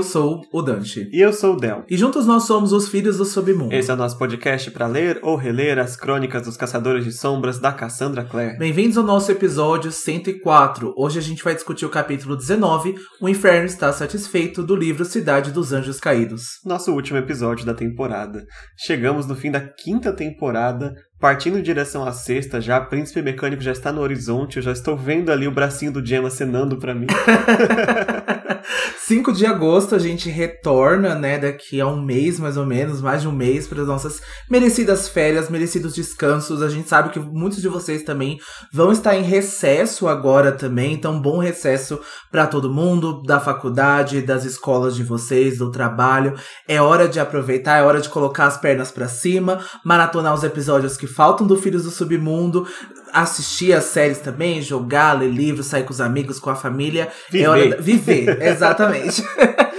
Eu sou o Dante. E eu sou o Del. E juntos nós somos os Filhos do Submundo. Esse é o nosso podcast para ler ou reler as crônicas dos Caçadores de Sombras da Cassandra Clare. Bem-vindos ao nosso episódio 104. Hoje a gente vai discutir o capítulo 19, O Inferno está satisfeito, do livro Cidade dos Anjos Caídos. Nosso último episódio da temporada. Chegamos no fim da quinta temporada, partindo em direção à sexta já, Príncipe Mecânico já está no horizonte, eu já estou vendo ali o bracinho do Jam acenando para mim. 5 de agosto a gente retorna, né, daqui a um mês mais ou menos, mais de um mês para as nossas merecidas férias, merecidos descansos. A gente sabe que muitos de vocês também vão estar em recesso agora também, então bom recesso para todo mundo, da faculdade, das escolas de vocês, do trabalho. É hora de aproveitar, é hora de colocar as pernas para cima, maratonar os episódios que faltam do Filhos do Submundo, assistir as séries também, jogar, ler livros, sair com os amigos, com a família. Viver. É hora de... Viver, exatamente.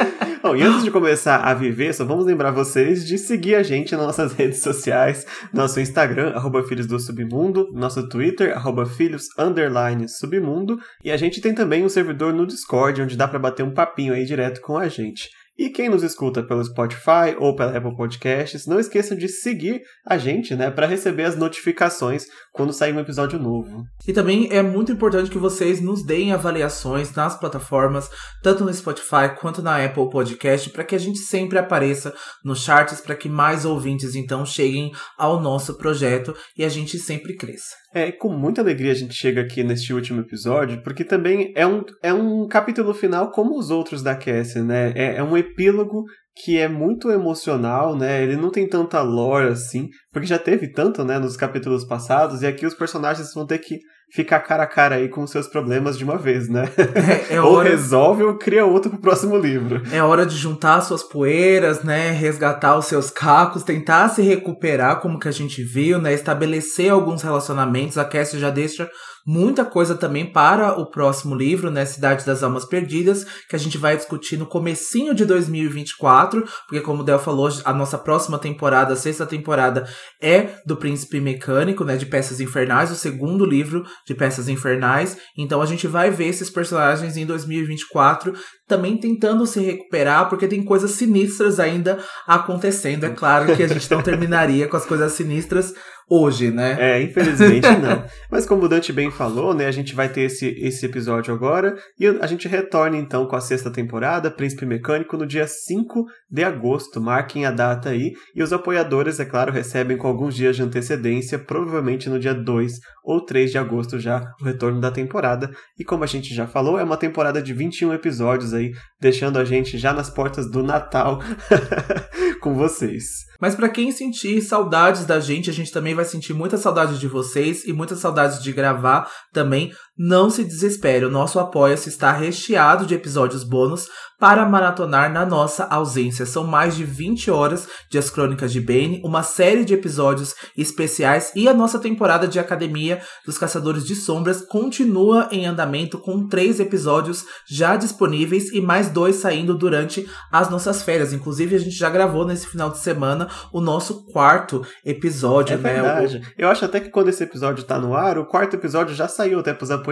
Bom, e antes de começar a viver, só vamos lembrar vocês de seguir a gente nas nossas redes sociais, nosso Instagram, arroba Filhos do Submundo, nosso Twitter, arroba Filhos Underline Submundo, e a gente tem também um servidor no Discord, onde dá para bater um papinho aí direto com a gente. E quem nos escuta pelo Spotify ou pela Apple Podcasts, não esqueça de seguir a gente, né, para receber as notificações quando sair um episódio novo. E também é muito importante que vocês nos deem avaliações nas plataformas, tanto no Spotify quanto na Apple Podcast, para que a gente sempre apareça nos charts, para que mais ouvintes então cheguem ao nosso projeto e a gente sempre cresça. É, e com muita alegria a gente chega aqui neste último episódio, porque também é um, é um capítulo final como os outros da Cassie, né? É, é um epílogo que é muito emocional, né? Ele não tem tanta lore assim, porque já teve tanto, né, nos capítulos passados, e aqui os personagens vão ter que ficar cara a cara aí com seus problemas de uma vez, né? É, é ou hora... resolve ou cria outro pro próximo livro. É hora de juntar suas poeiras, né? Resgatar os seus cacos, tentar se recuperar, como que a gente viu, né? Estabelecer alguns relacionamentos. A Cassie já deixa muita coisa também para o próximo livro, né, Cidade das Almas Perdidas, que a gente vai discutir no comecinho de 2024, porque como o Del falou, a nossa próxima temporada, a sexta temporada, é do Príncipe Mecânico, né, de Peças Infernais, o segundo livro de Peças Infernais, então a gente vai ver esses personagens em 2024 também tentando se recuperar, porque tem coisas sinistras ainda acontecendo. É claro que a gente não terminaria com as coisas sinistras hoje, né? É, infelizmente não. Mas como o Dante bem falou, né, a gente vai ter esse, esse episódio agora e a gente retorna então com a sexta temporada, Príncipe Mecânico, no dia 5 de agosto. Marquem a data aí. E os apoiadores, é claro, recebem com alguns dias de antecedência, provavelmente no dia 2 ou 3 de agosto já, o retorno da temporada. E como a gente já falou, é uma temporada de 21 episódios aí, deixando a gente já nas portas do Natal com vocês. Mas para quem sentir saudades da gente, a gente também vai sentir muita saudade de vocês e muita saudade de gravar também. Não se desespere, o nosso Apoia-se está recheado de episódios bônus para maratonar na nossa ausência. São mais de 20 horas de As Crônicas de Bane, uma série de episódios especiais e a nossa temporada de Academia dos Caçadores de Sombras continua em andamento com três episódios já disponíveis e mais dois saindo durante as nossas férias. Inclusive, a gente já gravou nesse final de semana o nosso quarto episódio, é né? Verdade. Eu acho até que quando esse episódio tá no ar, o quarto episódio já saiu até pros apoiadores.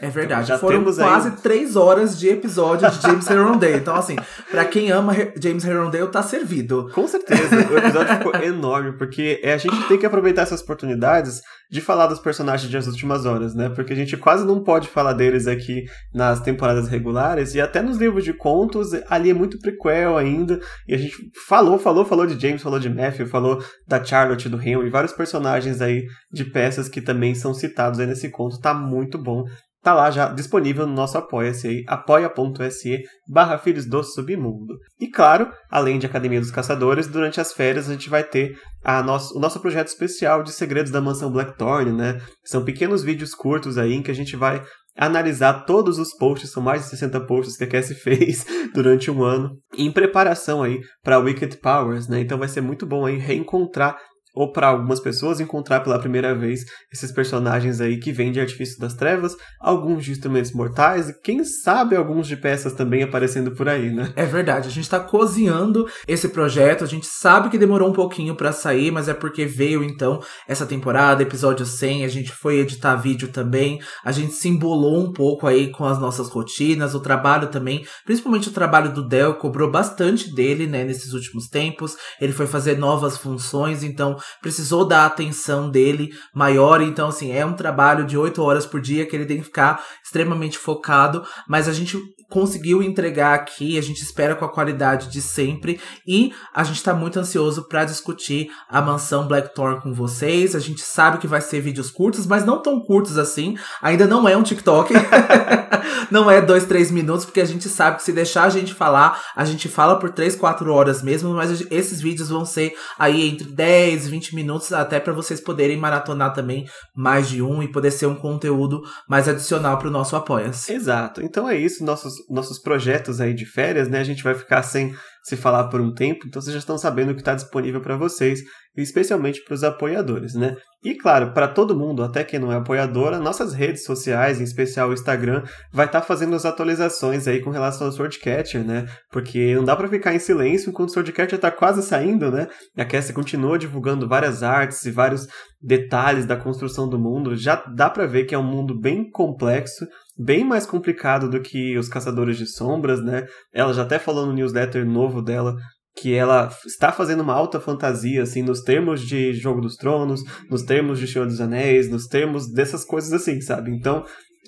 É verdade. Então, já Foram quase aí... três horas de episódio de James Herondale. Então, assim, pra quem ama James Herondale, tá servido. Com certeza. O episódio ficou enorme, porque a gente tem que aproveitar essas oportunidades de falar dos personagens de As Últimas Horas, né? Porque a gente quase não pode falar deles aqui nas temporadas regulares, e até nos livros de contos, ali é muito prequel ainda, e a gente falou, falou, falou de James, falou de Matthew, falou da Charlotte, do Henry, vários personagens aí de peças que também são citados aí nesse conto, tá muito bom tá lá já disponível no nosso apoia-se aí, apoia.se barra Filhos do Submundo. E claro, além de Academia dos Caçadores, durante as férias a gente vai ter a nosso, o nosso projeto especial de Segredos da Mansão Blackthorn, né? São pequenos vídeos curtos aí em que a gente vai analisar todos os posts, são mais de 60 posts que a Cassie fez durante um ano, em preparação aí para Wicked Powers, né? Então vai ser muito bom aí reencontrar ou para algumas pessoas encontrar pela primeira vez esses personagens aí que vêm de Artifício das Trevas, alguns de Instrumentos Mortais e quem sabe alguns de peças também aparecendo por aí, né? É verdade, a gente tá cozinhando esse projeto, a gente sabe que demorou um pouquinho para sair, mas é porque veio então essa temporada, episódio 100, a gente foi editar vídeo também, a gente se embolou um pouco aí com as nossas rotinas, o trabalho também, principalmente o trabalho do Del cobrou bastante dele, né, nesses últimos tempos. Ele foi fazer novas funções, então precisou da atenção dele maior. Então, assim, é um trabalho de oito horas por dia que ele tem que ficar extremamente focado, mas a gente conseguiu entregar aqui, a gente espera com a qualidade de sempre e a gente tá muito ansioso para discutir a mansão Blackthorn com vocês. A gente sabe que vai ser vídeos curtos, mas não tão curtos assim. Ainda não é um TikTok. não é dois, três minutos, porque a gente sabe que se deixar a gente falar, a gente fala por três, quatro horas mesmo, mas esses vídeos vão ser aí entre 10, 20 minutos, até para vocês poderem maratonar também mais de um e poder ser um conteúdo mais adicional para o nosso Apoia-se. Exato. Então é isso, nossos, nossos projetos aí de férias, né? A gente vai ficar sem se falar por um tempo, então vocês já estão sabendo o que está disponível para vocês, especialmente para os apoiadores, né? E claro, para todo mundo, até quem não é apoiador, as nossas redes sociais, em especial o Instagram, vai estar tá fazendo as atualizações aí com relação ao Swordcatcher, né? Porque não dá para ficar em silêncio enquanto o Swordcatcher está quase saindo, né? A Cassie continua divulgando várias artes e vários detalhes da construção do mundo. Já dá para ver que é um mundo bem complexo, bem mais complicado do que os Caçadores de Sombras, né? Ela já até falou no newsletter novo dela que ela está fazendo uma alta fantasia, assim, nos termos de Jogo dos Tronos, nos termos de Senhor dos Anéis, nos termos dessas coisas assim, sabe? Então,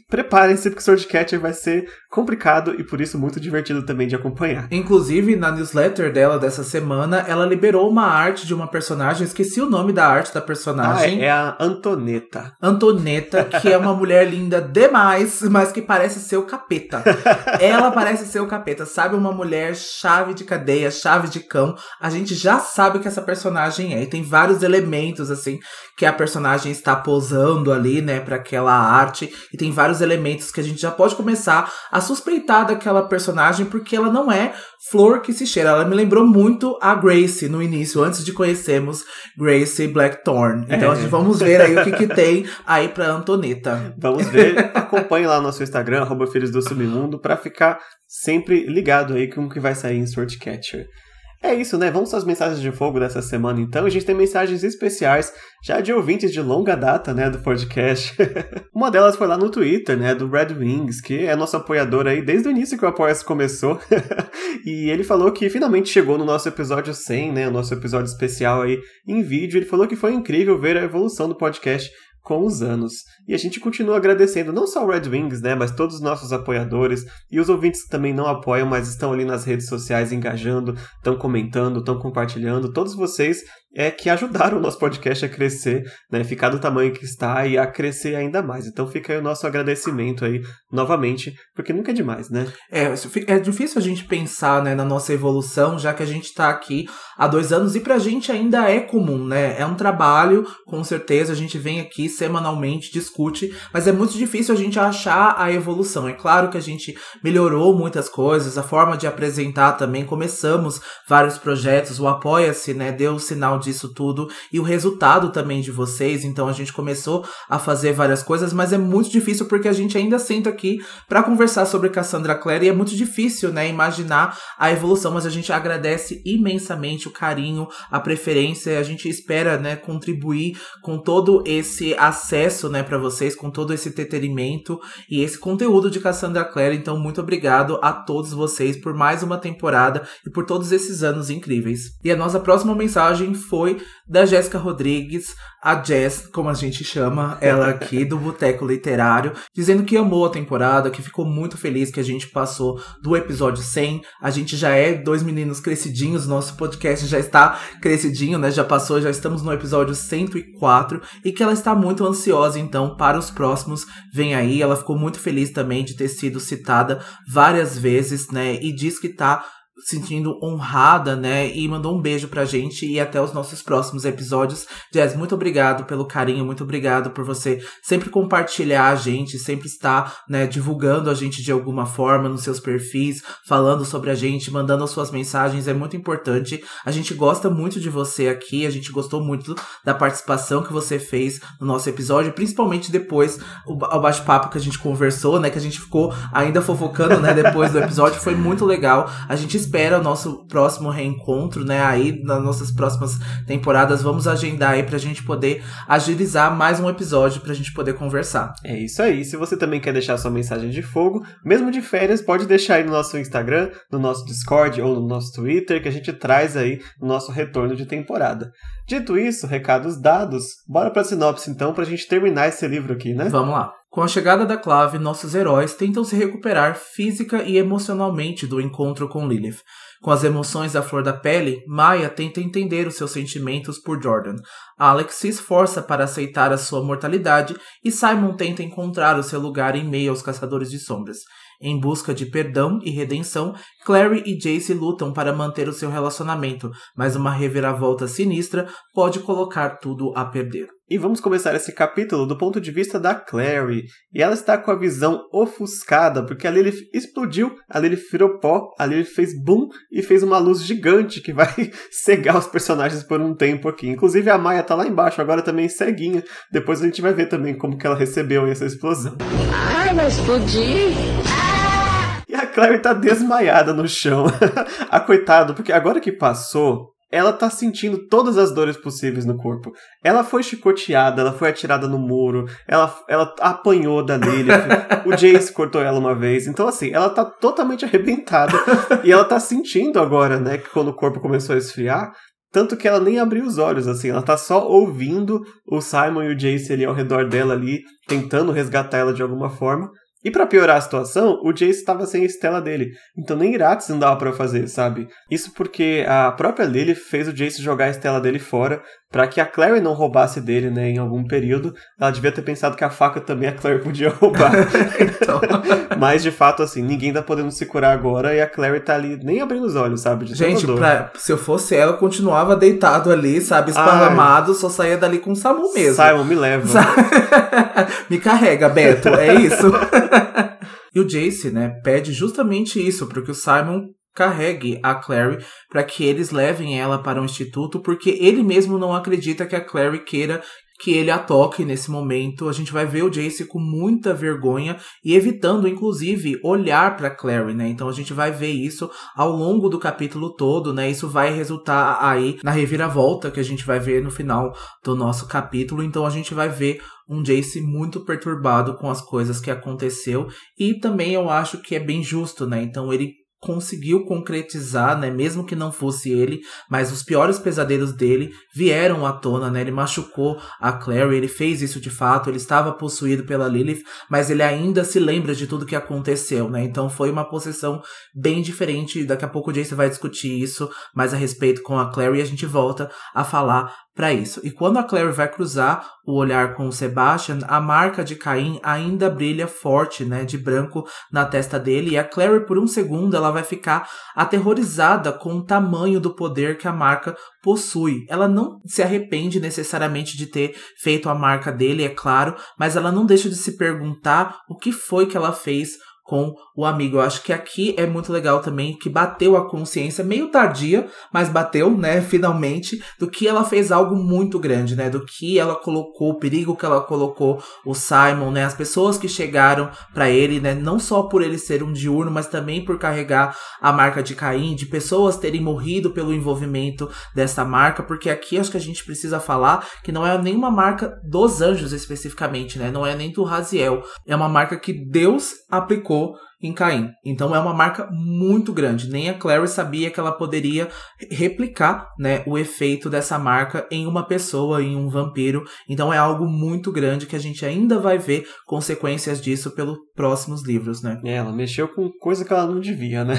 preparem-se porque Swordcatcher vai ser complicado e por isso muito divertido também de acompanhar. Inclusive, na newsletter dela dessa semana, ela liberou uma arte de uma personagem, esqueci o nome da arte da personagem. Ah, é a Antoneta. Antoneta, que é uma mulher linda demais, mas que parece ser o capeta. ela parece ser o capeta, sabe? Uma mulher chave de cadeia, chave de cão. A gente já sabe o que essa personagem é. E tem vários elementos, assim, que a personagem está posando ali, né, para aquela arte. E tem vários elementos que a gente já pode começar a suspeitar daquela personagem, porque ela não é flor que se cheira. Ela me lembrou muito a Grace no início, antes de conhecermos Grace Blackthorn. Então é. vamos ver aí o que, que tem aí pra Antoneta. Vamos ver. Acompanhe lá no nosso Instagram, arroba Filhos do Submundo, pra ficar sempre ligado aí com o que vai sair em Swordcatcher. É isso, né? Vamos às mensagens de fogo dessa semana, então. A gente tem mensagens especiais, já de ouvintes de longa data, né, do podcast. Uma delas foi lá no Twitter, né, do Red Wings, que é nosso apoiador aí desde o início que o Apoia-se começou. e ele falou que finalmente chegou no nosso episódio 100, né, o nosso episódio especial aí em vídeo. Ele falou que foi incrível ver a evolução do podcast com os anos. E a gente continua agradecendo não só o Red Wings, né, mas todos os nossos apoiadores e os ouvintes que também não apoiam, mas estão ali nas redes sociais engajando, estão comentando, estão compartilhando. Todos vocês é que ajudaram o nosso podcast a crescer, né, ficar do tamanho que está e a crescer ainda mais. Então fica aí o nosso agradecimento aí novamente, porque nunca é demais, né? É, é difícil a gente pensar, né, na nossa evolução, já que a gente está aqui há dois anos e pra gente ainda é comum, né? É um trabalho, com certeza, a gente vem aqui semanalmente, discute, mas é muito difícil a gente achar a evolução. É claro que a gente melhorou muitas coisas, a forma de apresentar também, começamos vários projetos, o Apoia-se, né, deu o sinal disso tudo e o resultado também de vocês. Então a gente começou a fazer várias coisas, mas é muito difícil porque a gente ainda senta aqui para conversar sobre Cassandra Clare e é muito difícil, né, imaginar a evolução, mas a gente agradece imensamente o carinho, a preferência, a gente espera, né, contribuir com todo esse acesso, né, para vocês, com todo esse entretenimento e esse conteúdo de Cassandra Clare. Então muito obrigado a todos vocês por mais uma temporada e por todos esses anos incríveis. E a nossa próxima mensagem foi da Jéssica Rodrigues, a Jess, como a gente chama ela aqui, do Boteco Literário, dizendo que amou a temporada, que ficou muito feliz que a gente passou do episódio 100. A gente já é dois meninos crescidinhos, nosso podcast já está crescidinho, né? Já passou, já estamos no episódio 104 e que ela está muito ansiosa então para os próximos. Vem aí, ela ficou muito feliz também de ter sido citada várias vezes, né? E diz que tá sentindo honrada, né? E mandou um beijo pra gente e até os nossos próximos episódios. Jazz, muito obrigado pelo carinho, muito obrigado por você sempre compartilhar a gente, sempre estar, né, divulgando a gente de alguma forma nos seus perfis, falando sobre a gente, mandando as suas mensagens, é muito importante. A gente gosta muito de você aqui, a gente gostou muito da participação que você fez no nosso episódio, principalmente depois o, bate-papo que a gente conversou, né, que a gente ficou ainda fofocando, né, depois do episódio, foi muito legal. A gente espera o nosso próximo reencontro, né? Aí nas nossas próximas temporadas vamos agendar aí pra gente poder agilizar mais um episódio pra gente poder conversar. É isso aí. Se você também quer deixar sua mensagem de fogo, mesmo de férias, pode deixar aí no nosso Instagram, no nosso Discord ou no nosso Twitter que a gente traz aí no nosso retorno de temporada. Dito isso, recados dados, bora pra sinopse então pra gente terminar esse livro aqui, né? Vamos lá. Com a chegada da Clave, nossos heróis tentam se recuperar física e emocionalmente do encontro com Lilith. Com as emoções à flor da pele, Maya tenta entender os seus sentimentos por Jordan. Alex se esforça para aceitar a sua mortalidade e Simon tenta encontrar o seu lugar em meio aos caçadores de sombras. Em busca de perdão e redenção, Clary e Jace lutam para manter o seu relacionamento, mas uma reviravolta sinistra pode colocar tudo a perder. E vamos começar esse capítulo do ponto de vista da Clary. E ela está com a visão ofuscada, porque a Lilith explodiu, a Lilith virou pó, a Lilith fez boom e fez uma luz gigante que vai cegar os personagens por um tempo aqui. Inclusive a Maia tá lá embaixo, agora também ceguinha. Depois a gente vai ver também como que ela recebeu essa explosão. Ai, vai explodir! E Clary tá desmaiada no chão. a coitado, porque agora que passou, ela tá sentindo todas as dores possíveis no corpo. Ela foi chicoteada, ela foi atirada no muro, ela, ela apanhou da Lilith, o Jace cortou ela uma vez. Então, assim, ela tá totalmente arrebentada. e ela tá sentindo agora, né, que quando o corpo começou a esfriar, tanto que ela nem abriu os olhos, assim, ela tá só ouvindo o Simon e o Jace ali ao redor dela ali, tentando resgatar ela de alguma forma. E para piorar a situação, o Jace estava sem a estela dele, então nem Iratis não dava para fazer, sabe? Isso porque a própria Lily fez o Jace jogar a estela dele fora para que a Clary não roubasse dele, né, em algum período. Ela devia ter pensado que a faca também a Clary podia roubar. então... Mas de fato, assim, ninguém tá podendo se curar agora e a Clary tá ali nem abrindo os olhos, sabe? De Gente, pra, se eu fosse ela, eu continuava deitado ali, sabe? Esparramado, Ai. só saía dali com o Samu mesmo. Simon, me leva. me carrega, Beto, é isso. e o Jace, né, pede justamente isso, porque o Simon carregue a Clary para que eles levem ela para o instituto, porque ele mesmo não acredita que a Clary queira que ele a toque nesse momento. A gente vai ver o Jace com muita vergonha e evitando, inclusive, olhar para Clary, né? Então a gente vai ver isso ao longo do capítulo todo, né? Isso vai resultar aí na reviravolta que a gente vai ver no final do nosso capítulo. Então a gente vai ver um Jace muito perturbado com as coisas que aconteceu e também eu acho que é bem justo, né? Então ele conseguiu concretizar, né, mesmo que não fosse ele, mas os piores pesadelos dele vieram à tona, né? Ele machucou a Clary, ele fez isso de fato, ele estava possuído pela Lilith, mas ele ainda se lembra de tudo que aconteceu, né? Então foi uma possessão bem diferente. Daqui a pouco o Jace vai discutir isso mais a respeito com a Clary e a gente volta a falar para isso. E quando a Clary vai cruzar o olhar com o Sebastian, a marca de Caim ainda brilha forte, né, de branco na testa dele, e a Clary por um segundo ela vai ficar aterrorizada com o tamanho do poder que a marca possui. Ela não se arrepende necessariamente de ter feito a marca dele, é claro, mas ela não deixa de se perguntar o que foi que ela fez com o amigo. Eu acho que aqui é muito legal também que bateu a consciência meio tardia, mas bateu, né, finalmente, do que ela fez algo muito grande, né, do que ela colocou, o perigo que ela colocou o Simon, né, as pessoas que chegaram para ele, né, não só por ele ser um diurno, mas também por carregar a marca de Caim, de pessoas terem morrido pelo envolvimento dessa marca, porque aqui acho que a gente precisa falar que não é nenhuma marca dos anjos especificamente, né, não é nem do Raziel, é uma marca que Deus aplicou em Caim. Então é uma marca muito grande. Nem a Clary sabia que ela poderia replicar né, o efeito dessa marca em uma pessoa, em um vampiro. Então é algo muito grande que a gente ainda vai ver consequências disso pelos próximos livros, né? É, ela mexeu com coisa que ela não devia, né?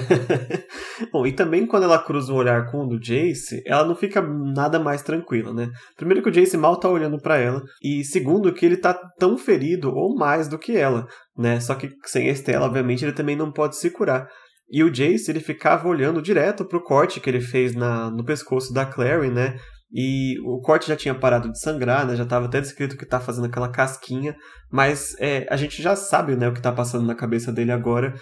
Bom, e também quando ela cruza o olhar com o do Jace, ela não fica nada mais tranquila, né? Primeiro que o Jace mal tá olhando para ela, e segundo que ele tá tão ferido ou mais do que ela né? Só que sem Estela, obviamente, ele também não pode se curar. E o Jace, ele ficava olhando direto pro corte que ele fez na, no pescoço da Clary, né? E o corte já tinha parado de sangrar, né? Já estava até descrito que tá fazendo aquela casquinha, mas é, a gente já sabe, né, o que tá passando na cabeça dele agora.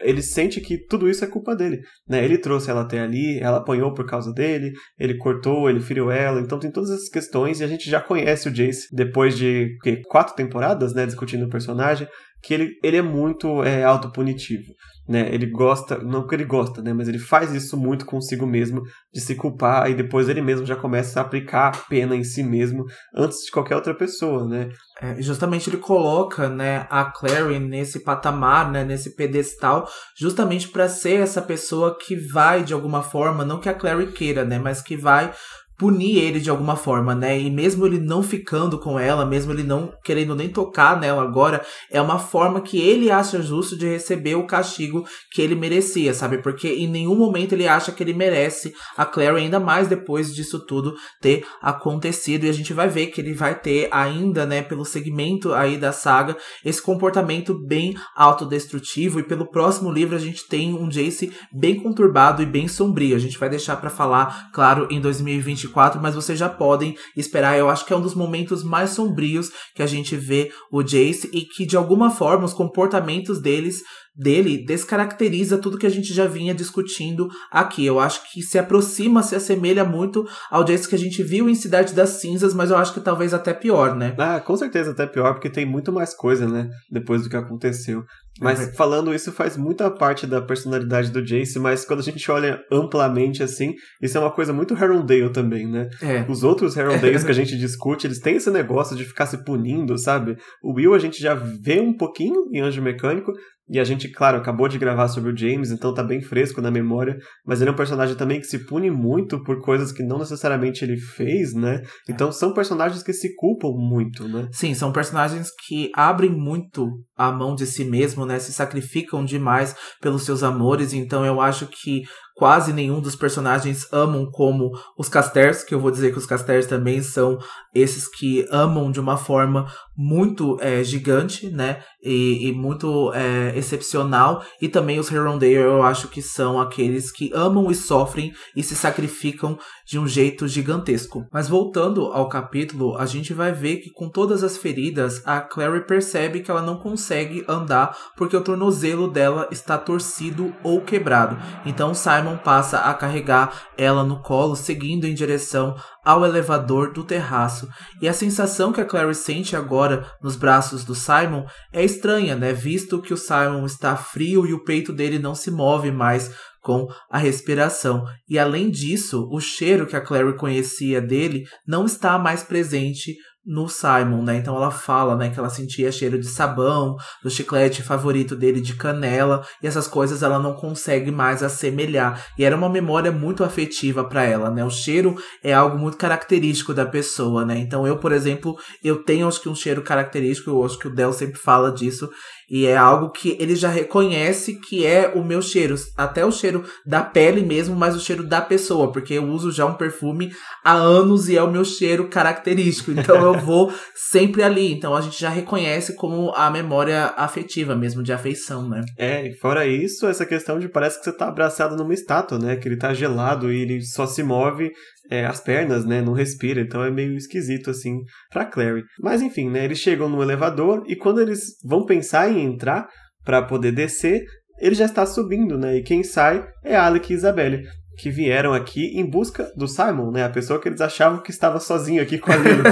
Ele sente que tudo isso é culpa dele, né? Ele trouxe ela até ali, ela apanhou por causa dele, ele cortou, ele feriu ela, então tem todas essas questões e a gente já conhece o Jace depois de quatro temporadas, né, discutindo o personagem, que ele, ele é muito é, autopunitivo né? Ele gosta, não que ele gosta, né? Mas ele faz isso muito consigo mesmo, de se culpar, e depois ele mesmo já começa a aplicar a pena em si mesmo antes de qualquer outra pessoa, né? É, justamente ele coloca, né, a Clary nesse patamar, né, nesse pedestal, justamente para ser essa pessoa que vai de alguma forma, não que a Clary queira, né, mas que vai punir ele de alguma forma, né? E mesmo ele não ficando com ela, mesmo ele não querendo nem tocar nela agora, é uma forma que ele acha justo de receber o castigo que ele merecia, sabe? Porque em nenhum momento ele acha que ele merece a Clary, ainda mais depois disso tudo ter acontecido. E a gente vai ver que ele vai ter ainda, né, pelo segmento aí da saga, esse comportamento bem autodestrutivo. E pelo próximo livro a gente tem um Jace bem conturbado e bem sombrio. A gente vai deixar para falar, claro, em 2020 2024, mas vocês já podem esperar. Eu acho que é um dos momentos mais sombrios que a gente vê o Jace e que de alguma forma os comportamentos deles dele descaracteriza tudo que a gente já vinha discutindo aqui. Eu acho que se aproxima, se assemelha muito ao Jace que a gente viu em Cidade das Cinzas, mas eu acho que talvez até pior, né? Ah, com certeza até pior, porque tem muito mais coisa, né? Depois do que aconteceu. Mas uhum. falando isso faz muita parte da personalidade do Jace, mas quando a gente olha amplamente assim, isso é uma coisa muito Herondale também, né? É. Os outros Herondales que a gente discute, eles têm esse negócio de ficar se punindo, sabe? O Will a gente já vê um pouquinho em Anjo Mecânico, e a gente, claro, acabou de gravar sobre o James, então tá bem fresco na memória, mas ele é um personagem também que se pune muito por coisas que não necessariamente ele fez, né? É. Então são personagens que se culpam muito, né? Sim, são personagens que abrem muito a mão de si mesmo, né? Se sacrificam demais pelos seus amores, então eu acho que quase nenhum dos personagens amam como os Casters, que eu vou dizer que os Casters também são esses que amam de uma forma muito é, gigante, né? E, e muito é, excepcional. E também os Herondale, eu acho que são aqueles que amam e sofrem e se sacrificam de um jeito gigantesco. Mas voltando ao capítulo, a gente vai ver que com todas as feridas, a Clary percebe que ela não consegue andar porque o tornozelo dela está torcido ou quebrado. Então Simon passa a carregar ela no colo, seguindo em direção ao elevador do terraço. E a sensação que a Clary sente agora nos braços do Simon é estranha, né? Visto que o Simon está frio e o peito dele não se move mais com a respiração. E além disso, o cheiro que a Clary conhecia dele não está mais presente no Simon, né? Então ela fala, né, que ela sentia cheiro de sabão, do chiclete favorito dele de canela, e essas coisas ela não consegue mais assemelhar. E era uma memória muito afetiva para ela, né? O cheiro é algo muito característico da pessoa, né? Então eu, por exemplo, eu tenho acho que um cheiro característico, eu acho que o Del sempre fala disso, e é algo que ele já reconhece que é o meu cheiro. Até o cheiro da pele mesmo, mas o cheiro da pessoa. Porque eu uso já um perfume há anos e é o meu cheiro característico. Então eu vou sempre ali. Então a gente já reconhece como a memória afetiva mesmo, de afeição, né? É, e fora isso, essa questão de parece que você tá abraçado numa estátua, né? Que ele tá gelado e ele só se move é, as pernas, né, não respira, então é meio esquisito assim para Clary. Mas enfim, né, eles chegam no elevador e quando eles vão pensar em entrar para poder descer, ele já está subindo, né? E quem sai é Alec e Isabelle, que vieram aqui em busca do Simon, né? A pessoa que eles achavam que estava sozinho aqui com a Lilo.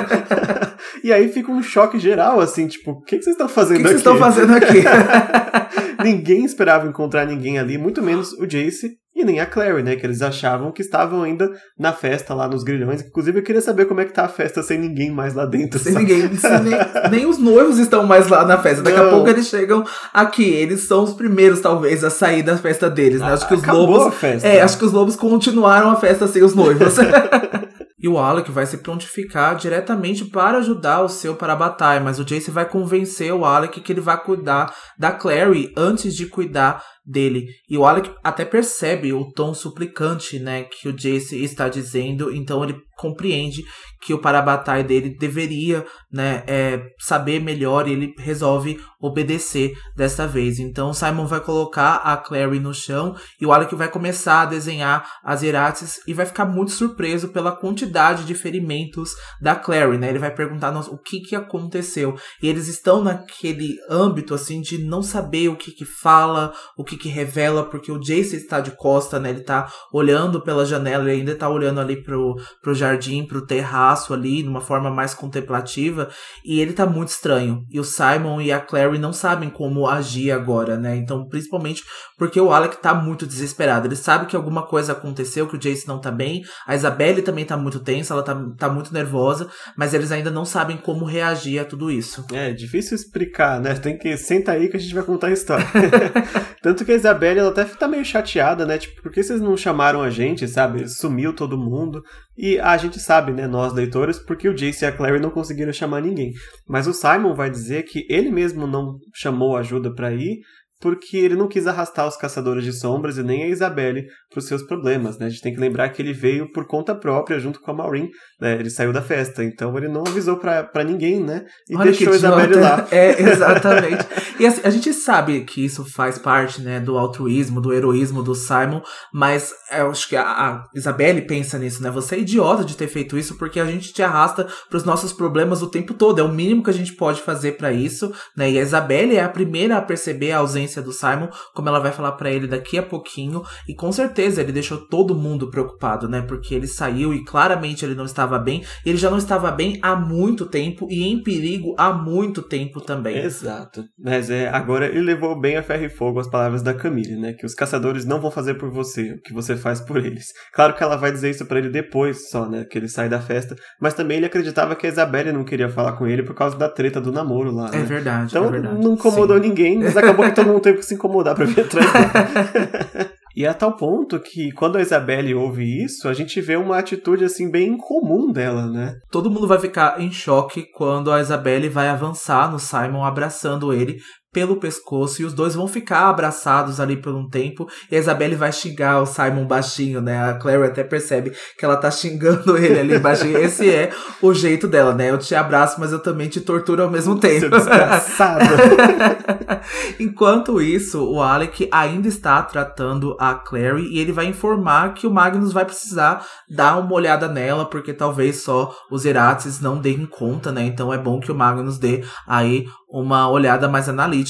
e aí fica um choque geral, assim, tipo, o que, que vocês estão fazendo que aqui? O que vocês estão fazendo aqui? ninguém esperava encontrar ninguém ali, muito menos o Jace e nem a Clary, né? Que eles achavam que estavam ainda na festa lá nos grilhões. Inclusive, eu queria saber como é que tá a festa sem ninguém mais lá dentro. Sem sabe? ninguém. nem, nem, os noivos estão mais lá na festa. Daqui Não. a pouco eles chegam aqui. Eles são os primeiros, talvez, a sair da festa deles, né? Acho que os Acabou lobos. A festa. É, acho que os lobos continuaram a festa sem os noivos. E o Alec vai se prontificar diretamente para ajudar o seu para a batalha, mas o Jace vai convencer o Alec que ele vai cuidar da Clary antes de cuidar dele. E o Alec até percebe o tom suplicante, né, que o Jace está dizendo, então ele compreende que o Parabatai dele deveria, né, é, saber melhor e ele resolve obedecer dessa vez. Então Simon vai colocar a Clary no chão e o Alec vai começar a desenhar as Irates e vai ficar muito surpreso pela quantidade de ferimentos da Clary, né? Ele vai perguntar o que que aconteceu. E eles estão naquele âmbito assim de não saber o que que fala, o que que revela, porque o Jace está de costa, né? Ele tá olhando pela janela, ele ainda tá olhando ali pro, pro jardim, pro terraço ali, de uma forma mais contemplativa, e ele tá muito estranho. E o Simon e a Clary não sabem como agir agora, né? Então, principalmente porque o Alec tá muito desesperado. Ele sabe que alguma coisa aconteceu, que o Jace não tá bem, a Isabelle também tá muito tensa, ela tá, tá muito nervosa, mas eles ainda não sabem como reagir a tudo isso. É, difícil explicar, né? Tem que senta aí que a gente vai contar a história. Tanto que a Isabelle, ela até tá meio chateada, né? Tipo, por que vocês não chamaram a gente, sabe? Sumiu todo mundo. E a gente sabe, né, nós leitores, porque o Jace e a Clary não conseguiram chamar ninguém. Mas o Simon vai dizer que ele mesmo não chamou ajuda para ir, porque ele não quis arrastar os caçadores de sombras e nem a Isabelle para os seus problemas, né? A gente tem que lembrar que ele veio por conta própria junto com a Maureen, né? Ele saiu da festa, então ele não avisou para ninguém, né? E Olha deixou a Isabelle lá. É, exatamente. e assim, a gente sabe que isso faz parte, né, do altruísmo, do heroísmo do Simon, mas eu acho que a, a Isabelle pensa nisso, né? Você é idiota de ter feito isso porque a gente te arrasta para os nossos problemas o tempo todo. É o mínimo que a gente pode fazer para isso, né? E a Isabelle é a primeira a perceber a ausência do Simon, como ela vai falar para ele daqui a pouquinho, e com certeza ele deixou todo mundo preocupado, né? Porque ele saiu e claramente ele não estava bem, ele já não estava bem há muito tempo e em perigo há muito tempo também. Exato. Mas é, agora ele levou bem a ferro e fogo as palavras da Camille, né? Que os caçadores não vão fazer por você o que você faz por eles. Claro que ela vai dizer isso para ele depois só, né? Que ele sai da festa, mas também ele acreditava que a Isabelle não queria falar com ele por causa da treta do namoro lá. É né? verdade. Então é verdade. não incomodou Sim. ninguém, mas acabou que todo mundo teve que se incomodar pra vir atrás dele. E é a tal ponto que quando a Isabelle ouve isso, a gente vê uma atitude assim bem incomum dela, né? Todo mundo vai ficar em choque quando a Isabelle vai avançar no Simon abraçando ele, pelo pescoço e os dois vão ficar abraçados ali por um tempo e a Isabelle vai xingar o Simon baixinho, né? A Clary até percebe que ela tá xingando ele ali baixinho. Esse é o jeito dela, né? Eu te abraço, mas eu também te torturo ao mesmo tempo. Desgraçado. Enquanto isso, o Alec ainda está tratando a Clary e ele vai informar que o Magnus vai precisar dar uma olhada nela, porque talvez só os Erates não deem conta, né? Então é bom que o Magnus dê aí uma olhada mais analítica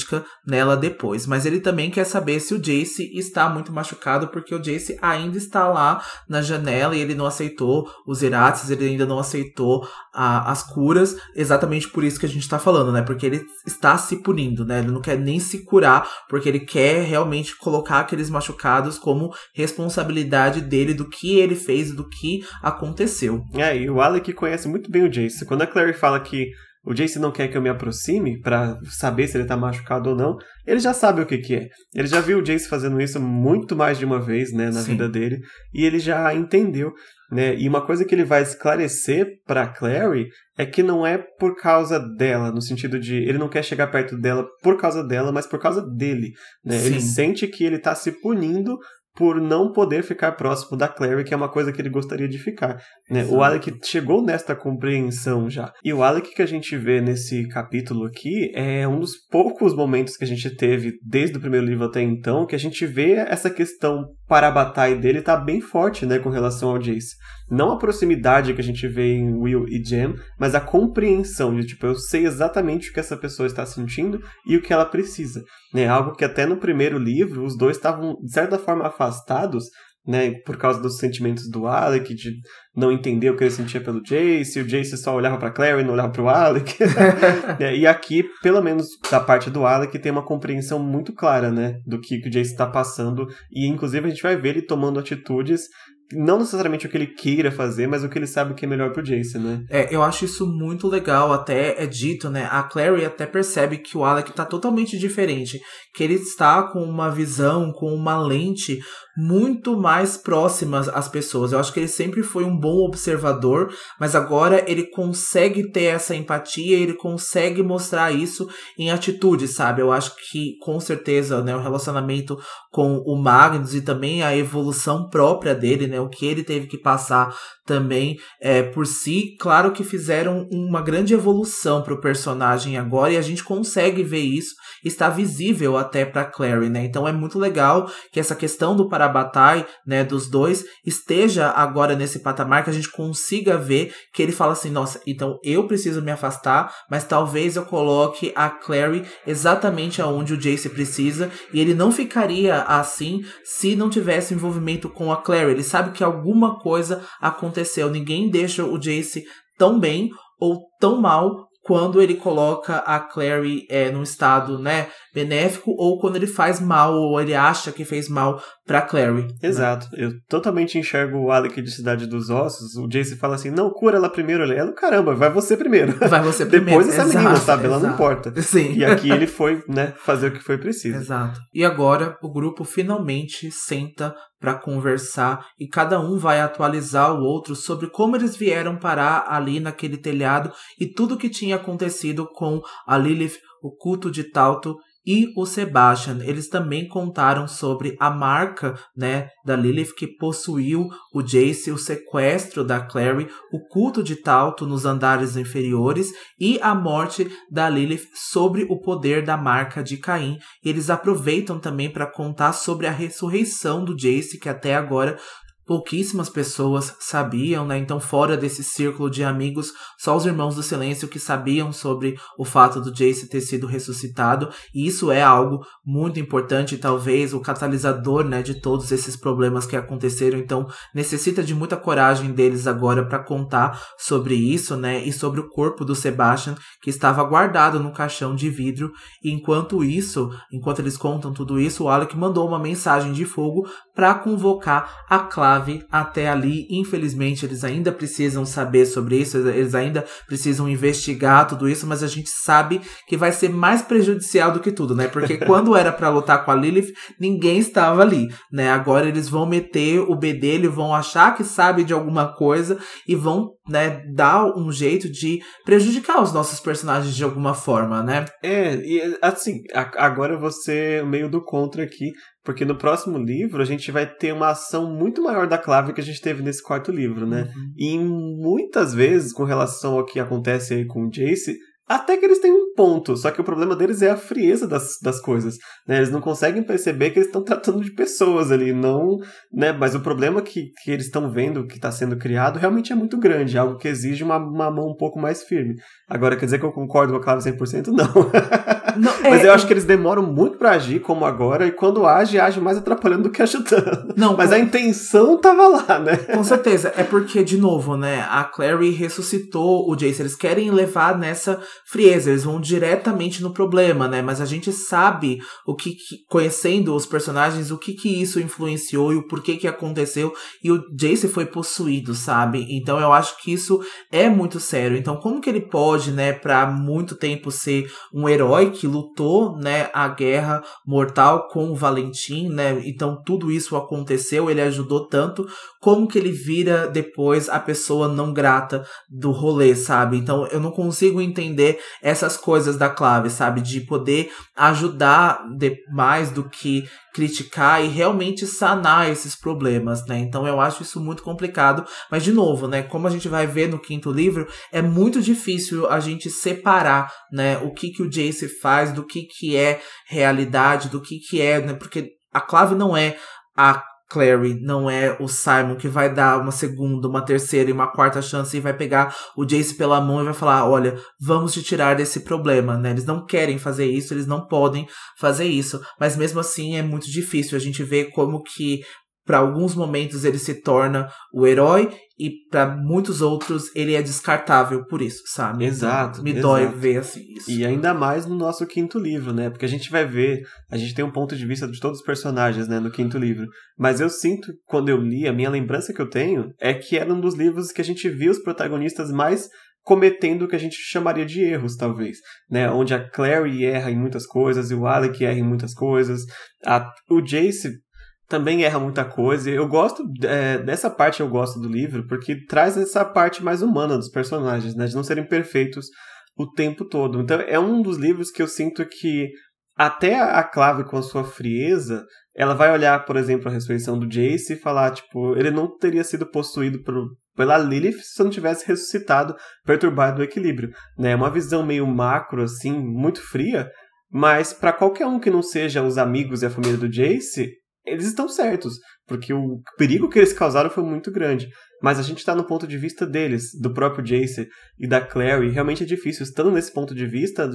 nela depois. Mas ele também quer saber se o Jace está muito machucado, porque o Jace ainda está lá na janela e ele não aceitou os Irates, ele ainda não aceitou a, as curas, exatamente por isso que a gente está falando, né? Porque ele está se punindo, né? Ele não quer nem se curar, porque ele quer realmente colocar aqueles machucados como responsabilidade dele do que ele fez do que aconteceu. É, e o Alec conhece muito bem o Jace. Quando a Clary fala que o Jace não quer que eu me aproxime para saber se ele tá machucado ou não, ele já sabe o que que é. Ele já viu o Jace fazendo isso muito mais de uma vez, né, na Sim. vida dele, e ele já entendeu, né? E uma coisa que ele vai esclarecer para Clary é que não é por causa dela, no sentido de ele não quer chegar perto dela por causa dela, mas por causa dele, né? Ele sente que ele tá se punindo por não poder ficar próximo da Clary, que é uma coisa que ele gostaria de ficar. Né? O Alec chegou nesta compreensão já. E o Alec que a gente vê nesse capítulo aqui é um dos poucos momentos que a gente teve desde o primeiro livro até então que a gente vê essa questão para a batalha dele tá bem forte, né, com relação ao Jace. Não a proximidade que a gente vê em Will e Jem, mas a compreensão de, tipo, eu sei exatamente o que essa pessoa está sentindo e o que ela precisa. Né? Algo que até no primeiro livro os dois estavam, de certa forma, afastados, né, por causa dos sentimentos do Alec, de não entender o que ele sentia pelo Jace, e o Jace só olhava para Clary e não olhava para o Alec. É, e aqui, pelo menos da parte do Alec, tem uma compreensão muito clara, né, do que, que o Jace está passando, e inclusive a gente vai ver ele tomando atitudes não necessariamente o que ele queira fazer, mas o que ele sabe que é melhor pro Jason, né? É, eu acho isso muito legal, até é dito, né? A Clary até percebe que o Alec tá totalmente diferente, que ele está com uma visão, com uma lente muito mais próximas às pessoas. Eu acho que ele sempre foi um bom observador, mas agora ele consegue ter essa empatia, ele consegue mostrar isso em atitude, sabe? Eu acho que com certeza, né, o relacionamento com o Magnus e também a evolução própria dele, né, o que ele teve que passar também é, por si, claro que fizeram uma grande evolução para o personagem agora e a gente consegue ver isso, está visível até para Clary, né? Então é muito legal que essa questão do Parabatai, né, dos dois, esteja agora nesse patamar que a gente consiga ver que ele fala assim, nossa, então eu preciso me afastar, mas talvez eu coloque a Clary exatamente aonde o Jace precisa e ele não ficaria assim se não tivesse envolvimento com a Clary. Ele sabe que alguma coisa aconteceu. Ninguém deixa o Jace tão bem ou tão mal quando ele coloca a Clary é, num estado, né, benéfico, ou quando ele faz mal, ou ele acha que fez mal pra Clary. Né? Exato. Né? Eu totalmente enxergo o Alec de Cidade dos Ossos. O Jace fala assim, não, cura ela primeiro. Ela, caramba, vai você primeiro. Vai você primeiro. Depois essa exato, menina, sabe? Ela não importa. Sim. E aqui ele foi, né, fazer o que foi preciso. Exato. E agora, o grupo finalmente senta para conversar e cada um vai atualizar o outro sobre como eles vieram parar ali naquele telhado e tudo que tinha acontecido com a Lilith, o culto de Talto e o Sebastian. Eles também contaram sobre a marca, né, da Lilith que possuiu o Jace, o sequestro da Clary, o culto de Talto nos andares inferiores e a morte da Lilith sobre o poder da marca de Caim. Eles aproveitam também para contar sobre a ressurreição do Jace, que até agora pouquíssimas pessoas sabiam, né? Então, fora desse círculo de amigos, só os irmãos do silêncio que sabiam sobre o fato do Jace ter sido ressuscitado. E isso é algo muito importante, talvez o catalisador, né, de todos esses problemas que aconteceram. Então, necessita de muita coragem deles agora para contar sobre isso, né? E sobre o corpo do Sebastian que estava guardado no caixão de vidro. E enquanto isso, enquanto eles contam tudo isso, o Alec mandou uma mensagem de fogo para convocar a Clara até ali. Infelizmente, eles ainda precisam saber sobre isso, eles ainda precisam investigar tudo isso, mas a gente sabe que vai ser mais prejudicial do que tudo, né? Porque quando era para lutar com a Lilith, ninguém estava ali, né? Agora eles vão meter o B dele, vão achar que sabe de alguma coisa e vão, né, dar um jeito de prejudicar os nossos personagens de alguma forma, né? É, e assim, agora eu vou ser meio do contra aqui, porque no próximo livro a gente vai ter uma ação muito maior da Clave que a gente teve nesse quarto livro, né? Uhum. E muitas vezes, com relação ao que acontece aí com o Jace, até que eles têm um ponto, só que o problema deles é a frieza das, das coisas. Né? Eles não conseguem perceber que eles estão tratando de pessoas ali, não. Né? Mas o problema que, que eles estão vendo que está sendo criado realmente é muito grande, algo que exige uma, uma mão um pouco mais firme. Agora, quer dizer que eu concordo com a Clave 100%? Não. não é, mas eu acho que eles demoram muito para agir, como agora, e quando age, age mais atrapalhando do que ajudando. Não, mas com... a intenção tava lá, né? Com certeza. É porque, de novo, né? A Clary ressuscitou o Jace. Eles querem levar nessa frieza, eles vão diretamente no problema, né? Mas a gente sabe o que, que conhecendo os personagens, o que que isso influenciou e o porquê que aconteceu. E o Jace foi possuído, sabe? Então eu acho que isso é muito sério. Então como que ele pode, né, para muito tempo ser um herói que lutou, né, a guerra mortal com o Valentim, né? Então tudo isso aconteceu, ele ajudou tanto, como que ele vira depois a pessoa não grata do rolê, sabe? Então eu não consigo entender entender essas coisas da clave, sabe? De poder ajudar de, mais do que criticar e realmente sanar esses problemas, né? Então eu acho isso muito complicado, mas de novo, né, como a gente vai ver no quinto livro, é muito difícil a gente separar, né, o que que o Jace faz do que que é realidade, do que que é, né? Porque a clave não é a Clary, não é o Simon que vai dar uma segunda, uma terceira e uma quarta chance e vai pegar o Jace pela mão e vai falar: olha, vamos te tirar desse problema, né? Eles não querem fazer isso, eles não podem fazer isso, mas mesmo assim é muito difícil a gente ver como que para alguns momentos ele se torna o herói e para muitos outros ele é descartável por isso, sabe? Exato. Me exato. dói ver assim isso. E ainda mais no nosso quinto livro, né? Porque a gente vai ver, a gente tem um ponto de vista de todos os personagens, né, no quinto livro. Mas eu sinto quando eu li, a minha lembrança que eu tenho é que era um dos livros que a gente viu os protagonistas mais cometendo o que a gente chamaria de erros, talvez, né? Onde a Clary erra em muitas coisas e o Alec erra em muitas coisas. A, o Jace também erra muita coisa. Eu gosto é, dessa parte eu gosto do livro porque traz essa parte mais humana dos personagens, né, de não serem perfeitos o tempo todo. Então é um dos livros que eu sinto que até a Clave com a sua frieza, ela vai olhar, por exemplo, a ressurreição do Jace e falar, tipo, ele não teria sido possuído por, pela Lilith se não tivesse ressuscitado, perturbado o equilíbrio. Né? É uma visão meio macro, assim, muito fria, mas para qualquer um que não seja os amigos e a família do Jace, eles estão certos, porque o perigo que eles causaram foi muito grande. Mas a gente está no ponto de vista deles, do próprio Jace e da Clary, e realmente é difícil, estando nesse ponto de vista,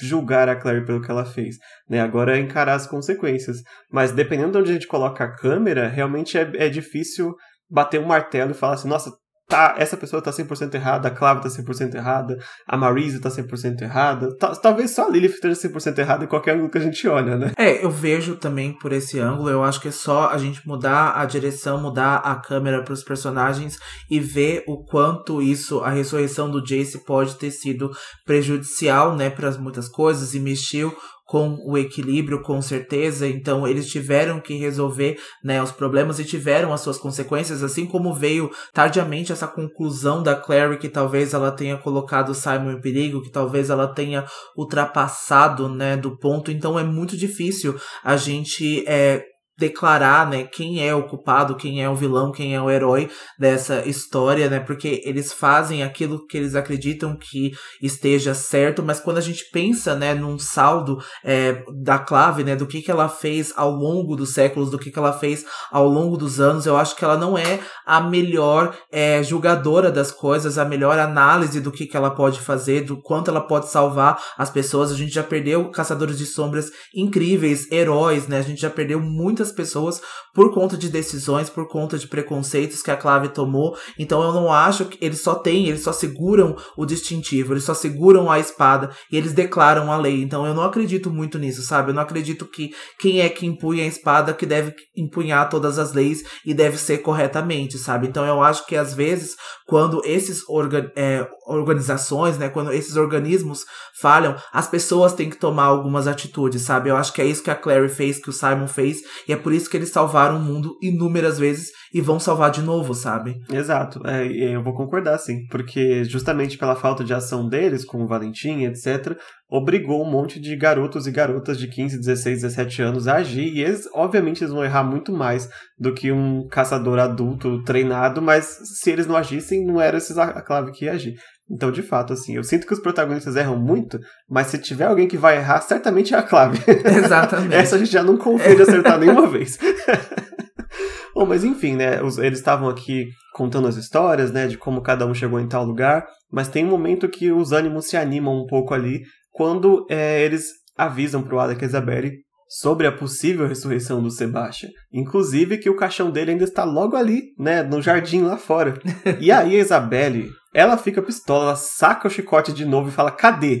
julgar a Clary pelo que ela fez, né? Agora é encarar as consequências. Mas dependendo de onde a gente coloca a câmera, realmente é, é difícil bater um martelo e falar assim, nossa, tá, essa pessoa tá 100% errada, a Clave tá 100% errada, a Marise tá 100% errada. Talvez só a Lilith esteja 100% errada em qualquer ângulo que a gente olha, né? É, eu vejo também por esse ângulo, eu acho que é só a gente mudar a direção, mudar a câmera para os personagens e ver o quanto isso, a ressurreição do Jace pode ter sido prejudicial, né, para muitas coisas e mexeu com o equilíbrio, com certeza. Então, eles tiveram que resolver né, os problemas e tiveram as suas consequências, assim como veio tardiamente essa conclusão da Clary que talvez ela tenha colocado o Simon em perigo, que talvez ela tenha ultrapassado né, do ponto. Então, é muito difícil a gente é, declarar, né, quem é o culpado, quem é o vilão, quem é o herói dessa história, né? Porque eles fazem aquilo que eles acreditam que esteja certo, mas quando a gente pensa, né, num saldo é, da clave, né, do que que ela fez ao longo dos séculos, do que que ela fez ao longo dos anos, eu acho que ela não é a melhor é, julgadora das coisas, a melhor análise do que que ela pode fazer, do quanto ela pode salvar as pessoas. A gente já perdeu caçadores de sombras incríveis, heróis, né? A gente já perdeu muitas muitas pessoas por conta de decisões, por conta de preconceitos que a Clave tomou. Então eu não acho que eles só têm, eles só seguram o distintivo, eles só seguram a espada e eles declaram a lei. Então eu não acredito muito nisso, sabe? Eu não acredito que quem é que empunha a espada que deve empunhar todas as leis e deve ser corretamente, sabe? Então eu acho que às vezes quando esses orga é, organizações, né, quando esses organismos falham, as pessoas têm que tomar algumas atitudes, sabe? Eu acho que é isso que a Clary fez, que o Simon fez, e é por isso que eles salvaram o mundo inúmeras vezes e vão salvar de novo, sabe? Exato, é, eu vou concordar sim, porque justamente pela falta de ação deles, com o Valentim, etc., obrigou um monte de garotos e garotas de 15, 16, 17 anos a agir, e eles, obviamente, eles vão errar muito mais do que um caçador adulto treinado, mas se eles não agissem, não era esses a clave que ia agir. Então, de fato, assim, eu sinto que os protagonistas erram muito, mas se tiver alguém que vai errar, certamente é a clave. Exatamente. Essa a gente já não confia de acertar nenhuma vez. Bom, mas enfim, né? Eles estavam aqui contando as histórias, né? De como cada um chegou em tal lugar. Mas tem um momento que os ânimos se animam um pouco ali, quando é, eles avisam pro e Isabelle sobre a possível ressurreição do Sebastian. Inclusive que o caixão dele ainda está logo ali, né? No jardim lá fora. E aí a Isabelle ela fica pistola, ela saca o chicote de novo e fala: Cadê?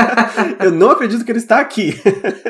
eu não acredito que ele está aqui.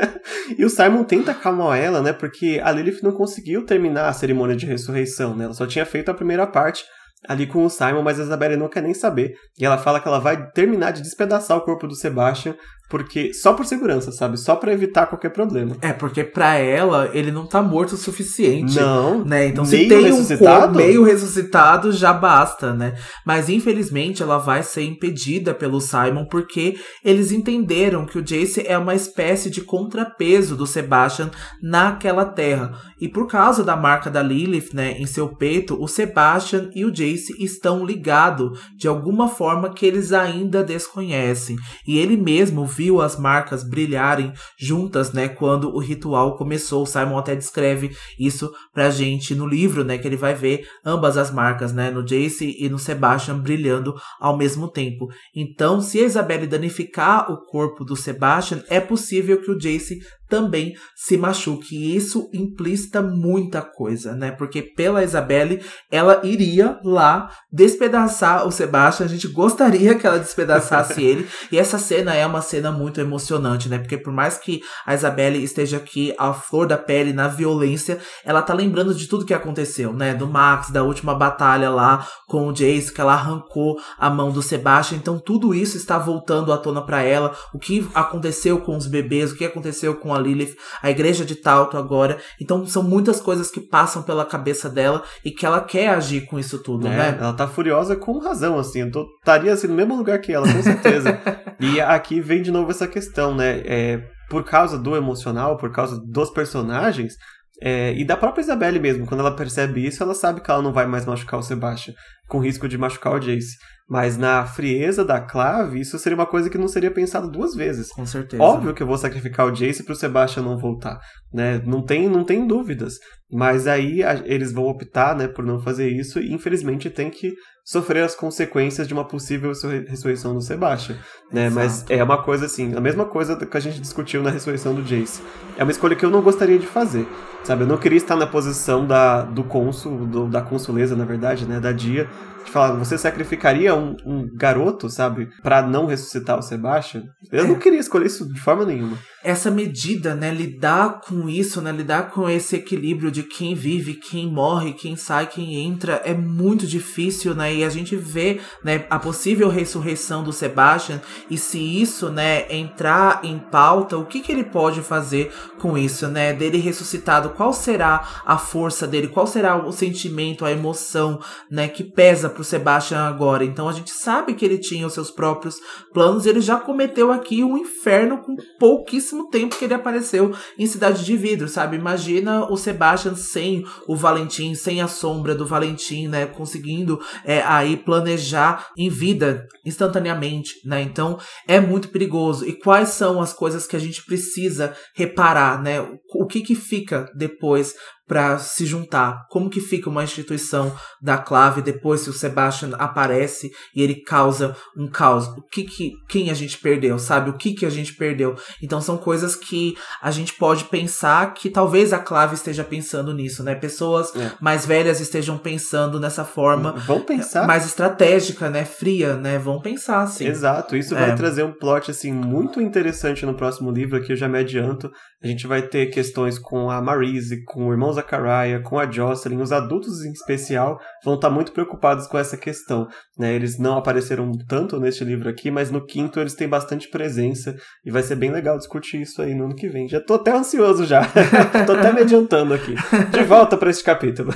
e o Simon tenta acalmar ela, né? Porque a Lilith não conseguiu terminar a cerimônia de ressurreição, né? Ela só tinha feito a primeira parte ali com o Simon, mas a Isabelle não quer nem saber. E ela fala que ela vai terminar de despedaçar o corpo do Sebastian porque só por segurança, sabe? Só para evitar qualquer problema. É, porque para ela ele não tá morto o suficiente. Não. Né? Então se tem um corpo meio ressuscitado já basta, né? Mas infelizmente ela vai ser impedida pelo Simon porque eles entenderam que o Jace é uma espécie de contrapeso do Sebastian naquela terra. E por causa da marca da Lilith, né, em seu peito, o Sebastian e o Jace estão ligados de alguma forma que eles ainda desconhecem. E ele mesmo viu as marcas brilharem juntas, né, quando o ritual começou. O Simon até descreve isso pra gente no livro, né, que ele vai ver ambas as marcas, né, no Jace e no Sebastian brilhando ao mesmo tempo. Então, se a Isabelle danificar o corpo do Sebastian, é possível que o Jace também se machuque. E isso implícita muita coisa, né? Porque pela Isabelle, ela iria lá despedaçar o Sebastian. A gente gostaria que ela despedaçasse ele. E essa cena é uma cena muito emocionante, né? Porque por mais que a Isabelle esteja aqui à flor da pele, na violência, ela tá lembrando de tudo que aconteceu, né? Do Max, da última batalha lá com o Jace, que ela arrancou a mão do Sebastian. Então tudo isso está voltando à tona para ela. O que aconteceu com os bebês, o que aconteceu com a a Lilith, a igreja de Talto agora. Então são muitas coisas que passam pela cabeça dela e que ela quer agir com isso tudo, É, né? Ela tá furiosa com razão, assim. Eu tô, estaria assim, no mesmo lugar que ela, com certeza. e aqui vem de novo essa questão, né? É, por causa do emocional, por causa dos personagens, é, e da própria Isabelle mesmo, quando ela percebe isso, ela sabe que ela não vai mais machucar o Sebastian, com risco de machucar o Jace. Mas na frieza da Clave, isso seria uma coisa que não seria pensado duas vezes. Com certeza. Óbvio que eu vou sacrificar o Jace pro Sebastian não voltar, né? Não tem, não tem dúvidas. Mas aí a- eles vão optar, né, por não fazer isso e infelizmente tem que sofrer as consequências de uma possível ressurre- ressurreição do Sebastian, né? Mas é uma coisa assim, a mesma coisa que a gente discutiu na ressurreição do Jace. É uma escolha que eu não gostaria de fazer, sabe? Eu não queria estar na posição da, do cônsul, do- da consuleza, na verdade, né, da Dia, de falar, você sacrificaria um, um garoto, sabe, Pra não ressuscitar o Sebastian? Eu não queria escolher isso de forma nenhuma. Essa medida, né, lidar com isso, né, lidar com esse equilíbrio de quem vive, quem morre, quem sai, quem entra, é muito difícil, né, e a gente vê, né, a possível ressurreição do Sebastian, e se isso, né, entrar em pauta, o que que ele pode fazer com isso, né, dele ressuscitado, qual será a força dele, qual será o sentimento, a emoção, né, que pesa pro Sebastian agora, então a gente sabe que ele tinha os seus próprios planos, ele já cometeu aqui um inferno com pouquíssimo tempo que ele apareceu em Cidade de Vidro, sabe? Imagina o Sebastian sem o Valentim, sem a sombra do Valentim, né? Conseguindo é, aí planejar em vida instantaneamente, né? Então é muito perigoso. E quais são as coisas que a gente precisa reparar, né? O que que fica depois para se juntar? Como que fica uma instituição da clave depois que o Sebastian aparece e ele causa um caos? O que que quem a gente perdeu, sabe? O que que a gente perdeu? Então são coisas que a gente pode pensar que talvez a clave esteja pensando nisso, né? Pessoas É. mais velhas estejam pensando nessa forma Vão pensar. mais estratégica, né? Fria, né? Vão pensar, sim. Exato, isso É. vai trazer um plot assim muito interessante no próximo livro, aqui eu já me adianto. A gente vai ter questões com a Marise, com o irmão Zachariah, com a Jocelyn, os adultos em especial vão estar muito preocupados com essa questão. Né? Eles não apareceram tanto neste livro aqui, mas no quinto eles têm bastante presença e vai ser bem legal discutir isso aí no ano que vem. Já tô até ansioso já, tô até me adiantando aqui. De volta para este capítulo.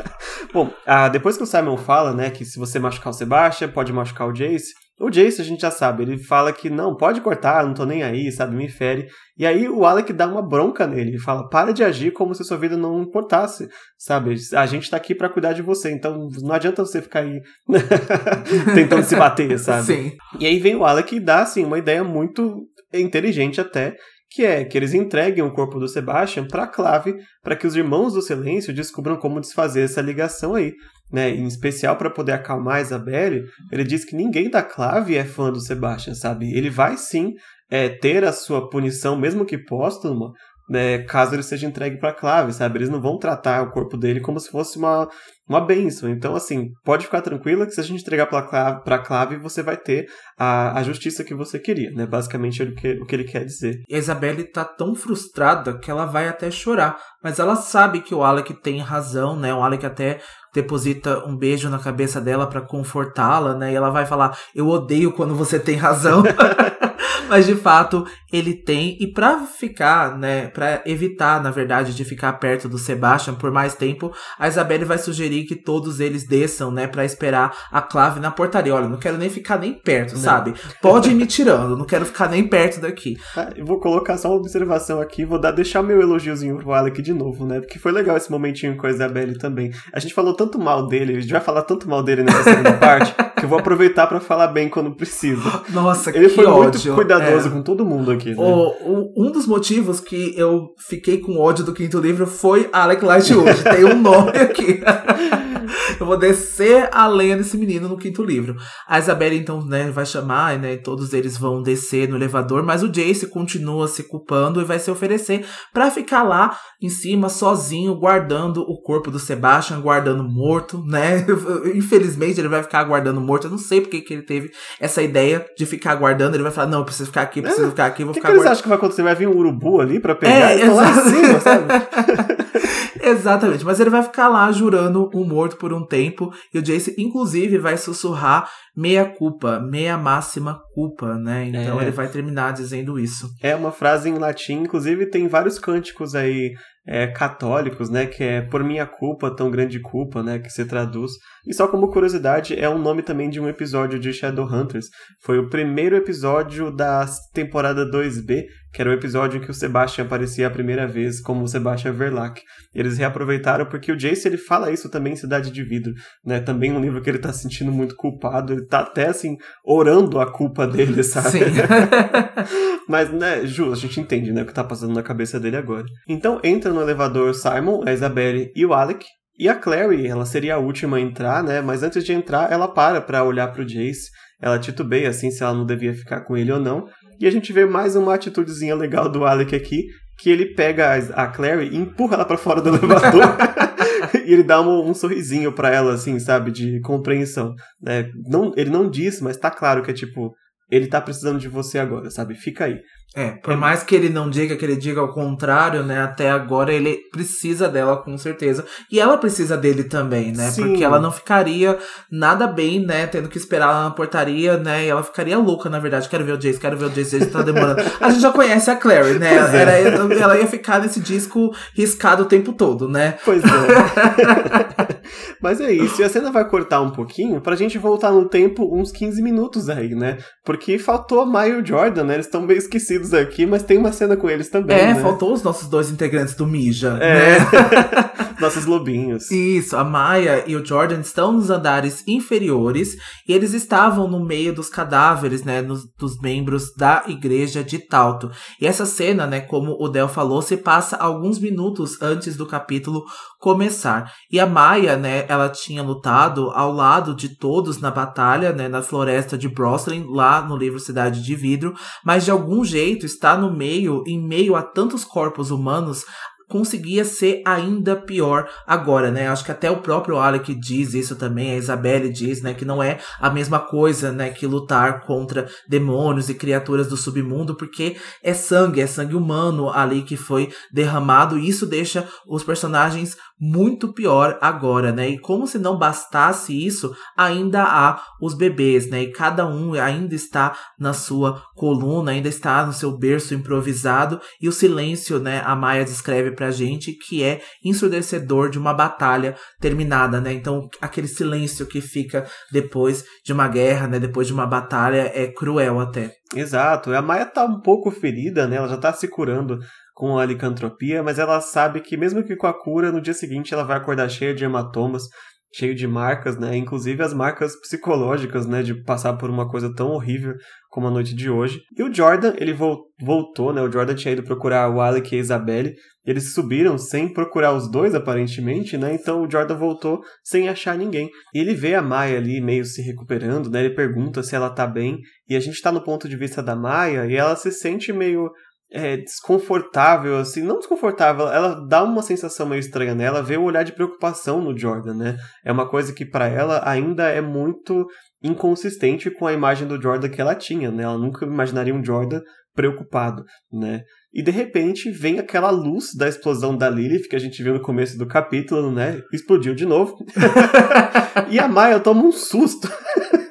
Bom, ah, depois que o Simon fala, né, que se você machucar o Sebastian, pode machucar o Jace, o Jace a gente já sabe, ele fala que não, pode cortar, não tô nem aí, sabe, me fere. E aí o Alec dá uma bronca nele, e fala, para de agir como se sua vida não importasse, sabe? A gente tá aqui pra cuidar de você, então não adianta você ficar aí tentando se bater, sabe? Sim. E aí vem o Alec e dá, assim, uma ideia muito inteligente até, que é que eles entreguem o corpo do Sebastian pra Clave, para que os Irmãos do Silêncio descubram como desfazer essa ligação aí. Né, em especial para poder acalmar a Isabelle, ele diz que ninguém da Clave é fã do Sebastian, sabe? Ele vai sim é, ter a sua punição, mesmo que póstuma, né, caso ele seja entregue para Clave, sabe? Eles não vão tratar o corpo dele como se fosse uma, uma bênção. Então, assim, pode ficar tranquila que se a gente entregar para Clave, Clave, você vai ter a, a justiça que você queria, né? Basicamente é o que, o que ele quer dizer. E a Isabelle tá tão frustrada que ela vai até chorar. Mas ela sabe que o Alec tem razão, né? O Alec até deposita um beijo na cabeça dela pra confortá-la, né? E ela vai falar: Eu odeio quando você tem razão. Mas de fato ele tem. E pra ficar, né? Pra evitar, na verdade, de ficar perto do Sebastian por mais tempo, a Isabelle vai sugerir que todos eles desçam, né? Pra esperar a clave na portaria. Olha, não quero nem ficar nem perto, Não. sabe? Pode ir me tirando, não quero ficar nem perto daqui. Ah, eu vou colocar só uma observação aqui, vou dar, deixar meu elogiozinho pro Alec de novo, né? Porque foi legal esse momentinho com a Isabelle também. A gente falou tanto mal dele, a gente vai falar tanto mal dele nessa segunda parte, que eu vou aproveitar pra falar bem quando precisa. Nossa, Ele que foi ódio. muito cuidadoso É. com todo mundo aqui, né? O, o- um dos motivos que eu fiquei com ódio do quinto livro foi Alec Lightwood. Tem um nome aqui. eu vou descer a lenha desse menino no quinto livro. A Isabelle, então, né, vai chamar, né? Todos eles vão descer no elevador, mas o Jace continua se culpando e vai se oferecer pra ficar lá em cima, sozinho, guardando o corpo do Sebastian, guardando morto, né? Infelizmente, ele vai ficar guardando morto. Eu não sei porque que ele teve essa ideia de ficar guardando. Ele vai falar: não, eu preciso ficar aqui, eu preciso ficar aqui, vou O que, ficar que eles guardando. acham que vai acontecer? Vai vir um urubu ali pra pegar É, e lá em cima, sabe? Exatamente, mas ele vai ficar lá jurando um morto por um tempo. E o Jace, inclusive, vai sussurrar meia culpa, meia máxima culpa, né? Então É. ele vai terminar dizendo isso. É uma frase em latim, inclusive tem vários cânticos aí é, católicos, né? Que é por minha culpa, tão grande culpa, né? Que se traduz. E só como curiosidade, é um nome também de um episódio de Shadowhunters. Foi o primeiro episódio da temporada 2B, que era o episódio em que o Sebastian aparecia a primeira vez como o Sebastian Verlac. Eles reaproveitaram porque o Jace ele fala isso também em Cidade de Vidro, né? Também um livro que ele tá se sentindo muito culpado, ele tá até assim orando a culpa dele, sabe? Sim. Mas, né, Ju, a gente entende, né, o que tá passando na cabeça dele agora. Então, entra no elevador o Simon, a Isabelle e o Alec. E a Clary, ela seria a última a entrar, né, mas antes de entrar, ela para pra olhar pro Jace. Ela titubeia, assim, se ela não devia ficar com ele ou não. E a gente vê mais uma atitudezinha legal do Alec aqui, que ele pega a Clary e empurra ela pra fora do elevador. e ele dá um, um sorrisinho pra ela, assim, sabe, de compreensão. Né? Não, ele não diz, mas tá claro que é tipo, ele tá precisando de você agora, sabe? Fica aí. É, por mais que ele não diga, que ele diga ao contrário, né? Até agora ele precisa dela com certeza. E ela precisa dele também, né? Sim. Porque ela não ficaria nada bem, né? Tendo que esperar lá na portaria, né? E ela ficaria louca, na verdade. Quero ver o Jace, quero ver o Jace, ele tá demorando. A gente já conhece a Clary, né? Pois é. Era, ela ia ficar nesse disco riscado o tempo todo, né? Pois é. Mas é isso. E a cena vai cortar um pouquinho pra gente voltar no tempo uns 15 minutos aí, né? Porque faltou a e Jordan, né? Eles estão meio esquecidos aqui, mas tem uma cena com eles também. É, né? faltou os nossos dois integrantes do Mija, É. né? Nossos lobinhos. Isso, a Maya e o Jordan estão nos andares inferiores e eles estavam no meio dos cadáveres, né, nos- dos membros da igreja de Talto. E essa cena, né, como o Del falou, se passa alguns minutos antes do capítulo começar. E a Maya, né, ela tinha lutado ao lado de todos na batalha, né, na floresta de Broslin, lá no livro Cidade de Vidro, mas de algum jeito está no meio, em meio a tantos corpos humanos, conseguia ser ainda pior agora, né? Acho que até o próprio Alec diz isso também, a Isabelle diz, né, que não é a mesma coisa, né, que lutar contra demônios e criaturas do submundo, porque é sangue, é sangue humano ali que foi derramado, e isso deixa os personagens muito pior agora, né? E como se não bastasse isso, ainda há os bebês, né? E cada um ainda está na sua coluna, ainda está no seu berço improvisado, e o silêncio, né? A Maia descreve pra gente que é ensurdecedor de uma batalha terminada, né? Então, aquele silêncio que fica depois de uma guerra, né? Depois de uma batalha é cruel até. Exato. A Maia tá um pouco ferida, né? Ela já tá se curando com a licantropia, mas ela sabe que mesmo que com a cura, no dia seguinte ela vai acordar cheia de hematomas, cheio de marcas, né? Inclusive as marcas psicológicas, né? De passar por uma coisa tão horrível como a noite de hoje. E o Jordan, ele vol- voltou, né? O Jordan tinha ido procurar o Alec e a Isabelle. Eles subiram sem procurar os dois, aparentemente, né? Então o Jordan voltou sem achar ninguém. E ele vê a Maia ali meio se recuperando, né? Ele pergunta se ela tá bem. E a gente tá no ponto de vista da Maia e ela se sente meio é, desconfortável, assim, não desconfortável, ela dá uma sensação meio estranha nela, vê o olhar de preocupação no Jordan, né? É uma coisa que para ela ainda é muito inconsistente com a imagem do Jordan que ela tinha, né? Ela nunca imaginaria um Jordan preocupado, né? E de repente vem aquela luz da explosão da Lilith que a gente viu no começo do capítulo, né? Explodiu de novo. e a Maya toma um susto.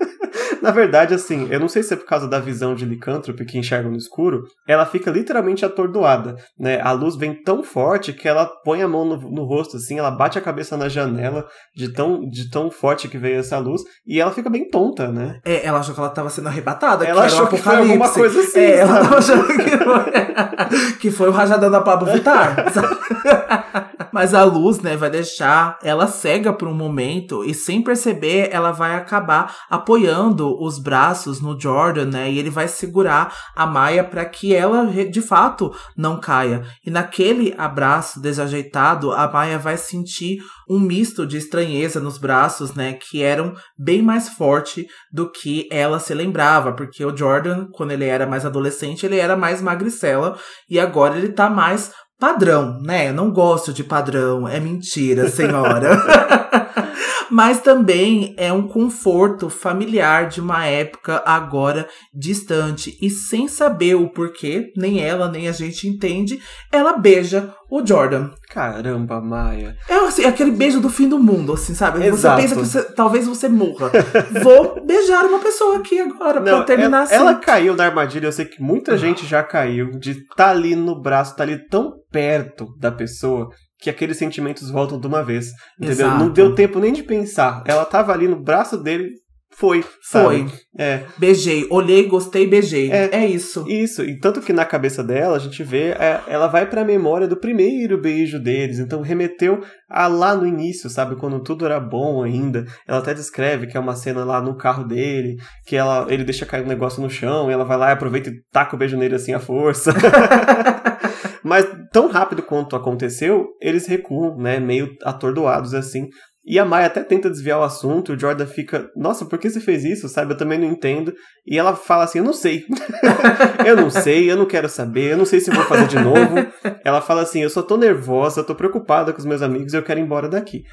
Na verdade, assim, eu não sei se é por causa da visão de licântrope que enxerga no escuro, ela fica literalmente atordoada, né? A luz vem tão forte que ela põe a mão no, no rosto, assim, ela bate a cabeça na janela de tão, de tão forte que veio essa luz e ela fica bem tonta, né? É, ela achou que ela tava sendo arrebatada, Ela achou que foi alguma coisa assim, É, ela tava achando que foi, que foi o rajadão da Pablo Vittar. sabe? Mas a luz, né, vai deixar ela cega por um momento e sem perceber ela vai acabar apoiando os braços no Jordan, né, e ele vai segurar a Maia para que ela de fato não caia. E naquele abraço desajeitado, a Maia vai sentir um misto de estranheza nos braços, né, que eram bem mais forte do que ela se lembrava, porque o Jordan, quando ele era mais adolescente, ele era mais magricela e agora ele tá mais padrão, né? Eu não gosto de padrão, é mentira, senhora. Mas também é um conforto familiar de uma época agora distante. E sem saber o porquê, nem ela, nem a gente entende, ela beija o Jordan. Caramba, Maia. É assim, aquele beijo do fim do mundo, assim, sabe? Exato. Você pensa que você- talvez você morra. Vou beijar uma pessoa aqui agora pra Não, terminar ela, assim. ela caiu na armadilha, eu sei que muita gente já caiu, de estar ali no braço, tá ali tão perto da pessoa que aqueles sentimentos voltam de uma vez. Entendeu? Exato. Não deu tempo nem de pensar. Ela tava ali no braço dele, foi. Foi. sabe? É. Beijei, olhei, gostei, beijei. É. É, isso. Isso, e tanto que na cabeça dela a gente vê, é, ela vai pra memória do primeiro beijo deles, então remeteu a lá no início, sabe, quando tudo era bom ainda. Ela até descreve que é uma cena lá no carro dele, que ela, ele deixa cair um negócio no chão, e ela vai lá e aproveita e taca o beijo nele assim à força. Mas tão rápido quanto aconteceu, eles recuam, né, meio atordoados assim. E a Maya até tenta desviar o assunto, o Jordan fica, nossa, por que você fez isso? Sabe, eu também não entendo. E ela fala assim, eu não sei. eu não sei, eu não quero saber, eu não sei se vou fazer de novo. Ela fala assim, eu só tô nervosa, eu tô preocupada com os meus amigos e eu quero ir embora daqui.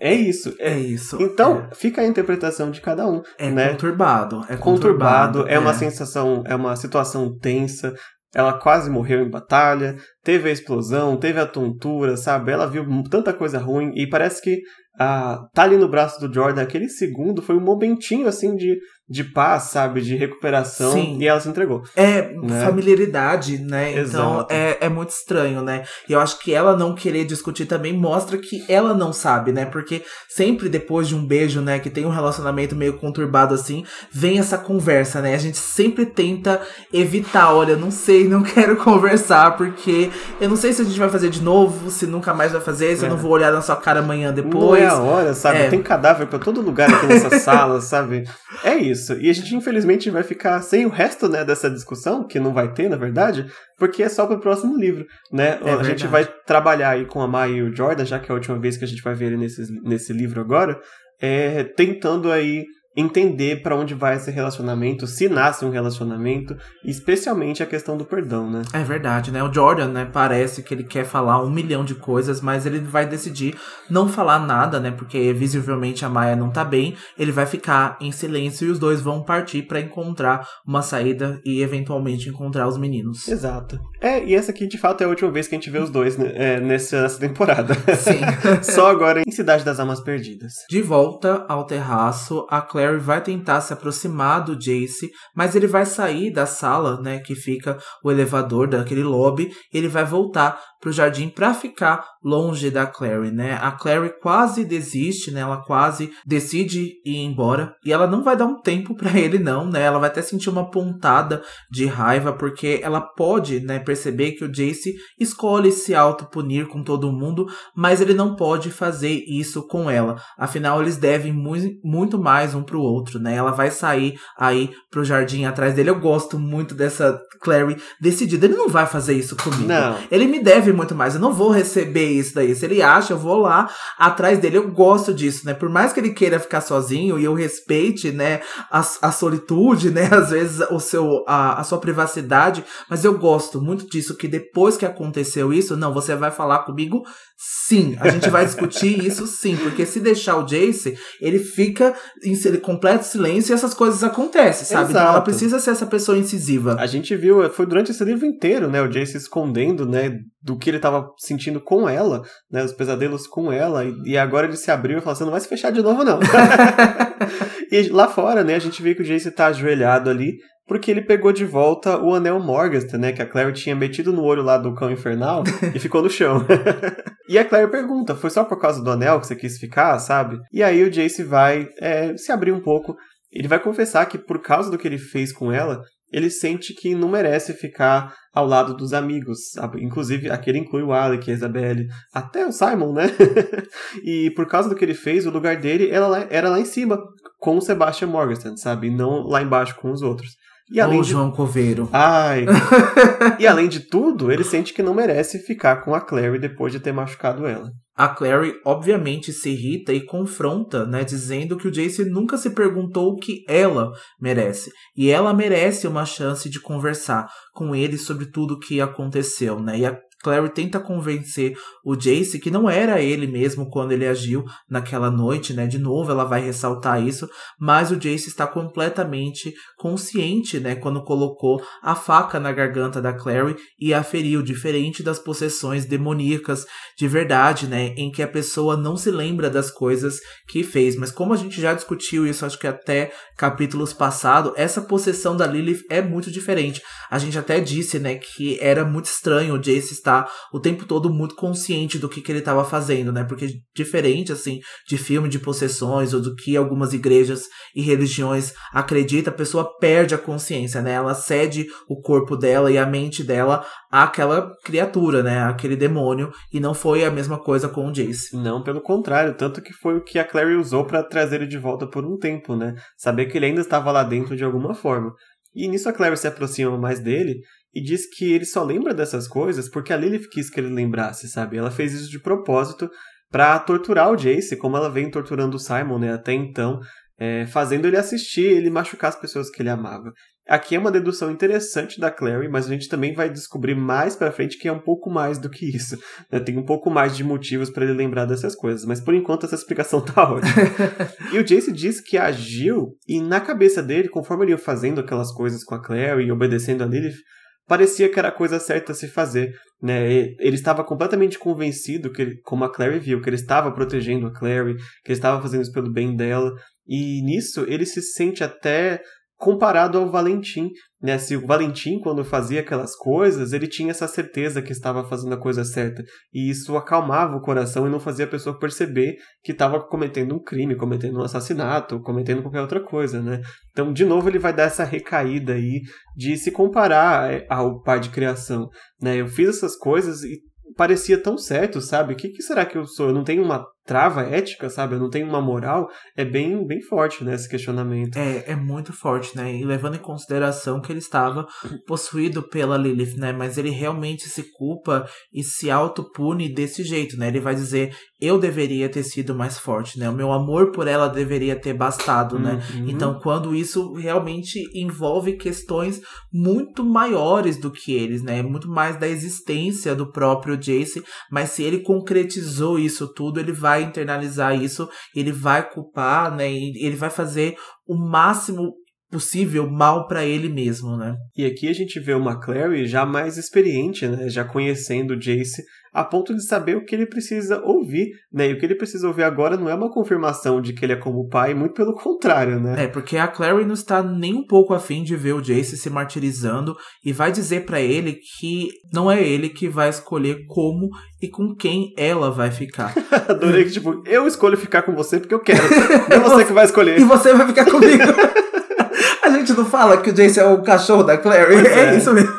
É isso. É isso. Então, fica a interpretação de cada um, é, é né? conturbado. É conturbado, conturbado. é uma sensação, é uma situação tensa. Ela quase morreu em batalha, teve a explosão, teve a tontura, sabe? Ela viu tanta coisa ruim e parece que ah, tá ali no braço do Jordan, aquele segundo foi um momentinho assim de, de paz, sabe? De recuperação Sim. e ela se entregou. É Né? familiaridade, né? Então Exato. é, é muito estranho, né? E eu acho que ela não querer discutir também mostra que ela não sabe, né? Porque sempre depois de um beijo, né, que tem um relacionamento meio conturbado assim, vem essa conversa, né? A gente sempre tenta evitar, olha, não sei, não quero conversar, porque eu não sei se a gente vai fazer de novo, se nunca mais vai fazer, se É. eu não vou olhar na sua cara amanhã Não depois. é a hora, sabe? É. Tem cadáver pra todo lugar aqui nessa sala, sabe? É isso. E a gente, infelizmente, vai ficar sem o resto né, dessa discussão, que não vai ter, na verdade, porque é só pro próximo livro, né? É a gente vai trabalhar aí com a Maya e o Jordan, já que é a última vez que a gente vai ver ele nesse, nesse livro agora, é, tentando aí entender pra onde vai esse relacionamento, se nasce um relacionamento, especialmente a questão do perdão, né? É verdade, né? O Jordan, né, parece que ele quer falar um milhão de coisas, mas ele vai decidir não falar nada, né? Porque visivelmente a Maia não tá bem. Ele vai ficar em silêncio e os dois vão partir pra encontrar uma saída e eventualmente encontrar os meninos. Exato. É, e essa aqui de fato é a última vez que a gente vê os dois né, é, nessa, nessa temporada. Sim. Só agora em Cidade das Almas Perdidas. De volta ao terraço, a Clary vai tentar se aproximar do Jace, mas ele vai sair da sala, né, que fica o elevador daquele lobby, e ele vai voltar pro jardim pra ficar longe da Clary, né? A Clary quase desiste, né? Ela quase decide ir embora e ela não vai dar um tempo pra ele não, né? Ela vai até sentir uma pontada de raiva porque ela pode, né, perceber que o Jace escolhe se autopunir com todo mundo, mas ele não pode fazer isso com ela. Afinal, eles devem mu muito mais um pro outro, né? Ela vai sair aí pro jardim atrás dele. Eu gosto muito dessa Clary decidida. Ele não vai fazer isso comigo. Não. Ele me deve muito mais. Eu não vou receber isso daí. Se ele acha, eu vou lá atrás dele. Eu gosto disso, né? Por mais que ele queira ficar sozinho e eu respeite, né, a, a solitude, né? Às vezes o seu, a, a sua privacidade. Mas eu gosto muito disso. Que depois que aconteceu isso, não, você vai falar comigo sim. A gente vai discutir isso sim. Porque se deixar o Jace, ele fica em completo silêncio e essas coisas acontecem, sabe? Então ela Exato. precisa ser essa pessoa incisiva. A gente viu, foi durante esse livro inteiro, né? O Jay se escondendo, né? Do que ele tava sentindo com ela, né? Os pesadelos com ela. E, e agora ele se abriu e falou: Você não vai se fechar de novo, não. e lá fora, né? A gente vê que o Jace tá ajoelhado ali. Porque ele pegou de volta o anel Morgenstern, né? Que a Claire tinha metido no olho lá do cão infernal e ficou no chão. e a Claire pergunta: Foi só por causa do anel que você quis ficar, sabe? E aí o Jace vai é, se abrir um pouco. Ele vai confessar que por causa do que ele fez com ela, ele sente que não merece ficar ao lado dos amigos. sabe? Inclusive, aquele inclui o Alec, a Isabelle, até o Simon, né? e por causa do que ele fez, o lugar dele era lá, era lá em cima, com o Sebastian Morgenstern, sabe? E não lá embaixo com os outros. E além de... João Coveiro. Ai! e além de tudo, ele sente que não merece ficar com a Clary depois de ter machucado ela. A Clary obviamente se irrita e confronta, né, dizendo que o Jace nunca se perguntou o que ela merece. E ela merece uma chance de conversar com ele sobre tudo o que aconteceu, né? E a Clary tenta convencer o Jace que não era ele mesmo quando ele agiu naquela noite, né? De novo, ela vai ressaltar isso, mas o Jace está completamente consciente, né? Quando colocou a faca na garganta da Clary e a feriu, diferente das possessões demoníacas de verdade, né? Em que a pessoa não se lembra das coisas que fez. Mas como a gente já discutiu isso, acho que até capítulos passados, essa possessão da Lilith é muito diferente. A gente até disse, né, que era muito estranho o Jace estar o tempo todo muito consciente do que, que ele estava fazendo, né? Porque diferente, assim, de filme de possessões ou do que algumas igrejas e religiões acreditam, a pessoa perde a consciência, né? Ela cede o corpo dela e a mente dela àquela criatura, né? Aquele demônio. E não foi a mesma coisa com o Jace. Não, pelo contrário. Tanto que foi o que a Clary usou para trazer ele de volta por um tempo, né? Saber que ele ainda estava lá dentro de alguma forma. E nisso a Clary se aproxima mais dele e diz que ele só lembra dessas coisas porque a Lilith quis que ele lembrasse, sabe? Ela fez isso de propósito para torturar o Jace, como ela vem torturando o Simon, né, até então, é, fazendo ele assistir ele machucar as pessoas que ele amava. Aqui é uma dedução interessante da Clary, mas a gente também vai descobrir mais para frente que é um pouco mais do que isso. Né? Tem um pouco mais de motivos para ele lembrar dessas coisas, mas por enquanto essa explicação tá ótima. e o Jace diz que agiu e na cabeça dele, conforme ele ia fazendo aquelas coisas com a Clary e obedecendo a Lilith, parecia que era a coisa certa a se fazer. Né? Ele estava completamente convencido, que ele, como a Clary viu, que ele estava protegendo a Clary, que ele estava fazendo isso pelo bem dela. E nisso ele se sente até comparado ao Valentim, né? Se o Valentim, quando fazia aquelas coisas, ele tinha essa certeza que estava fazendo a coisa certa. E isso acalmava o coração e não fazia a pessoa perceber que estava cometendo um crime, cometendo um assassinato, cometendo qualquer outra coisa, né? Então, de novo, ele vai dar essa recaída aí de se comparar é, ao pai de criação, né? Eu fiz essas coisas e parecia tão certo, sabe? O que, que será que eu sou? Eu não tenho uma trava ética, sabe? Eu não tenho uma moral, é bem, bem forte, né, esse questionamento. É, é muito forte, né? E levando em consideração que ele estava possuído pela Lilith, né? Mas ele realmente se culpa e se autopune desse jeito, né? Ele vai dizer, eu deveria ter sido mais forte, né? O meu amor por ela deveria ter bastado, né? Uhum. Então, quando isso realmente envolve questões muito maiores do que eles, né? Muito mais da existência do próprio Jace, mas se ele concretizou isso tudo, ele vai internalizar isso, ele vai culpar, né? E ele vai fazer o máximo possível mal para ele mesmo, né? E aqui a gente vê uma Clary já mais experiente, né? Já conhecendo o Jace a ponto de saber o que ele precisa ouvir, né? E o que ele precisa ouvir agora não é uma confirmação de que ele é como pai, muito pelo contrário, né? É, porque a Clary não está nem um pouco afim de ver o Jace se martirizando e vai dizer para ele que não é ele que vai escolher como e com quem ela vai ficar. Adorei que, tipo, eu escolho ficar com você porque eu quero. Não é você que vai escolher. E você vai ficar comigo. a gente não fala que o Jace é o cachorro da Clary. É, é. isso mesmo.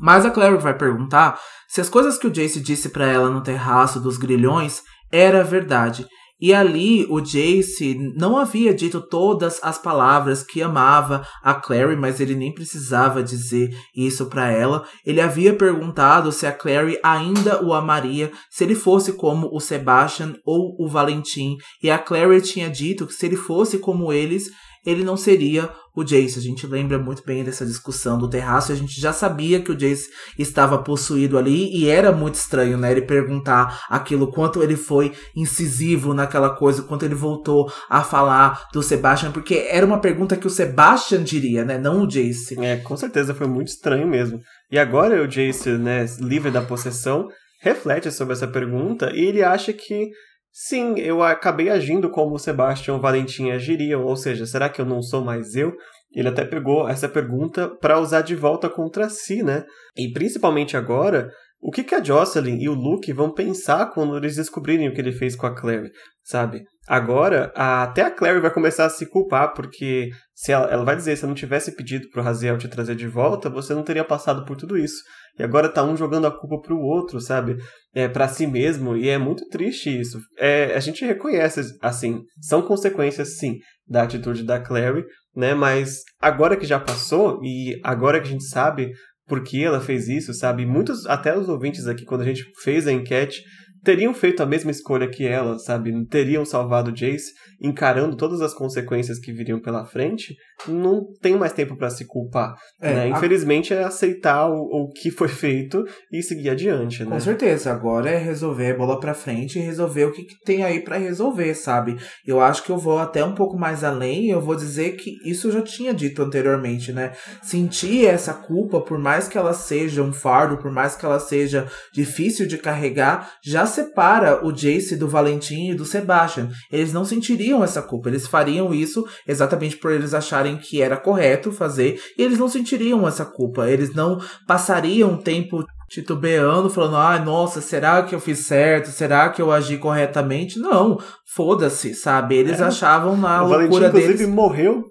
Mas a Clary vai perguntar se as coisas que o Jace disse pra ela no terraço dos grilhões era verdade. E ali o Jace não havia dito todas as palavras que amava a Clary, mas ele nem precisava dizer isso pra ela. Ele havia perguntado se a Clary ainda o amaria se ele fosse como o Sebastian ou o Valentim. E a Clary tinha dito que se ele fosse como eles, ele não seria o Jace. A gente lembra muito bem dessa discussão do terraço. A gente já sabia que o Jace estava possuído ali e era muito estranho, né? Ele perguntar aquilo, quanto ele foi incisivo naquela coisa, quanto ele voltou a falar do Sebastian, porque era uma pergunta que o Sebastian diria, né? Não o Jace. É, com certeza foi muito estranho mesmo. E agora o Jace, né, livre da possessão, reflete sobre essa pergunta e ele acha que sim, eu acabei agindo como o Sebastian e o Valentim agiriam, ou seja, será que eu não sou mais eu? Ele até pegou essa pergunta para usar de volta contra si, né? E principalmente agora, o que, que a Jocelyn e o Luke vão pensar quando eles descobrirem o que ele fez com a Clary, sabe? Agora, a- até a Clary vai começar a se culpar, porque se ela, ela vai dizer, se eu não tivesse pedido pro Raziel te trazer de volta, você não teria passado por tudo isso. E agora tá um jogando a culpa pro outro, sabe? É, para si mesmo, e é muito triste isso. É, a gente reconhece, assim, são consequências, sim, da atitude da Clary, né? Mas agora que já passou, e agora que a gente sabe por que ela fez isso, sabe? Muitos, até os ouvintes aqui, quando a gente fez a enquete, teriam feito a mesma escolha que ela, sabe? Teriam salvado Jace, encarando todas as consequências que viriam pela frente, não tem mais tempo para se culpar. É, né? Infelizmente é aceitar o, o, que foi feito e seguir adiante, né? Com certeza, agora é resolver a bola para frente e resolver o que, que tem aí para resolver, sabe? Eu acho que eu vou até um pouco mais além, eu vou dizer que isso eu já tinha dito anteriormente, né? Sentir essa culpa, por mais que ela seja um fardo, por mais que ela seja difícil de carregar, já separa o Jace do Valentim e do Sebastian. Eles não sentiriam essa culpa, eles fariam isso exatamente por eles acharem que era correto fazer e eles não sentiriam essa culpa, eles não passariam tempo titubeando, falando, ai, ah, nossa, será que eu fiz certo? Será que eu agi corretamente? Não, foda-se, sabe? Eles é, achavam na o loucura Valentim, deles. inclusive, morreu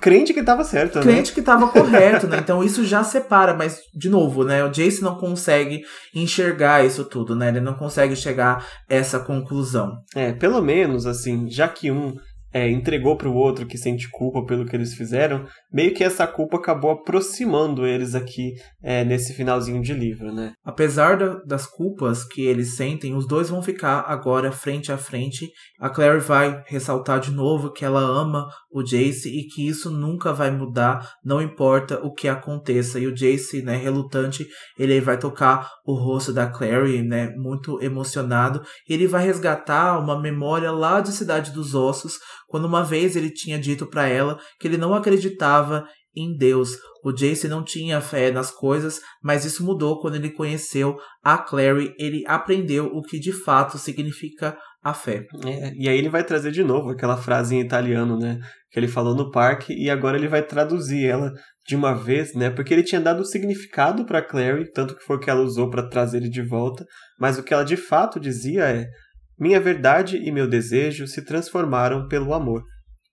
crente que estava certo, né? Crente que estava correto, né? Então isso já separa, mas de novo, né? O Jace não consegue enxergar isso tudo, né? Ele não consegue chegar a essa conclusão. É, pelo menos assim, já que um é, entregou para o outro que sente culpa pelo que eles fizeram, meio que essa culpa acabou aproximando eles aqui é, nesse finalzinho de livro, né? Apesar da, das culpas que eles sentem, os dois vão ficar agora frente a frente. A Claire vai ressaltar de novo que ela ama o Jace e que isso nunca vai mudar, não importa o que aconteça. E o Jace, né, relutante, ele vai tocar o rosto da Clary, né, muito emocionado. E ele vai resgatar uma memória lá de Cidade dos Ossos, quando uma vez ele tinha dito para ela que ele não acreditava em Deus. O Jace não tinha fé nas coisas, mas isso mudou quando ele conheceu a Clary. Ele aprendeu o que de fato significa a fé. É, e aí ele vai trazer de novo aquela frase em italiano, né? Que ele falou no parque, e agora ele vai traduzir ela de uma vez, né? Porque ele tinha dado significado para Clary, tanto que foi o que ela usou para trazer ele de volta, mas o que ela de fato dizia é: minha verdade e meu desejo se transformaram pelo amor.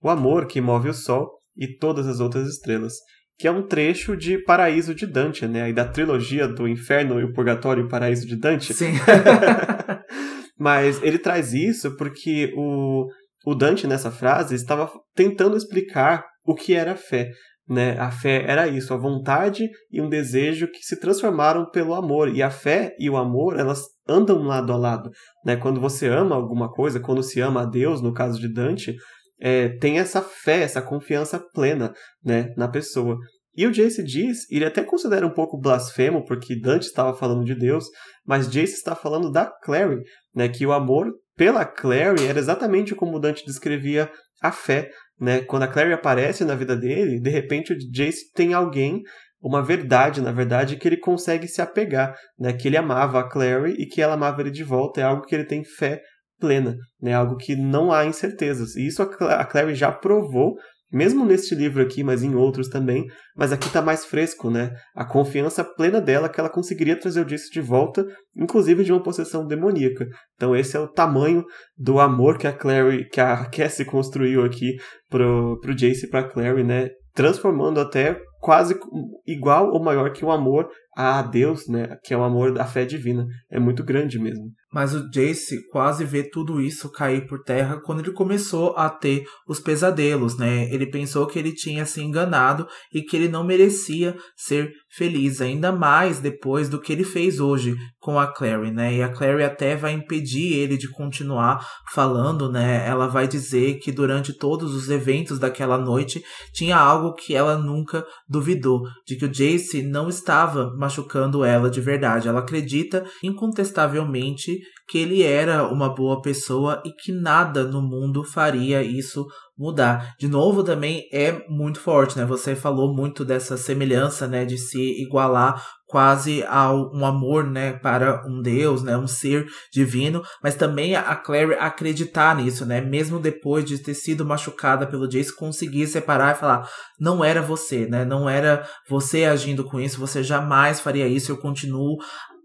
O amor que move o sol e todas as outras estrelas. Que é um trecho de Paraíso de Dante, né? E da trilogia do Inferno e o Purgatório e o Paraíso de Dante. Sim. Mas ele traz isso porque o, o Dante, nessa frase, estava tentando explicar o que era fé. Né? A fé era isso, a vontade e um desejo que se transformaram pelo amor. E a fé e o amor, elas andam lado a lado. Né? Quando você ama alguma coisa, quando se ama a Deus, no caso de Dante, é, tem essa fé, essa confiança plena né, na pessoa. E o Jace diz, ele até considera um pouco blasfemo, porque Dante estava falando de Deus, mas Jace está falando da Clary, né, que o amor pela Clary era exatamente como Dante descrevia a fé, né? Quando a Clary aparece na vida dele, de repente o Jace tem alguém, uma verdade, na verdade, que ele consegue se apegar, né? Que ele amava a Clary e que ela amava ele de volta, é algo que ele tem fé plena, né? Algo que não há incertezas. E isso a Clary já provou mesmo neste livro aqui, mas em outros também, mas aqui está mais fresco, né? A confiança plena dela que ela conseguiria trazer o Jace de volta, inclusive de uma possessão demoníaca. Então esse é o tamanho do amor que a Clary, que a Cassie construiu aqui pro, pro Jace e pra Clary, né? Transformando até quase igual ou maior que o amor a Deus, né? Que é o amor da fé divina. É muito grande mesmo. Mas o Jace quase vê tudo isso cair por terra quando ele começou a ter os pesadelos, né? Ele pensou que ele tinha se enganado e que ele não merecia ser feliz, ainda mais depois do que ele fez hoje com a Clary, né? E a Clary até vai impedir ele de continuar falando, né? Ela vai dizer que durante todos os eventos daquela noite tinha algo que ela nunca duvidou, de que o Jace não estava machucando ela de verdade. Ela acredita incontestavelmente que ele era uma boa pessoa e que nada no mundo faria isso mudar. De novo, também é muito forte, né? Você falou muito dessa semelhança, né, de se igualar quase ao um amor, né, para um Deus, né, um ser divino, mas também a Clary acreditar nisso, né, mesmo depois de ter sido machucada pelo Jace, conseguir separar e falar, não era você, né, não era você agindo com isso, você jamais faria isso, eu continuo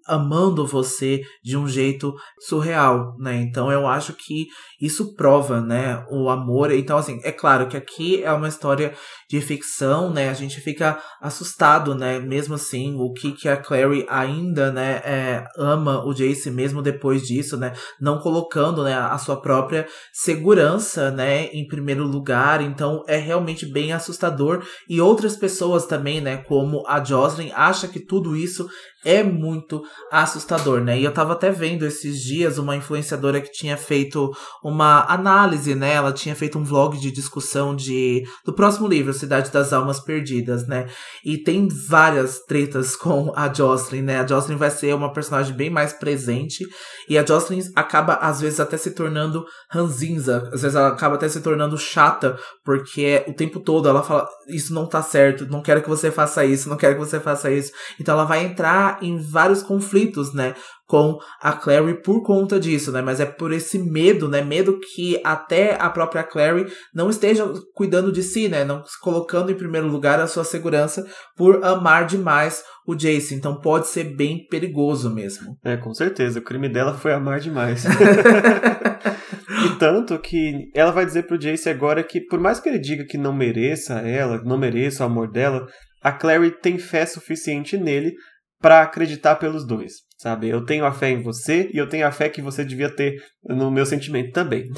amando você de um jeito surreal, né? Então eu acho que isso prova, né, o amor. Então assim, é claro que aqui é uma história de ficção, né? A gente fica assustado, né? Mesmo assim, o que que a Clary ainda, né, é, ama o Jace mesmo depois disso, né? Não colocando, né, a sua própria segurança, né, em primeiro lugar. Então é realmente bem assustador e outras pessoas também, né, como a Jocelyn acha que tudo isso é muito assustador, né? E eu tava até vendo esses dias uma influenciadora que tinha feito uma análise, né? Ela tinha feito um vlog de discussão de do próximo livro, Cidade das Almas Perdidas, né? E tem várias tretas com a Jocelyn, né? A Jocelyn vai ser uma personagem bem mais presente e a Jocelyn acaba às vezes até se tornando ranzinza, às vezes ela acaba até se tornando chata, porque o tempo todo ela fala isso não tá certo, não quero que você faça isso, não quero que você faça isso. Então ela vai entrar em vários conflitos conflitos, né, com a Clary por conta disso, né? Mas é por esse medo, né? Medo que até a própria Clary não esteja cuidando de si, né? Não colocando em primeiro lugar a sua segurança por amar demais o Jace. Então pode ser bem perigoso mesmo. É, com certeza. O crime dela foi amar demais. e tanto que ela vai dizer pro Jace agora que, por mais que ele diga que não mereça ela, não mereça o amor dela, a Clary tem fé suficiente nele para acreditar pelos dois, sabe? Eu tenho a fé em você e eu tenho a fé que você devia ter no meu sentimento também.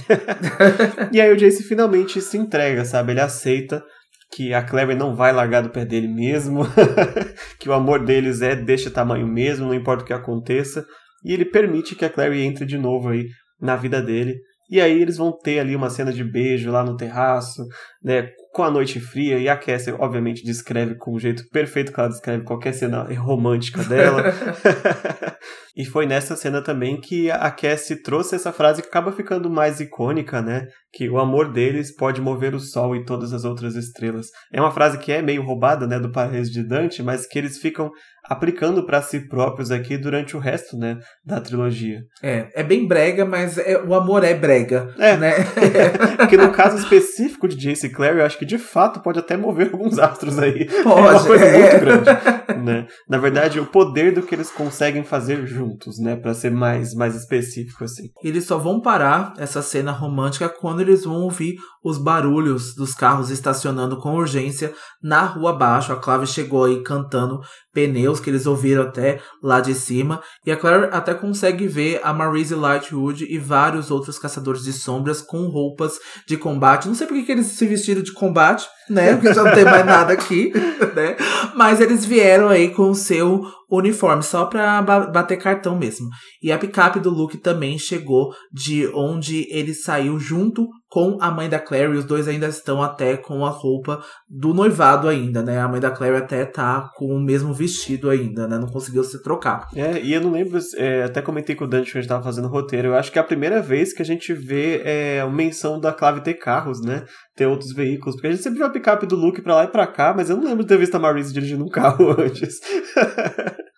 e aí o Jace finalmente se entrega, sabe? Ele aceita que a Clary não vai largar do pé dele mesmo, que o amor deles é deste tamanho mesmo, não importa o que aconteça, e ele permite que a Clary entre de novo aí na vida dele. E aí eles vão ter ali uma cena de beijo lá no terraço, né, com a noite fria, e a Cassie, obviamente, descreve com o jeito perfeito que ela descreve qualquer cena romântica dela. e foi nessa cena também que a Cassie trouxe essa frase que acaba ficando mais icônica, né? Que o amor deles pode mover o sol e todas as outras estrelas. É uma frase que é meio roubada, né, do Paraíso de Dante, mas que eles ficam aplicando para si próprios aqui durante o resto, né, da trilogia. É, é bem brega, mas é, o amor é brega, é. né? Porque no caso específico de Jace e Clary, eu acho que de fato pode até mover alguns astros aí. Pode, é uma coisa é. muito grande, né? Na verdade, o poder do que eles conseguem fazer juntos, né, para ser mais mais específico assim. Eles só vão parar essa cena romântica quando eles vão ouvir os barulhos dos carros estacionando com urgência na rua abaixo. A Clave chegou aí cantando pneus que eles ouviram até lá de cima. E a Claire até consegue ver a Marise Lightwood e vários outros caçadores de sombras com roupas de combate. Não sei porque que eles se vestiram de combate, né? Porque já não tem mais nada aqui, né? Mas eles vieram aí com o seu uniforme, só pra ba bater cartão mesmo. E a picape do Luke também chegou de onde ele saiu junto com a mãe da Claire, e os dois ainda estão até com a roupa do noivado ainda, né? A mãe da Claire até tá com o mesmo vestido ainda, né? Não conseguiu se trocar. É, e eu não lembro, é, até comentei com o Dante que a gente tava fazendo roteiro, eu acho que é a primeira vez que a gente vê é, menção da Clave ter carros, né? Ter outros veículos, porque a gente sempre a picape do Luke pra lá e pra cá, mas eu não lembro de ter visto a Marise dirigindo um carro antes.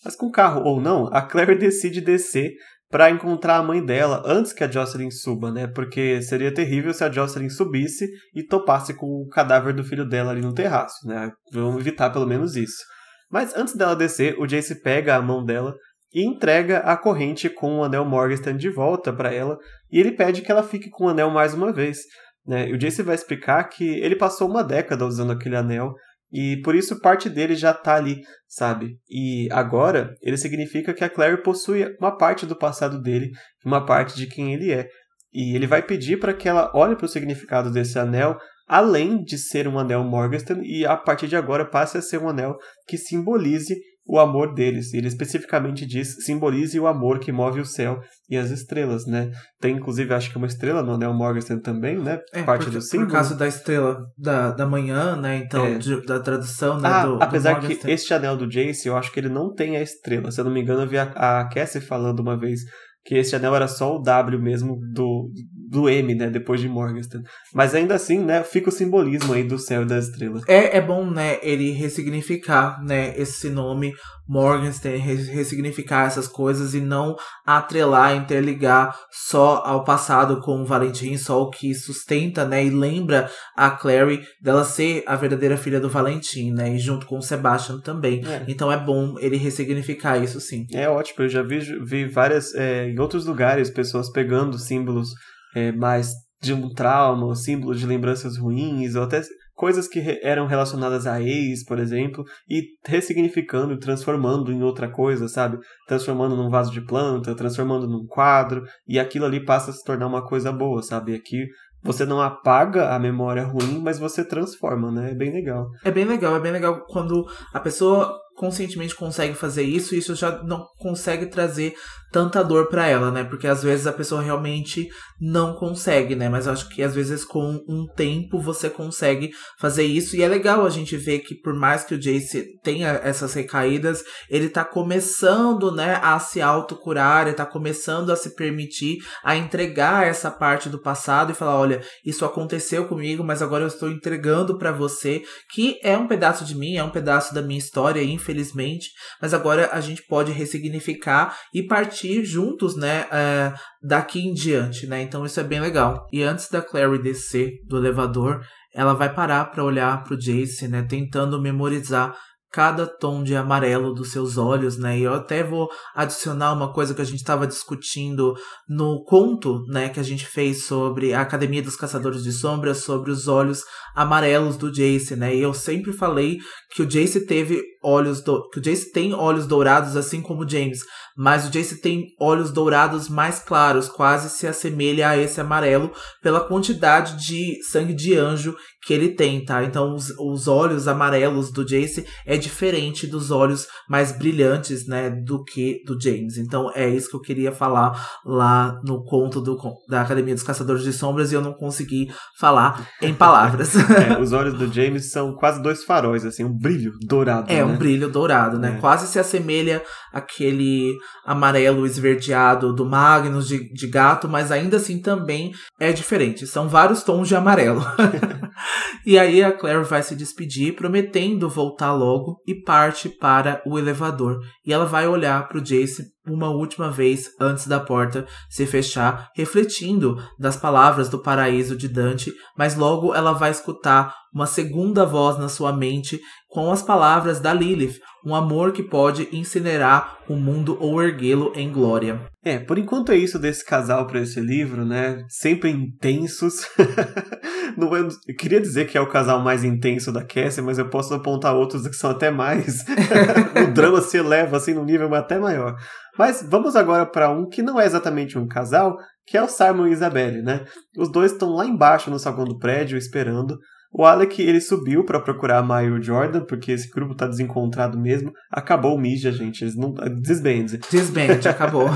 mas com carro ou não, a Claire decide descer para encontrar a mãe dela antes que a Jocelyn suba, né? Porque seria terrível se a Jocelyn subisse e topasse com o cadáver do filho dela ali no terraço, né? Vamos evitar pelo menos isso. Mas antes dela descer, o Jace pega a mão dela e entrega a corrente com o anel Morgenstern de volta para ela, e ele pede que ela fique com o anel mais uma vez. Né? E o Jace vai explicar que ele passou uma década usando aquele anel e por isso parte dele já tá ali, sabe? E agora ele significa que a Claire possui uma parte do passado dele, uma parte de quem ele é. E ele vai pedir para que ela olhe para o significado desse anel, além de ser um anel Morgenstern, e a partir de agora passe a ser um anel que simbolize o amor deles. Ele especificamente diz simbolize o amor que move o céu e as estrelas, né? Tem inclusive acho que uma estrela no anel Morgenstern também, né? É, Parte por, do símbolo. Por causa da estrela da, da manhã, né? Então, É. de- da tradução, né? Ah, do, apesar do que este anel do Jace, eu acho que ele não tem a estrela. Se eu não me engano, eu vi a, a Cassie falando uma vez que esse anel era só o W mesmo do, do M, né? Depois de Morgenstern. Mas ainda assim, né? Fica o simbolismo aí do céu e das estrelas. É, é bom, né, ele ressignificar, né, esse nome Morgenstern, res- ressignificar essas coisas e não atrelar, interligar só ao passado com o Valentim, só o que sustenta, né, e lembra a Clary dela ser a verdadeira filha do Valentim, né, e junto com o Sebastian também. É. Então é bom ele ressignificar isso sim. É ótimo, eu já vi, vi várias, é, em outros lugares, pessoas pegando símbolos é, mais de um trauma, símbolos de lembranças ruins, ou até coisas que eram relacionadas a ex, por exemplo, e ressignificando e transformando em outra coisa, sabe? Transformando num vaso de planta, transformando num quadro, e aquilo ali passa a se tornar uma coisa boa, sabe? Aqui você não apaga a memória ruim, mas você transforma, né? É bem legal. É bem legal, é bem legal quando a pessoa conscientemente consegue fazer isso, isso já não consegue trazer tanta dor para ela, né? Porque às vezes a pessoa realmente não consegue, né? Mas acho que às vezes com um tempo você consegue fazer isso. E é legal a gente ver que por mais que o Jace tenha essas recaídas, ele tá começando, né, a se autocurar, ele tá começando a se permitir a entregar essa parte do passado e falar, olha, isso aconteceu comigo, mas agora eu estou entregando para você, que é um pedaço de mim, é um pedaço da minha história, infelizmente, mas agora a gente pode ressignificar e partir juntos, né, é, daqui em diante, né? Então isso é bem legal. E antes da Clary descer do elevador, ela vai parar para olhar pro Jace, né, tentando memorizar cada tom de amarelo dos seus olhos, né? E eu até vou adicionar uma coisa que a gente estava discutindo no conto, né, que a gente fez sobre a Academia dos Caçadores de Sombras, sobre os olhos amarelos do Jace, né? E eu sempre falei que o Jace teve olhos do... que o Jace tem olhos dourados assim como o James, mas o Jace tem olhos dourados mais claros, quase se assemelha a esse amarelo pela quantidade de sangue de anjo que ele tem, tá? Então os, os olhos amarelos do Jace é diferente dos olhos mais brilhantes, né, do que do James. Então é isso que eu queria falar lá no conto do, da Academia dos Caçadores de Sombras e eu não consegui falar em palavras. é, os olhos do James são quase dois faróis, assim, um brilho dourado. É, né? Um brilho dourado, né? É. Quase se assemelha àquele amarelo esverdeado do Magnus de, de gato, mas ainda assim também é diferente. São vários tons de amarelo. e aí a Claire vai se despedir, prometendo voltar logo e parte para o elevador. E ela vai olhar para o Jace uma última vez antes da porta se fechar, refletindo das palavras do paraíso de Dante, mas logo ela vai escutar uma segunda voz na sua mente com as palavras da Lilith, um amor que pode incinerar o mundo ou erguê-lo em glória. É, por enquanto é isso desse casal para esse livro, né? Sempre intensos. Não, eu queria dizer que é o casal mais intenso da Cassie, mas eu posso apontar outros que são até mais. o drama se eleva assim num nível até maior. Mas vamos agora para um que não é exatamente um casal, que é o Simon e Isabelle, né? Os dois estão lá embaixo no saguão do prédio esperando. O Alec, ele subiu para procurar a Maya e o Jordan, porque esse grupo tá desencontrado mesmo. Acabou o Mija, gente. Eles não... Desband. Desband, acabou.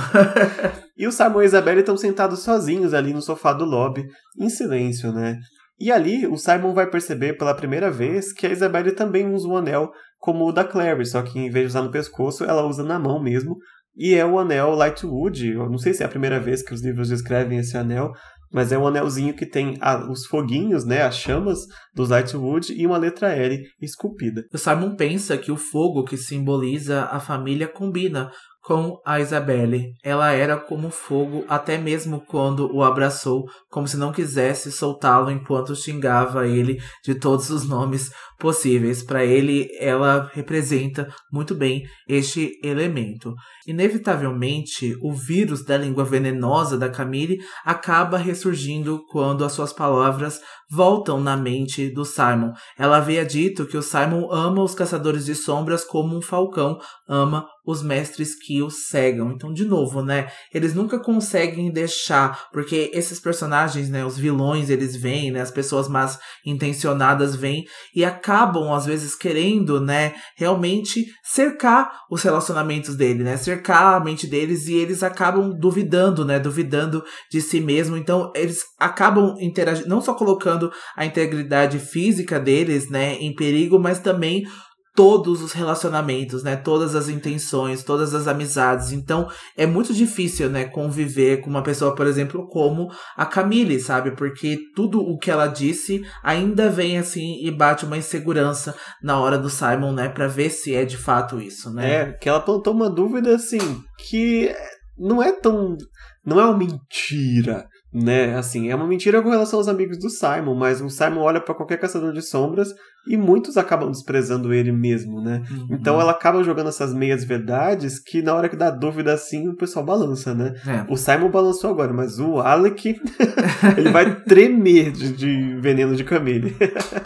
e o Simon e a Isabelle estão sentados sozinhos ali no sofá do lobby, em silêncio, né? E ali, o Simon vai perceber pela primeira vez que a Isabelle também usa um anel como o da Clary, só que em vez de usar no pescoço, ela usa na mão mesmo, e é o anel Lightwood. Eu não sei se é a primeira vez que os livros descrevem esse anel, mas é um anelzinho que tem a, os foguinhos, né, as chamas dos Lightwood e uma letra L esculpida. O Simon pensa que o fogo que simboliza a família combina com a Isabelle. Ela era como fogo até mesmo quando o abraçou, como se não quisesse soltá-lo enquanto xingava ele de todos os nomes possíveis. Para ele, ela representa muito bem este elemento. Inevitavelmente, o vírus da língua venenosa da Camille acaba ressurgindo quando as suas palavras voltam na mente do Simon. Ela havia dito que o Simon ama os caçadores de sombras como um falcão ama os mestres que o cegam. Então, de novo, né? Eles nunca conseguem deixar, porque esses personagens, né, os vilões, eles vêm, né, as pessoas mais intencionadas vêm e acabam às vezes querendo, né, realmente cercar os relacionamentos dele, né? Cercar a mente deles e eles acabam duvidando, né, duvidando de si mesmo. Então, eles acabam interagindo, não só colocando a integridade física deles, né, em perigo, mas também todos os relacionamentos, né? Todas as intenções, todas as amizades. Então, é muito difícil, né, conviver com uma pessoa, por exemplo, como a Camille, sabe? Porque tudo o que ela disse ainda vem assim e bate uma insegurança na hora do Simon, né, para ver se é de fato isso, né? É, que ela plantou uma dúvida assim, que não é tão não é uma mentira, né? Assim, é uma mentira com relação aos amigos do Simon, mas o Simon olha para qualquer caçador de sombras e muitos acabam desprezando ele mesmo, né? Uhum. Então ela acaba jogando essas meias verdades que na hora que dá dúvida assim, o pessoal balança, né? É. O Simon balançou agora, mas o Alec, ele vai tremer de, de veneno de Camille.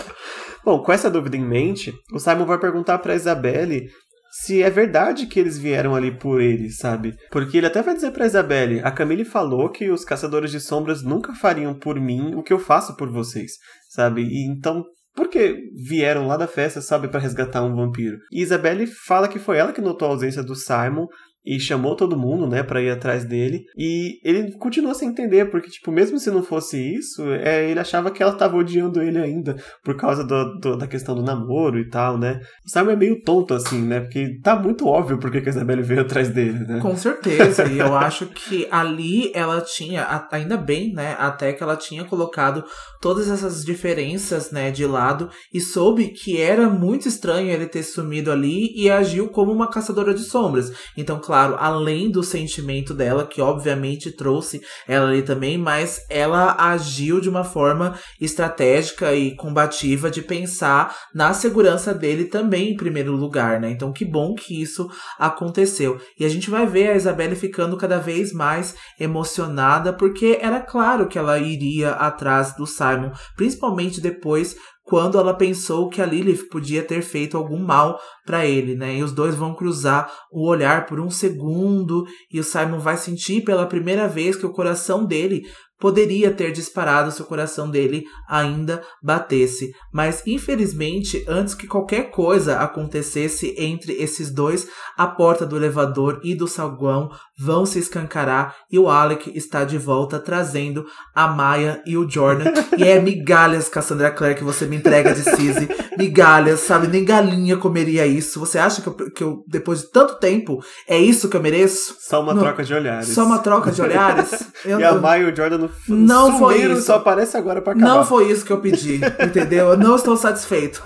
Bom, com essa dúvida em mente, o Simon vai perguntar para Isabelle se é verdade que eles vieram ali por ele, sabe? Porque ele até vai dizer pra Isabelle: a Camille falou que os caçadores de sombras nunca fariam por mim o que eu faço por vocês, sabe? E então porque vieram lá da festa, sabe, para resgatar um vampiro. E Isabelle fala que foi ela que notou a ausência do Simon e chamou todo mundo, né, para ir atrás dele. E ele continua sem entender, porque, tipo, mesmo se não fosse isso, é, ele achava que ela tava odiando ele ainda, por causa do, do, da questão do namoro e tal, né. O Simon é meio tonto, assim, né, porque tá muito óbvio porque que a Isabelle veio atrás dele, né. Com certeza, e eu acho que ali ela tinha, ainda bem, né, até que ela tinha colocado todas essas diferenças, né, de lado, e soube que era muito estranho ele ter sumido ali e agiu como uma caçadora de sombras. Então, claro, além do sentimento dela, que obviamente trouxe ela ali também, mas ela agiu de uma forma estratégica e combativa de pensar na segurança dele também em primeiro lugar, né? Então que bom que isso aconteceu. E a gente vai ver a Isabelle ficando cada vez mais emocionada, porque era claro que ela iria atrás do Simon, principalmente depois quando ela pensou que a Lilith podia ter feito algum mal para ele, né? E os dois vão cruzar o olhar por um segundo e o Simon vai sentir pela primeira vez que o coração dele poderia ter disparado se o coração dele ainda batesse. Mas infelizmente, antes que qualquer coisa acontecesse entre esses dois, a porta do elevador e do saguão vão se escancarar e o Alec está de volta trazendo a Maya e o Jordan. e é migalhas, Cassandra Clare, que você me entrega de Cise. Migalhas, sabe? Nem galinha comeria isso. Você acha que eu, que eu, depois de tanto tempo, é isso que eu mereço? Só uma troca de olhares. Só uma troca de olhares? Eu e a Maya e o Jordan no Não foi isso. só aparece agora pra acabar. Não foi isso que eu pedi, entendeu? Eu não estou satisfeito.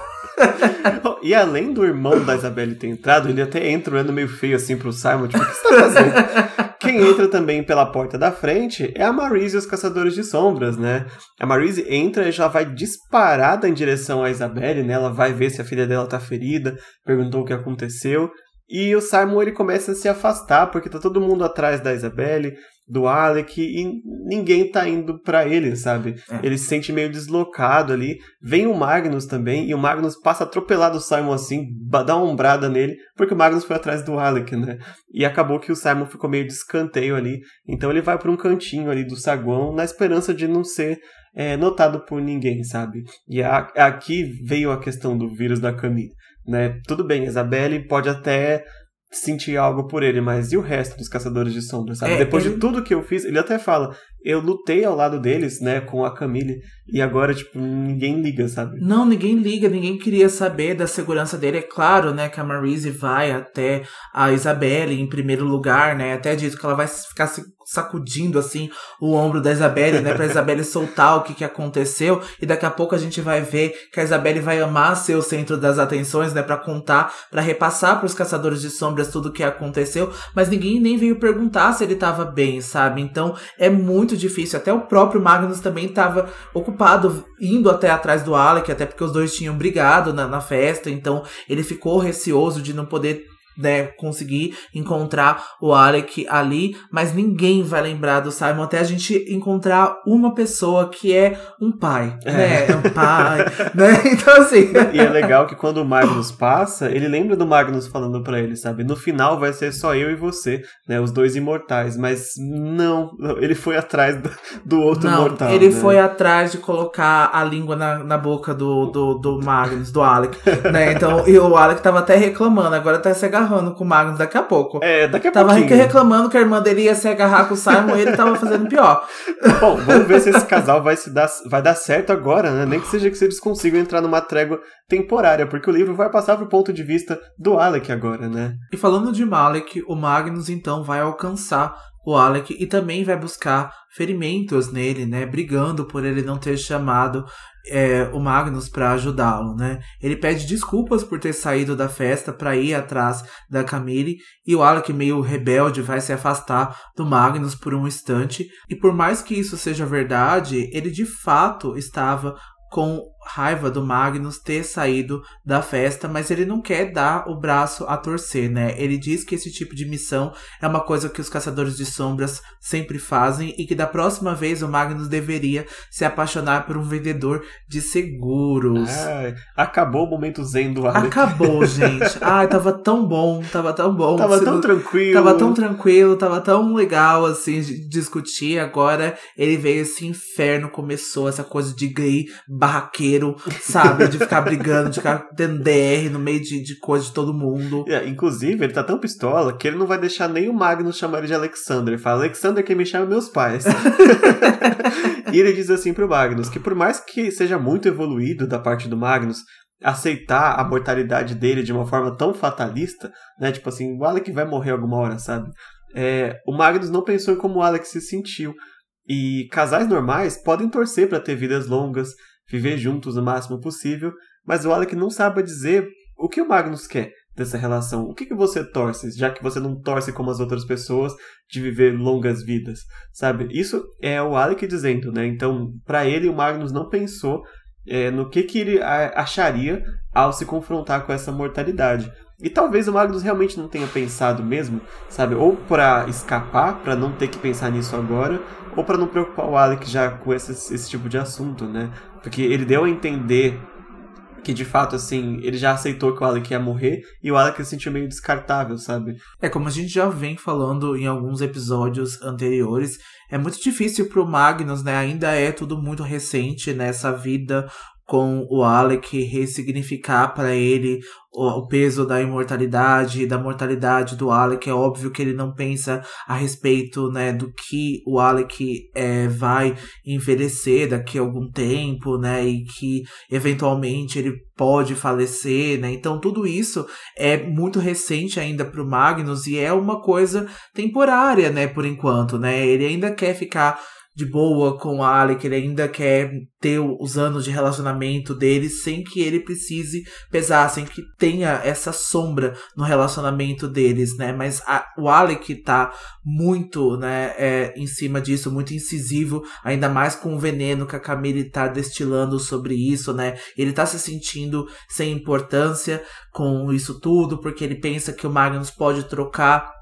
E além do irmão da Isabelle ter entrado, ele até entra olhando meio feio assim pro Simon, tipo, o que você tá fazendo? Quem entra também pela porta da frente é a Marise e os Caçadores de Sombras, né? A Marise entra e já vai disparada em direção à Isabelle, né? Ela vai ver se a filha dela tá ferida, perguntou o que aconteceu. E o Simon ele começa a se afastar, porque tá todo mundo atrás da Isabelle, do Alec, e ninguém tá indo pra ele, sabe? É. Ele se sente meio deslocado ali. Vem o Magnus também, e o Magnus passa atropelado o Simon assim, dá uma ombrada nele, porque o Magnus foi atrás do Alec, né? E acabou que o Simon ficou meio de escanteio ali. Então ele vai pra um cantinho ali do saguão, na esperança de não ser é, notado por ninguém, sabe? E a- aqui veio a questão do vírus da Camille, né? Tudo bem, a Isabelle pode até sentir algo por ele, mas e o resto dos caçadores de sombras, sabe? É, Depois ele- de tudo que eu fiz, ele até fala, eu lutei ao lado deles, né, com a Camille, e agora, tipo, ninguém liga, sabe? Não, ninguém liga, ninguém queria saber da segurança dele. É claro, né, que a Marise vai até a Isabelle em primeiro lugar, né? Até dito que ela vai ficar se sacudindo assim o ombro da Isabelle, né, pra Isabelle soltar o que que aconteceu e daqui a pouco a gente vai ver que a Isabelle vai amar ser o centro das atenções, né, Pra contar, pra repassar pros caçadores de sombras tudo o que aconteceu, mas ninguém nem veio perguntar se ele tava bem, sabe? Então é muito difícil. Até o próprio Magnus também tava ocupado indo até atrás do Alec, até porque os dois tinham brigado na, na festa, então ele ficou receoso de não poder né, conseguir encontrar o Alec ali, mas ninguém vai lembrar do Simon até a gente encontrar uma pessoa que é um pai, né? É um pai, né? Então assim, E é legal que quando o Magnus passa, ele lembra do Magnus falando pra ele, sabe? No final vai ser só eu e você, né? Os dois imortais. Mas não, ele foi atrás do, do outro Não, mortal. ele né? foi atrás de colocar a língua na, na boca do, do, do Magnus, do Alec, né? Então, e o Alec tava até reclamando, agora tá se agarrando com o Magnus daqui a pouco. É, daqui a Tava pouquinho. reclamando que a irmã dele ia se agarrar com o Simon e ele tava fazendo pior. Bom, vamos ver se esse casal vai, se dar, vai dar certo agora, né? Nem que seja que eles consigam entrar numa trégua temporária, porque o livro vai passar pro ponto de vista do Alec agora, né? E falando de Malek, o Magnus então vai alcançar o Alec e também vai buscar ferimentos nele, né? Brigando por ele não ter chamado é, o Magnus para ajudá-lo, né? Ele pede desculpas por ter saído da festa para ir atrás da Camille e o Alec meio rebelde vai se afastar do Magnus por um instante e por mais que isso seja verdade, ele de fato estava com raiva do Magnus ter saído da festa, mas ele não quer dar o braço a torcer, né? Ele diz que esse tipo de missão é uma coisa que os caçadores de sombras sempre fazem e que da próxima vez o Magnus deveria se apaixonar por um vendedor de seguros. Ai, acabou o momento zen do Alec. Acabou, gente. Ai, tava tão bom, tava tão bom. Tava tão tranquilo. Tava tão tranquilo, tava tão legal, assim, discutir. Agora ele veio esse inferno, começou essa coisa de gay barraqueiro inteiro, sabe? De ficar brigando, de ficar tendo DR no meio de, de coisa de todo mundo. É, inclusive, ele tá tão pistola que ele não vai deixar nem o Magnus chamar ele de Alexander. Ele fala, Alexander quem me chama meus pais. e ele diz assim pro Magnus que por mais que seja muito evoluído da parte do Magnus, aceitar a mortalidade dele de uma forma tão fatalista, né? Tipo assim, o Alex vai morrer alguma hora, sabe? É, o Magnus não pensou em como o Alex se sentiu. E casais normais podem torcer para ter vidas longas, viver juntos o máximo possível, mas o Alec não sabe dizer o que o Magnus quer dessa relação. O que, que você torce, já que você não torce como as outras pessoas de viver longas vidas, sabe? Isso é o Alec dizendo, né? Então, para ele, o Magnus não pensou é, no que, que ele acharia ao se confrontar com essa mortalidade. E talvez o Magnus realmente não tenha pensado mesmo, sabe? Ou para escapar, para não ter que pensar nisso agora, ou para não preocupar o Alec já com esse, esse tipo de assunto, né? Porque ele deu a entender que de fato, assim, ele já aceitou que o Alec ia morrer e o Alec se sentiu meio descartável, sabe? É, como a gente já vem falando em alguns episódios anteriores, é muito difícil pro Magnus, né? Ainda é tudo muito recente nessa vida com o Alec ressignificar para ele o, peso da imortalidade da mortalidade do Alec. É óbvio que ele não pensa a respeito né, do que o Alec é, vai envelhecer daqui a algum tempo, né? E que eventualmente ele pode falecer, né? Então tudo isso é muito recente ainda para o Magnus e é uma coisa temporária, né? Por enquanto, né? Ele ainda quer ficar de boa com o Alec, ele ainda quer ter os anos de relacionamento dele sem que ele precise pesar, sem que tenha essa sombra no relacionamento deles, né? Mas a, o Alec tá muito, né, é, em cima disso, muito incisivo, ainda mais com o veneno que a Camille tá destilando sobre isso, né? Ele tá se sentindo sem importância com isso tudo, porque ele pensa que o Magnus pode trocar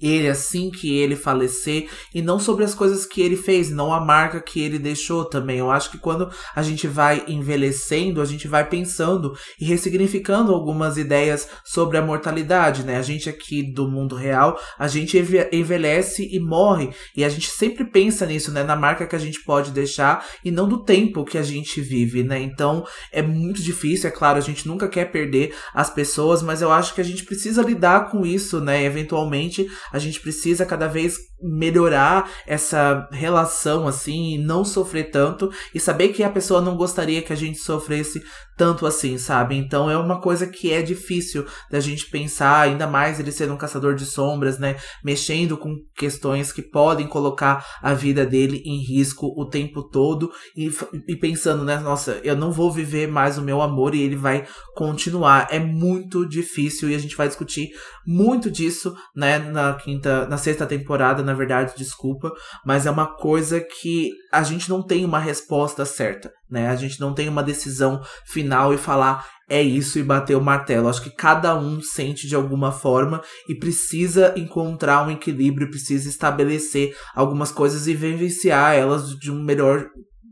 ele assim que ele falecer e não sobre as coisas que ele fez, não a marca que ele deixou também. Eu acho que quando a gente vai envelhecendo, a gente vai pensando e ressignificando algumas ideias sobre a mortalidade, né? A gente aqui do mundo real, a gente envelhece e morre e a gente sempre pensa nisso, né? Na marca que a gente pode deixar e não do tempo que a gente vive, né? Então é muito difícil, é claro, a gente nunca quer perder as pessoas, mas eu acho que a gente precisa lidar com isso, né? Eventualmente a gente precisa cada vez melhorar essa relação assim e não sofrer tanto e saber que a pessoa não gostaria que a gente sofresse tanto assim, sabe? Então é uma coisa que é difícil da gente pensar, ainda mais ele sendo um caçador de sombras, né? Mexendo com questões que podem colocar a vida dele em risco o tempo todo e, e pensando, né? Nossa, eu não vou viver mais o meu amor e ele vai continuar. É muito difícil e a gente vai discutir muito disso, né? Na quinta, na sexta temporada, na verdade, desculpa, mas é uma coisa que a gente não tem uma resposta certa, né? A gente não tem uma decisão final e falar é isso e bater o martelo. Acho que cada um sente de alguma forma e precisa encontrar um equilíbrio, precisa estabelecer algumas coisas e vivenciar elas de um melhor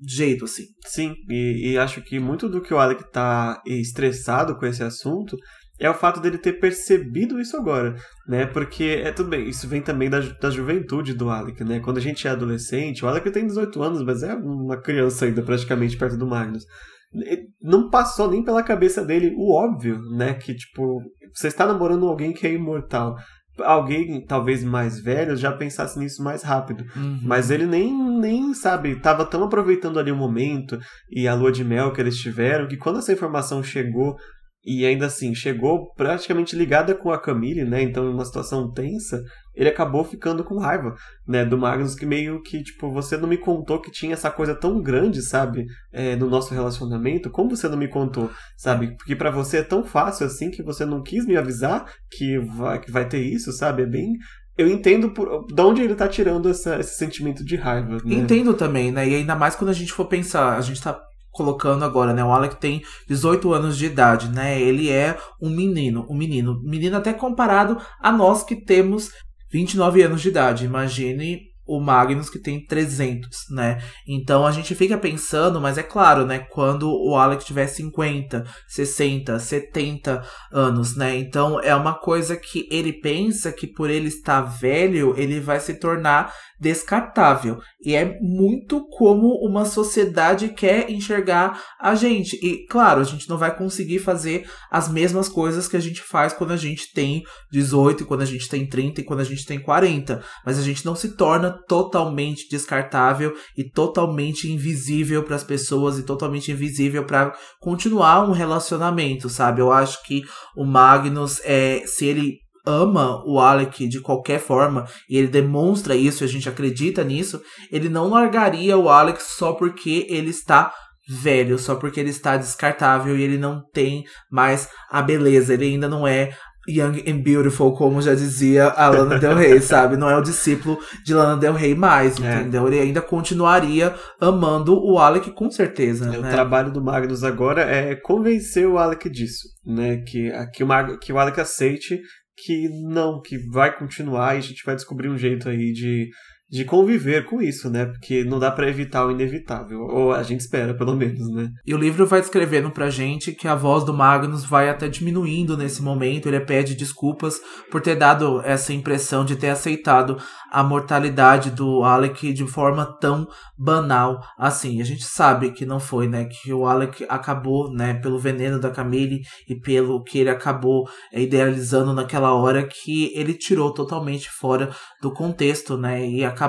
jeito, assim. Sim, e, e acho que muito do que o Alec tá estressado com esse assunto é o fato dele ter percebido isso agora, né? Porque é tudo bem, isso vem também da, da juventude do Alec, né? Quando a gente é adolescente, o Alec tem 18 anos, mas é uma criança ainda praticamente perto do Magnus. Não passou nem pela cabeça dele o óbvio, né? Que tipo, você está namorando alguém que é imortal. Alguém, talvez mais velho, já pensasse nisso mais rápido. Uhum. Mas ele nem, nem, sabe, tava tão aproveitando ali o momento e a lua de mel que eles tiveram, que quando essa informação chegou e ainda assim chegou praticamente ligada com a Camille, né? Então, numa situação tensa, ele acabou ficando com raiva, né? Do Magnus, que meio que, tipo, você não me contou que tinha essa coisa tão grande, sabe? É, no nosso relacionamento, como você não me contou, sabe? Porque para você é tão fácil assim que você não quis me avisar que vai, que vai ter isso, sabe? É bem eu entendo por, de onde ele tá tirando essa, esse sentimento de raiva. Né? Entendo também, né? E ainda mais quando a gente for pensar, a gente tá colocando agora, né? O Alec tem 18 anos de idade, né? Ele é um menino, um menino, menino até comparado a nós que temos 29 anos de idade. Imagine o Magnus que tem 300, né? Então a gente fica pensando, mas é claro, né? Quando o Alec tiver 50, 60, 70 anos, né? Então é uma coisa que ele pensa que por ele estar velho, ele vai se tornar descartável. E é muito como uma sociedade quer enxergar a gente. E claro, a gente não vai conseguir fazer as mesmas coisas que a gente faz quando a gente tem 18, quando a gente tem 30 e quando a gente tem 40, mas a gente não se torna totalmente descartável e totalmente invisível para as pessoas e totalmente invisível para continuar um relacionamento, sabe? Eu acho que o Magnus é se ele ama o Alec de qualquer forma e ele demonstra isso, a gente acredita nisso, ele não largaria o Alec só porque ele está velho, só porque ele está descartável e ele não tem mais a beleza, ele ainda não é Young and Beautiful, como já dizia a Lana Del Rey, sabe? Não é o discípulo de Lana Del Rey mais, é. entendeu? Ele ainda continuaria amando o Alec com certeza. É, né? O trabalho do Magnus agora é convencer o Alec disso, né? Que, que, o, Mag, que o Alec aceite que não, que vai continuar e a gente vai descobrir um jeito aí de, de conviver com isso, né? Porque não dá para evitar o inevitável, ou a gente espera, pelo menos, né? E o livro vai descrevendo pra gente que a voz do Magnus vai até diminuindo nesse momento, ele pede desculpas por ter dado essa impressão de ter aceitado a mortalidade do Alec de forma tão banal assim. A gente sabe que não foi, né? Que o Alec acabou, né, pelo veneno da Camille e pelo que ele acabou é, idealizando naquela hora que ele tirou totalmente fora do contexto, né? E acabou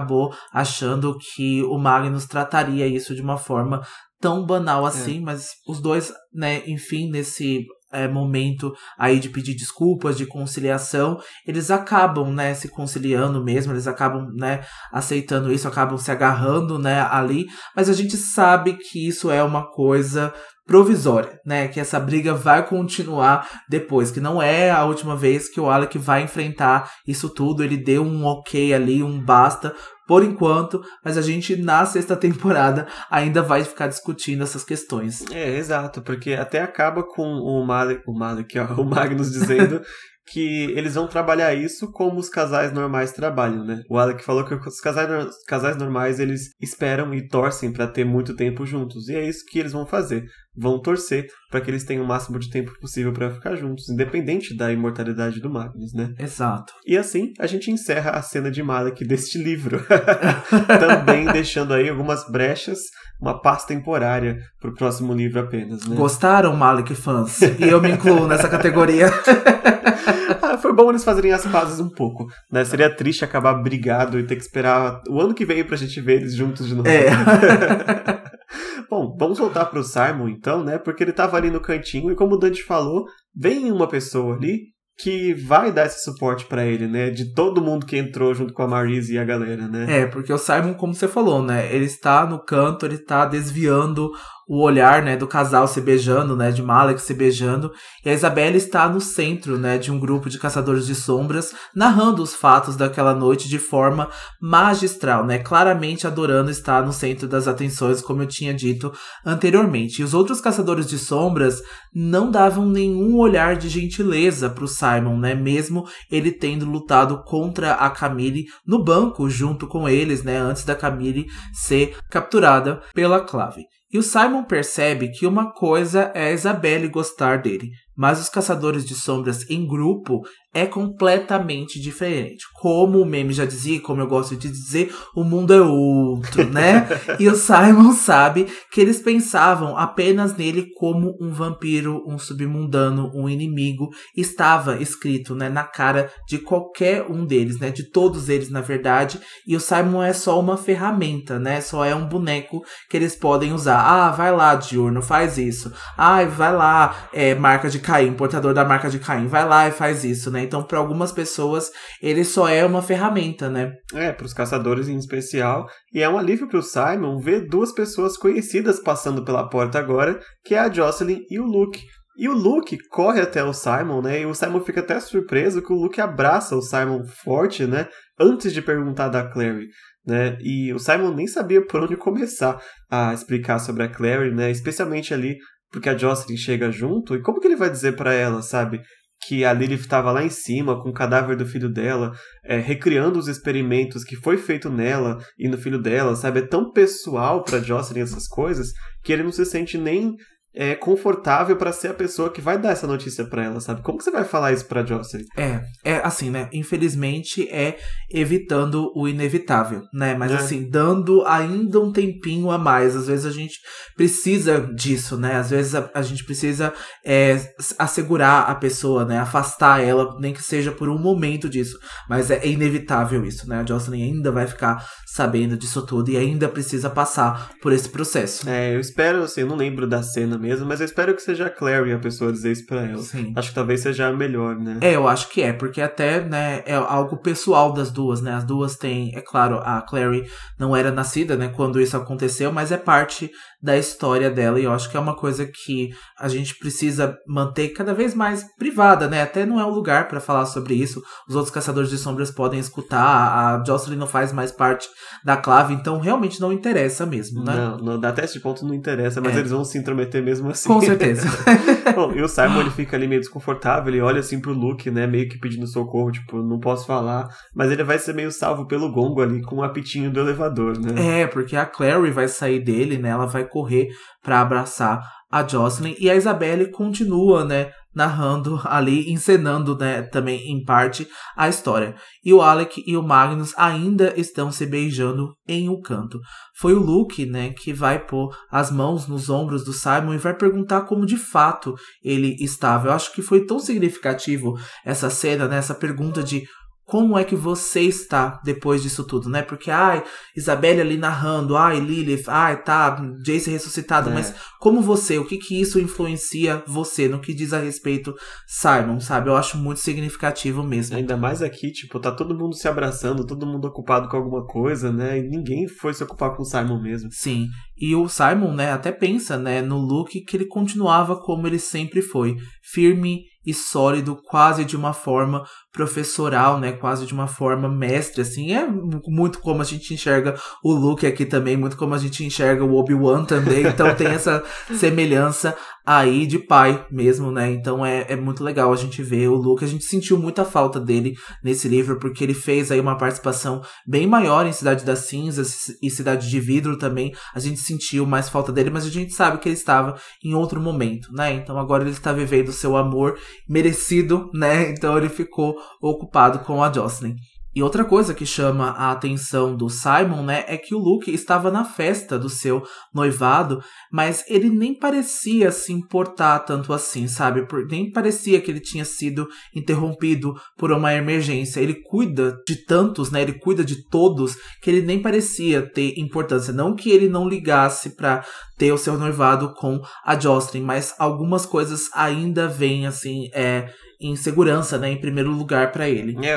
achando que o Magnus trataria isso de uma forma tão banal é. assim, é. mas os dois, né, enfim, nesse é, momento aí de pedir desculpas, de conciliação, eles acabam, né, se conciliando mesmo, eles acabam, né, aceitando isso, acabam se agarrando, né, ali, mas a gente sabe que isso é uma coisa provisória, né? Que essa briga vai continuar depois, que não é a última vez que o Alec vai enfrentar isso tudo. Ele deu um ok ali, um basta por enquanto, mas a gente na sexta temporada ainda vai ficar discutindo essas questões. É, exato, porque até acaba com o Malik, o Malik, ó, o Magnus dizendo que eles vão trabalhar isso como os casais normais trabalham, né? O Alec falou que os casais, casais normais eles esperam e torcem para ter muito tempo juntos, e é isso que eles vão fazer. Vão torcer para que eles tenham o máximo de tempo possível para ficar juntos, independente da imortalidade do Magnus, né? Exato. E assim a gente encerra a cena de Malek deste livro, também deixando aí algumas brechas, uma paz temporária para o próximo livro apenas, né? Gostaram, Malek fãs? E eu me incluo nessa categoria. Foi bom eles fazerem as pazes um pouco, né? Seria triste acabar brigado e ter que esperar o ano que vem pra gente ver eles juntos de novo. É. bom, vamos voltar pro Simon então, né? Porque ele tava ali no cantinho e como o Dante falou, vem uma pessoa ali que vai dar esse suporte para ele, né? De todo mundo que entrou junto com a Marise e a galera, né? É, porque o Simon, como você falou, né? Ele está no canto, ele está desviando o olhar, né, do casal se beijando, né, de Malek se beijando, e a Isabelle está no centro, né, de um grupo de caçadores de sombras, narrando os fatos daquela noite de forma magistral, né, claramente adorando estar no centro das atenções, como eu tinha dito anteriormente. E os outros caçadores de sombras não davam nenhum olhar de gentileza para o Simon, né, mesmo ele tendo lutado contra a Camille no banco junto com eles, né, antes da Camille ser capturada pela Clave. E o Simon percebe que uma coisa é a Isabelle gostar dele, mas os caçadores de sombras em grupo é completamente diferente. Como o meme já dizia, como eu gosto de dizer, o mundo é outro, né? e o Simon sabe que eles pensavam apenas nele como um vampiro, um submundano, um inimigo. Estava escrito, né, na cara de qualquer um deles, né? De todos eles, na verdade. E o Simon é só uma ferramenta, né? Só é um boneco que eles podem usar. Ah, vai lá, Diurno, faz isso. Ah, vai lá, é, marca de Caim, portador da marca de Caim, vai lá e faz isso, né? Então, para algumas pessoas, ele só é uma ferramenta, né? É, para os caçadores em especial. E é um alívio para o Simon ver duas pessoas conhecidas passando pela porta agora, que é a Jocelyn e o Luke. E o Luke corre até o Simon, né? E o Simon fica até surpreso que o Luke abraça o Simon forte, né? Antes de perguntar da Clary. Né? E o Simon nem sabia por onde começar a explicar sobre a Clary, né? Especialmente ali porque a Jocelyn chega junto. E como que ele vai dizer para ela, sabe? Que a Lilith estava lá em cima com o cadáver do filho dela, é, recriando os experimentos que foi feito nela e no filho dela, sabe? É tão pessoal para Jocelyn essas coisas que ele não se sente nem é, confortável para ser a pessoa que vai dar essa notícia para ela, sabe? Como que você vai falar isso pra Jocelyn? É, é assim, né? Infelizmente é evitando o inevitável, né? Mas é. assim, dando ainda um tempinho a mais. Às vezes a gente precisa disso, né? Às vezes a, a gente precisa é, assegurar a pessoa, né? Afastar ela, nem que seja por um momento disso. Mas é inevitável isso, né? A Jocelyn ainda vai ficar sabendo disso tudo e ainda precisa passar por esse processo. É, eu espero, assim, eu não lembro da cena mesmo, mas eu espero que seja a Clary a pessoa dizer isso pra ela. Sim. Acho que talvez seja a melhor, né? É, eu acho que é, porque até, né, é algo pessoal das duas, né? As duas têm, é claro, a Clary não era nascida, né, quando isso aconteceu, mas é parte da história dela e eu acho que é uma coisa que a gente precisa manter cada vez mais privada, né? Até não é o lugar para falar sobre isso. Os outros caçadores de sombras podem escutar, a Jocelyn não faz mais parte da clave, então realmente não interessa mesmo, né? Não, não até esse ponto não interessa, mas é. eles vão se intrometer mesmo assim. Com certeza. Bom, e o Simon ele fica ali meio desconfortável, ele olha assim pro Luke, né, meio que pedindo socorro, tipo, não posso falar, mas ele vai ser meio salvo pelo gongo ali com o apitinho do elevador, né? É, porque a Clary vai sair dele, né? Ela vai correr para abraçar a Jocelyn e a Isabelle continua, né, narrando ali, encenando, né, também em parte a história. E o Alec e o Magnus ainda estão se beijando em um canto. Foi o Luke, né, que vai pôr as mãos nos ombros do Simon e vai perguntar como de fato ele estava. Eu acho que foi tão significativo essa cena, né, essa pergunta de como é que você está depois disso tudo, né? Porque, ai, Isabelle ali narrando, ai, Lilith, ai, tá, Jace ressuscitado, é. mas como você, o que que isso influencia você no que diz a respeito Simon, sabe? Eu acho muito significativo mesmo. Ainda mais aqui, tipo, tá todo mundo se abraçando, todo mundo ocupado com alguma coisa, né? E ninguém foi se ocupar com o Simon mesmo. Sim. E o Simon, né, até pensa, né, no look que ele continuava como ele sempre foi, firme e sólido, quase de uma forma professoral, né? Quase de uma forma mestre, assim. É muito como a gente enxerga o Luke aqui também, muito como a gente enxerga o Obi-Wan também. Então tem essa semelhança aí de pai mesmo, né? Então é, é muito legal a gente ver o Luke. A gente sentiu muita falta dele nesse livro, porque ele fez aí uma participação bem maior em Cidade das Cinzas e Cidade de Vidro também. A gente sentiu mais falta dele, mas a gente sabe que ele estava em outro momento, né? Então agora ele está vivendo seu amor merecido, né? Então ele ficou ocupado com a Jocelyn. E outra coisa que chama a atenção do Simon, né, é que o Luke estava na festa do seu noivado, mas ele nem parecia se importar tanto assim, sabe? Nem parecia que ele tinha sido interrompido por uma emergência. Ele cuida de tantos, né? Ele cuida de todos que ele nem parecia ter importância. Não que ele não ligasse para ter o seu noivado com a Jocelyn, mas algumas coisas ainda vêm assim, é em segurança, né, em primeiro lugar para ele. É,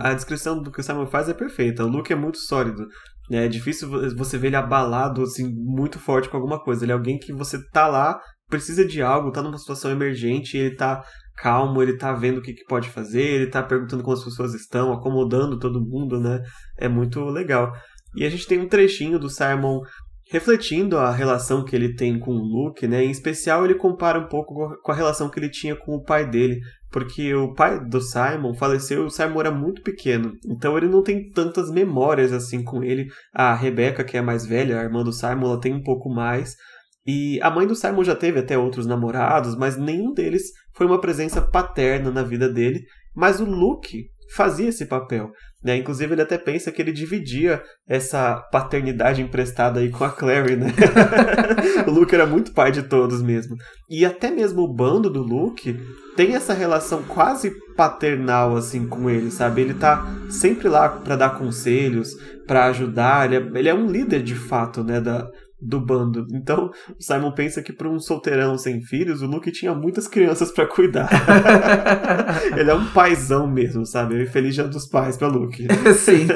a descrição do que o Simon faz é perfeita. O Luke é muito sólido. É difícil você ver ele abalado, assim, muito forte com alguma coisa. Ele é alguém que você tá lá, precisa de algo, tá numa situação emergente, ele tá calmo, ele tá vendo o que, que pode fazer, ele tá perguntando como as pessoas estão, acomodando todo mundo, né? É muito legal. E a gente tem um trechinho do Simon refletindo a relação que ele tem com o Luke, né? Em especial, ele compara um pouco com a relação que ele tinha com o pai dele, porque o pai do Simon faleceu e o Simon era muito pequeno, então ele não tem tantas memórias assim com ele. A Rebecca, que é a mais velha, a irmã do Simon, ela tem um pouco mais. E a mãe do Simon já teve até outros namorados, mas nenhum deles foi uma presença paterna na vida dele. Mas o Luke fazia esse papel. Né? Inclusive, ele até pensa que ele dividia essa paternidade emprestada aí com a Clary, né? o Luke era muito pai de todos mesmo. E até mesmo o bando do Luke tem essa relação quase paternal, assim, com ele, sabe? Ele tá sempre lá para dar conselhos, para ajudar, ele é, ele é um líder de fato, né, da, do bando. Então, o Simon pensa que para um solteirão sem filhos, o Luke tinha muitas crianças para cuidar. ele é um paizão mesmo, sabe? Feliz dia dos pais para Luke. Sim.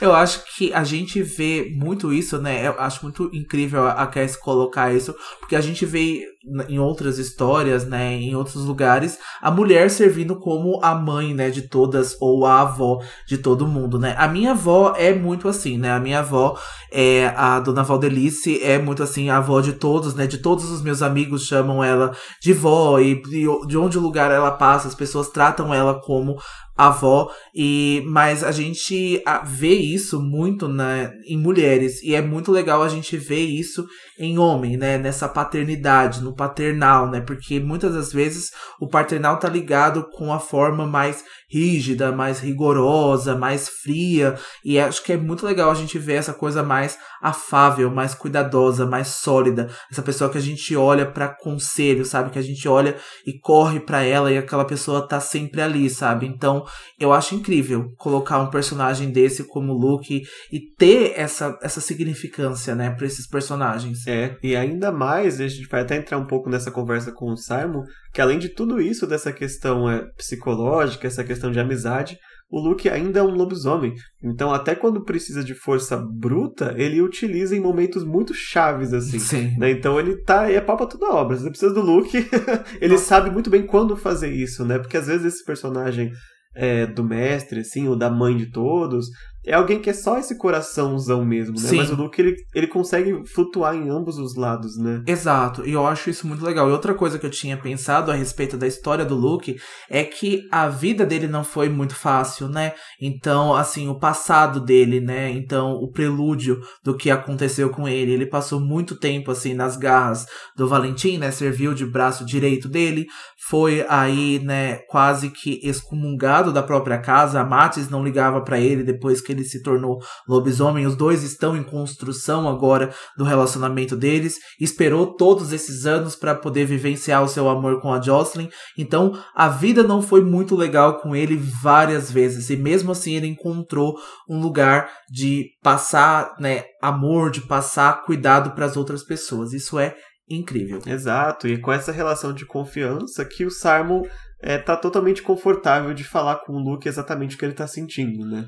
Eu acho que a gente vê muito isso, né? Eu acho muito incrível a Cass colocar isso, porque a gente vê em outras histórias, né, em outros lugares, a mulher servindo como a mãe, né, de todas ou a avó de todo mundo, né? A minha avó é muito assim, né? A minha avó é a dona Valdelice é muito assim a avó de todos, né? De todos os meus amigos chamam ela de vó e de onde o lugar ela passa, as pessoas tratam ela como avó e mas a gente vê isso muito né, em mulheres e é muito legal a gente ver isso em homem, né, nessa paternidade, no paternal, né? Porque muitas das vezes o paternal tá ligado com a forma mais rígida, mais rigorosa, mais fria, e acho que é muito legal a gente ver essa coisa mais afável, mais cuidadosa, mais sólida, essa pessoa que a gente olha para conselho, sabe? Que a gente olha e corre para ela e aquela pessoa tá sempre ali, sabe? Então, eu acho incrível colocar um personagem desse como Luke e ter essa, essa significância, né, para esses personagens. É, e ainda mais, a gente vai até entrar um pouco nessa conversa com o Simon, que além de tudo isso, dessa questão é, psicológica, essa questão de amizade, o Luke ainda é um lobisomem. Então, até quando precisa de força bruta, ele utiliza em momentos muito chaves, assim. Sim. Né? Então, ele tá é pau pra toda obra. Você precisa do Luke, ele Nossa. sabe muito bem quando fazer isso, né? Porque às vezes esse personagem é, do mestre, assim, ou da mãe de todos, é alguém que é só esse coraçãozão mesmo, né? Sim. Mas o Luke, ele, ele consegue flutuar em ambos os lados, né? Exato, e eu acho isso muito legal. E outra coisa que eu tinha pensado a respeito da história do Luke é que a vida dele não foi muito fácil, né? Então, assim, o passado dele, né? Então, o prelúdio do que aconteceu com ele. Ele passou muito tempo, assim, nas garras do Valentim, né? Serviu de braço direito dele. Foi aí, né, quase que excomungado da própria casa. A Matis não ligava para ele depois que ele se tornou lobisomem. Os dois estão em construção agora do relacionamento deles. Esperou todos esses anos para poder vivenciar o seu amor com a Jocelyn. Então a vida não foi muito legal com ele várias vezes. E mesmo assim ele encontrou um lugar de passar né, amor, de passar cuidado para as outras pessoas. Isso é incrível. Exato, e com essa relação de confiança que o Simon é, tá totalmente confortável de falar com o Luke exatamente o que ele tá sentindo, né?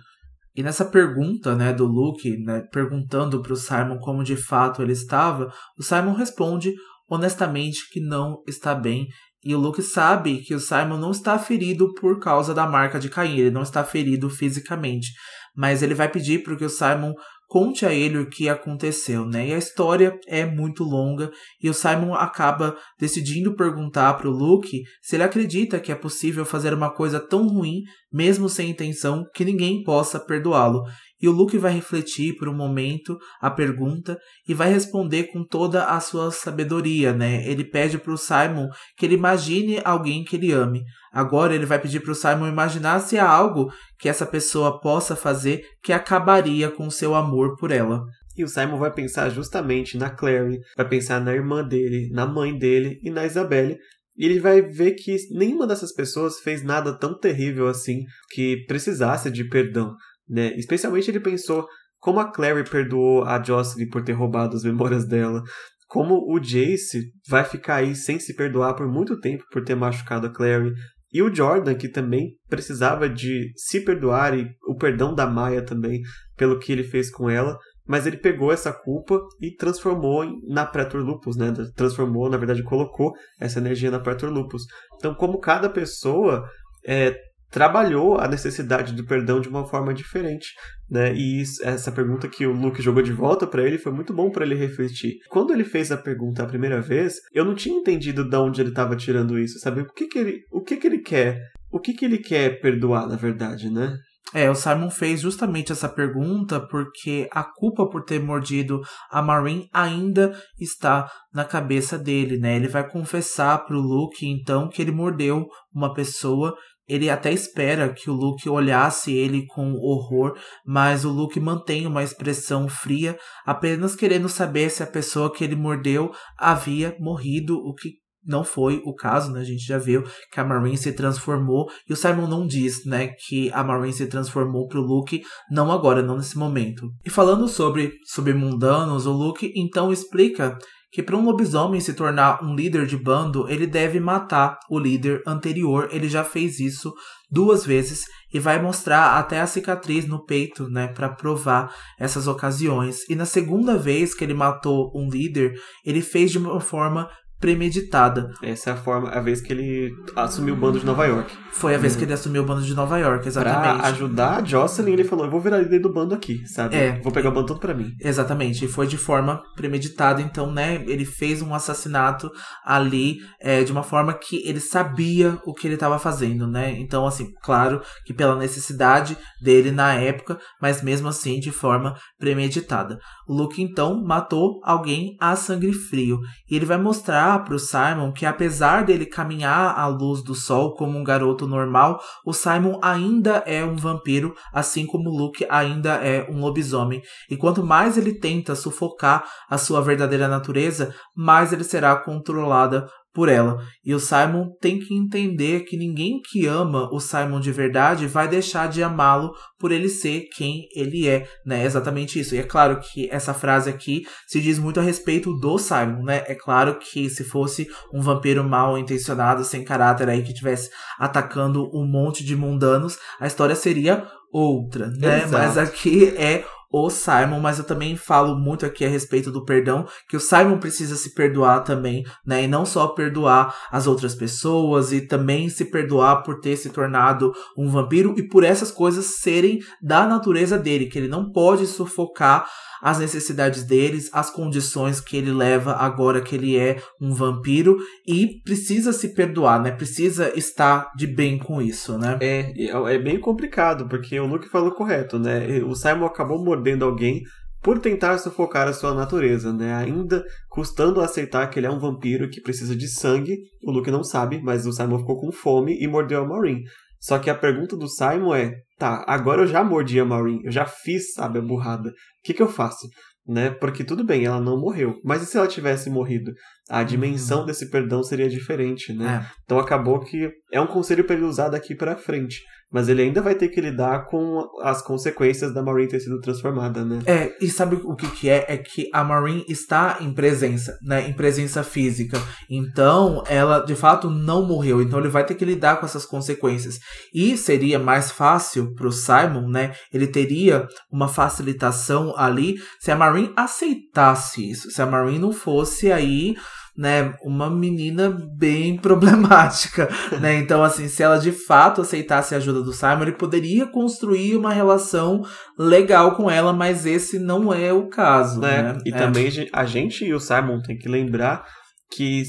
E nessa pergunta, né, do Luke, né, perguntando para o Simon como de fato ele estava, o Simon responde honestamente que não está bem. E o Luke sabe que o Simon não está ferido por causa da marca de Caim, ele não está ferido fisicamente. Mas ele vai pedir para que o Simon conte a ele o que aconteceu, né? E a história é muito longa e o Simon acaba decidindo perguntar para o Luke se ele acredita que é possível fazer uma coisa tão ruim, mesmo sem intenção, que ninguém possa perdoá-lo. E o Luke vai refletir por um momento a pergunta e vai responder com toda a sua sabedoria, né? Ele pede para o Simon que ele imagine alguém que ele ame. Agora ele vai pedir para o Simon imaginar se há algo que essa pessoa possa fazer que acabaria com seu amor por ela. E o Simon vai pensar justamente na Clary, vai pensar na irmã dele, na mãe dele e na Isabelle, e ele vai ver que nenhuma dessas pessoas fez nada tão terrível assim que precisasse de perdão. Né? Especialmente ele pensou como a Clary perdoou a Jocelyn por ter roubado as memórias dela, como o Jace vai ficar aí sem se perdoar por muito tempo por ter machucado a Clary, e o Jordan, que também precisava de se perdoar e o perdão da Maya também pelo que ele fez com ela, mas ele pegou essa culpa e transformou na Pretor Lupus, né? Transformou, na verdade, colocou essa energia na Pretor Lupus. Então, como cada pessoa é, trabalhou a necessidade do perdão de uma forma diferente, né? E isso, essa pergunta que o Luke jogou de volta para ele foi muito bom para ele refletir. Quando ele fez a pergunta a primeira vez, eu não tinha entendido de onde ele estava tirando isso, sabe? O que que ele, o que que ele quer? O que que ele quer perdoar, na verdade, né? É, o Simon fez justamente essa pergunta porque a culpa por ter mordido a Marine ainda está na cabeça dele, né? Ele vai confessar pro Luke então que ele mordeu uma pessoa ele até espera que o Luke olhasse ele com horror, mas o Luke mantém uma expressão fria, apenas querendo saber se a pessoa que ele mordeu havia morrido, o que não foi o caso, né? A gente já viu que a Marine se transformou e o Simon não diz, né, que a Marine se transformou pro Luke, não agora, não nesse momento. E falando sobre submundanos, o Luke então explica que para um lobisomem se tornar um líder de bando, ele deve matar o líder anterior. Ele já fez isso duas vezes e vai mostrar até a cicatriz no peito, né, para provar essas ocasiões. E na segunda vez que ele matou um líder, ele fez de uma forma premeditada. Essa é a forma, a vez que ele assumiu o bando de Nova York. Foi a vez que ele assumiu o bando de Nova York, exatamente. Pra ajudar a Jocelyn, ele falou: Eu vou virar líder do bando aqui, sabe? É. Vou pegar o bando todo pra mim. Exatamente, e foi de forma premeditada, então, né, ele fez um assassinato ali é, de uma forma que ele sabia o que ele estava fazendo, né? Então, assim, claro que pela necessidade dele na época, mas mesmo assim de forma premeditada. O Luke então matou alguém a sangue frio, e ele vai mostrar para o Simon que apesar dele caminhar à luz do sol como um garoto normal, o Simon ainda é um vampiro, assim como o Luke ainda é um lobisomem. E quanto mais ele tenta sufocar a sua verdadeira natureza, mais ele será controlada por ela. E o Simon tem que entender que ninguém que ama o Simon de verdade vai deixar de amá-lo por ele ser quem ele é, né? Exatamente isso. E é claro que essa frase aqui se diz muito a respeito do Simon, né? É claro que se fosse um vampiro mal intencionado, sem caráter aí que tivesse atacando um monte de mundanos, a história seria outra, né? Exato. Mas aqui é o Simon, mas eu também falo muito aqui a respeito do perdão, que o Simon precisa se perdoar também, né? E não só perdoar as outras pessoas e também se perdoar por ter se tornado um vampiro e por essas coisas serem da natureza dele, que ele não pode sufocar as necessidades deles, as condições que ele leva agora que ele é um vampiro e precisa se perdoar, né? Precisa estar de bem com isso, né? É, é é bem complicado, porque o Luke falou correto, né? O Simon acabou mordendo alguém por tentar sufocar a sua natureza, né? Ainda custando aceitar que ele é um vampiro que precisa de sangue. O Luke não sabe, mas o Simon ficou com fome e mordeu a Maureen. Só que a pergunta do Simon é: tá, agora eu já mordi a Maureen, eu já fiz, sabe, a burrada. O que, que eu faço? Né? Porque tudo bem, ela não morreu. Mas e se ela tivesse morrido? A dimensão desse perdão seria diferente, né? É. Então acabou que é um conselho para ele usar daqui para frente. Mas ele ainda vai ter que lidar com as consequências da Maureen ter sido transformada, né? É, e sabe o que que é? É que a Maureen está em presença, né? Em presença física. Então, ela de fato não morreu. Então, ele vai ter que lidar com essas consequências. E seria mais fácil pro Simon, né? Ele teria uma facilitação ali se a Maureen aceitasse isso. Se a Maureen não fosse aí né, uma menina bem problemática, né? Então, assim, se ela de fato aceitasse a ajuda do Simon, ele poderia construir uma relação legal com ela, mas esse não é o caso, né? né? E É. também a gente e o Simon tem que lembrar que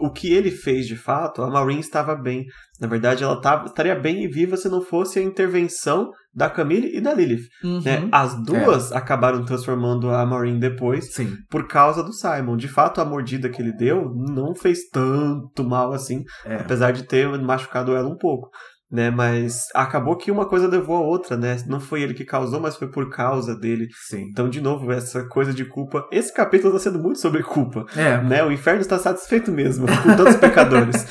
o que ele fez de fato, a Maureen estava bem. Na verdade, ela tava, estaria bem e viva se não fosse a intervenção da Camille e da Lilith. Uhum. Né? As duas acabaram transformando a Maureen depois Sim. por causa do Simon. De fato, a mordida que ele deu não fez tanto mal assim, É. apesar de ter machucado ela um pouco. Né, mas acabou que uma coisa levou a outra, né? Não foi ele que causou, mas foi por causa dele. Sim. Então, de novo, essa coisa de culpa. Esse capítulo está sendo muito sobre culpa. É. Né? O inferno está satisfeito mesmo com tantos pecadores.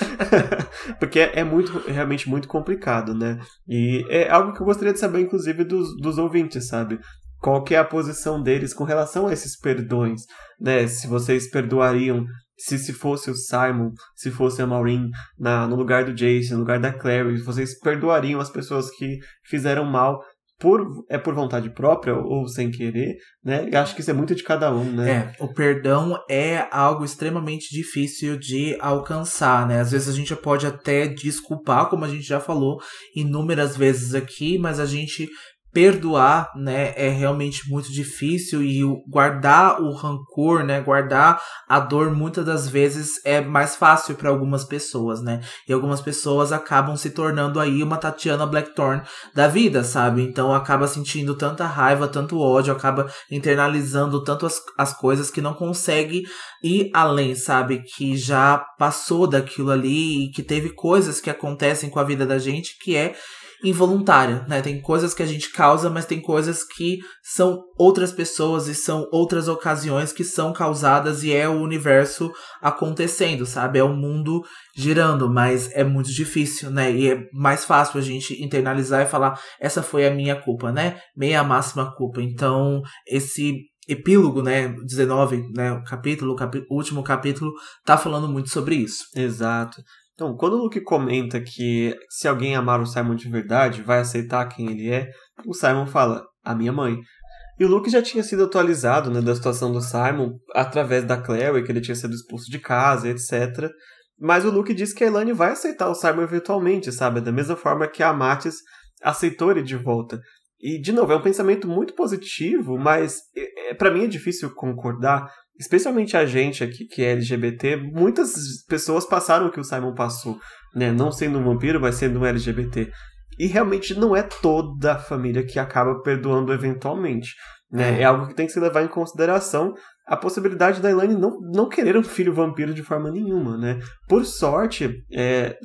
Porque é muito, é realmente muito complicado, né? E é algo que eu gostaria de saber, inclusive, dos, dos ouvintes, sabe? Qual que é a posição deles com relação a esses perdões, né? Se vocês perdoariam, se, se fosse o Simon, se fosse a Maureen na, no lugar do Jason, no lugar da Clary, vocês perdoariam as pessoas que fizeram mal por, é por vontade própria ou sem querer, né? Acho que isso é muito de cada um, né? É, o perdão é algo extremamente difícil de alcançar, né? Às vezes a gente pode até desculpar, como a gente já falou inúmeras vezes aqui, mas a gente perdoar, né, é realmente muito difícil e guardar o rancor, né, guardar a dor muitas das vezes é mais fácil para algumas pessoas, né? E algumas pessoas acabam se tornando aí uma Tatiana Blackthorne da vida, sabe? Então acaba sentindo tanta raiva, tanto ódio, acaba internalizando tanto as, as coisas que não consegue ir além, sabe? Que já passou daquilo ali e que teve coisas que acontecem com a vida da gente que é involuntária, né? Tem coisas que a gente causa, mas tem coisas que são outras pessoas e são outras ocasiões que são causadas e é o universo acontecendo, sabe? É o mundo girando, mas é muito difícil, né? E é mais fácil a gente internalizar e falar, essa foi a minha culpa, né? Meia máxima culpa. Então, esse epílogo, né, 19, né, o capítulo, o último capítulo, tá falando muito sobre isso. Exato. Então, quando o Luke comenta que se alguém amar o Simon de verdade, vai aceitar quem ele é, o Simon fala, a minha mãe. E o Luke já tinha sido atualizado né, da situação do Simon através da Clary, que ele tinha sido expulso de casa, etc. Mas o Luke diz que a Elaine vai aceitar o Simon eventualmente, sabe? Da mesma forma que a Mattis aceitou ele de volta. E, de novo, é um pensamento muito positivo, mas é, para mim é difícil concordar, especialmente a gente aqui que é LGBT. Muitas pessoas passaram o que o Simon passou, né? Não sendo um vampiro, mas sendo um LGBT. E realmente não é toda a família que acaba perdoando eventualmente. Né? É. é algo que tem que se levar em consideração a possibilidade da Elaine não, não querer um filho vampiro de forma nenhuma, né? Por sorte, é,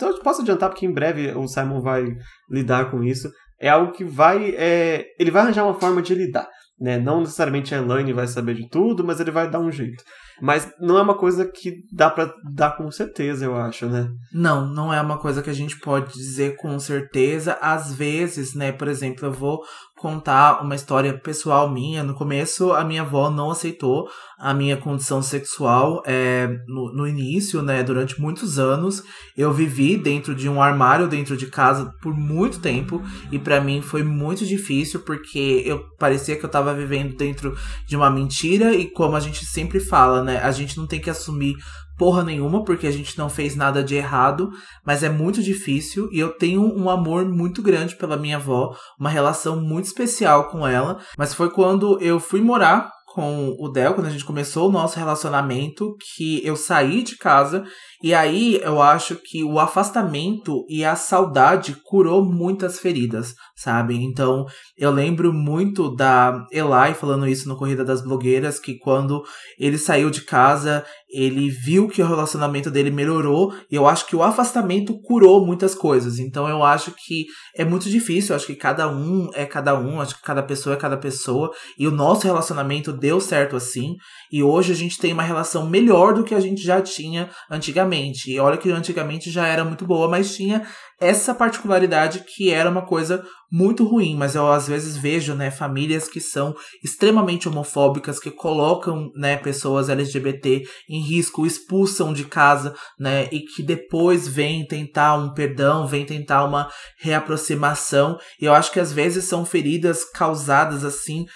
eu posso adiantar porque em breve o Simon vai lidar com isso. É algo que vai, é, ele vai arranjar uma forma de lidar, né? Não necessariamente a Elaine vai saber de tudo, mas ele vai dar um jeito. Mas não é uma coisa que dá para dar com certeza, eu acho, né? Não, não é uma coisa que a gente pode dizer com certeza. Às vezes, né, por exemplo, eu vou contar uma história pessoal minha. No começo, a minha avó não aceitou a minha condição sexual é, no, no início, né? Durante muitos anos, eu vivi dentro de um armário dentro de casa por muito tempo e para mim foi muito difícil porque eu parecia que eu tava vivendo dentro de uma mentira e como a gente sempre fala, né? A gente não tem que assumir porra nenhuma, porque a gente não fez nada de errado, mas é muito difícil e eu tenho um amor muito grande pela minha avó, uma relação muito especial com ela, mas foi quando eu fui morar com o Del, quando a gente começou o nosso relacionamento, que eu saí de casa e aí eu acho que o afastamento e a saudade curou muitas feridas, sabe? Então eu lembro muito da Eli falando isso no Corrida das Blogueiras, que quando ele saiu de casa, ele viu que o relacionamento dele melhorou e eu acho que o afastamento curou muitas coisas. Então eu acho que é muito difícil, eu acho que cada um é cada um, acho que cada pessoa é cada pessoa e o nosso relacionamento deu certo assim e hoje a gente tem uma relação melhor do que a gente já tinha antigamente antigamente. E olha que antigamente já era muito boa, mas tinha essa particularidade que era uma coisa muito ruim, mas eu às vezes vejo, né, famílias que são extremamente homofóbicas, que colocam, né, pessoas LGBT em risco, expulsam de casa, né, e que depois vêm tentar um perdão, vêm tentar uma reaproximação. E eu acho que às vezes são feridas causadas assim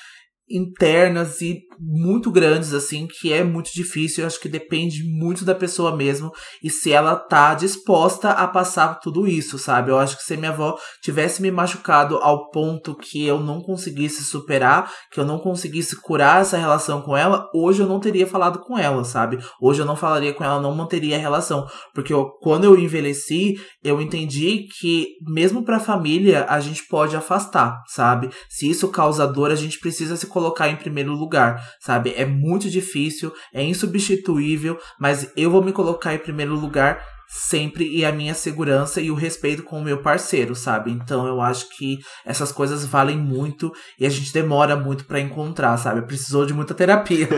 internas e muito grandes, assim, que é muito difícil. Eu acho que depende muito da pessoa mesmo e se ela tá disposta a passar tudo isso, sabe? Eu acho que se minha avó tivesse me machucado ao ponto que eu não conseguisse superar, que eu não conseguisse curar essa relação com ela, hoje eu não teria falado com ela, sabe? Hoje eu não falaria com ela, não manteria a relação. Porque eu, quando eu envelheci, eu entendi que, mesmo pra família, a gente pode afastar, sabe? Se isso causa dor, a gente precisa se colocar em primeiro lugar, sabe? É muito difícil, é insubstituível, mas eu vou me colocar em primeiro lugar sempre e a minha segurança e o respeito com o meu parceiro, sabe? Então eu acho que essas coisas valem muito e a gente demora muito para encontrar, sabe? Precisou de muita terapia.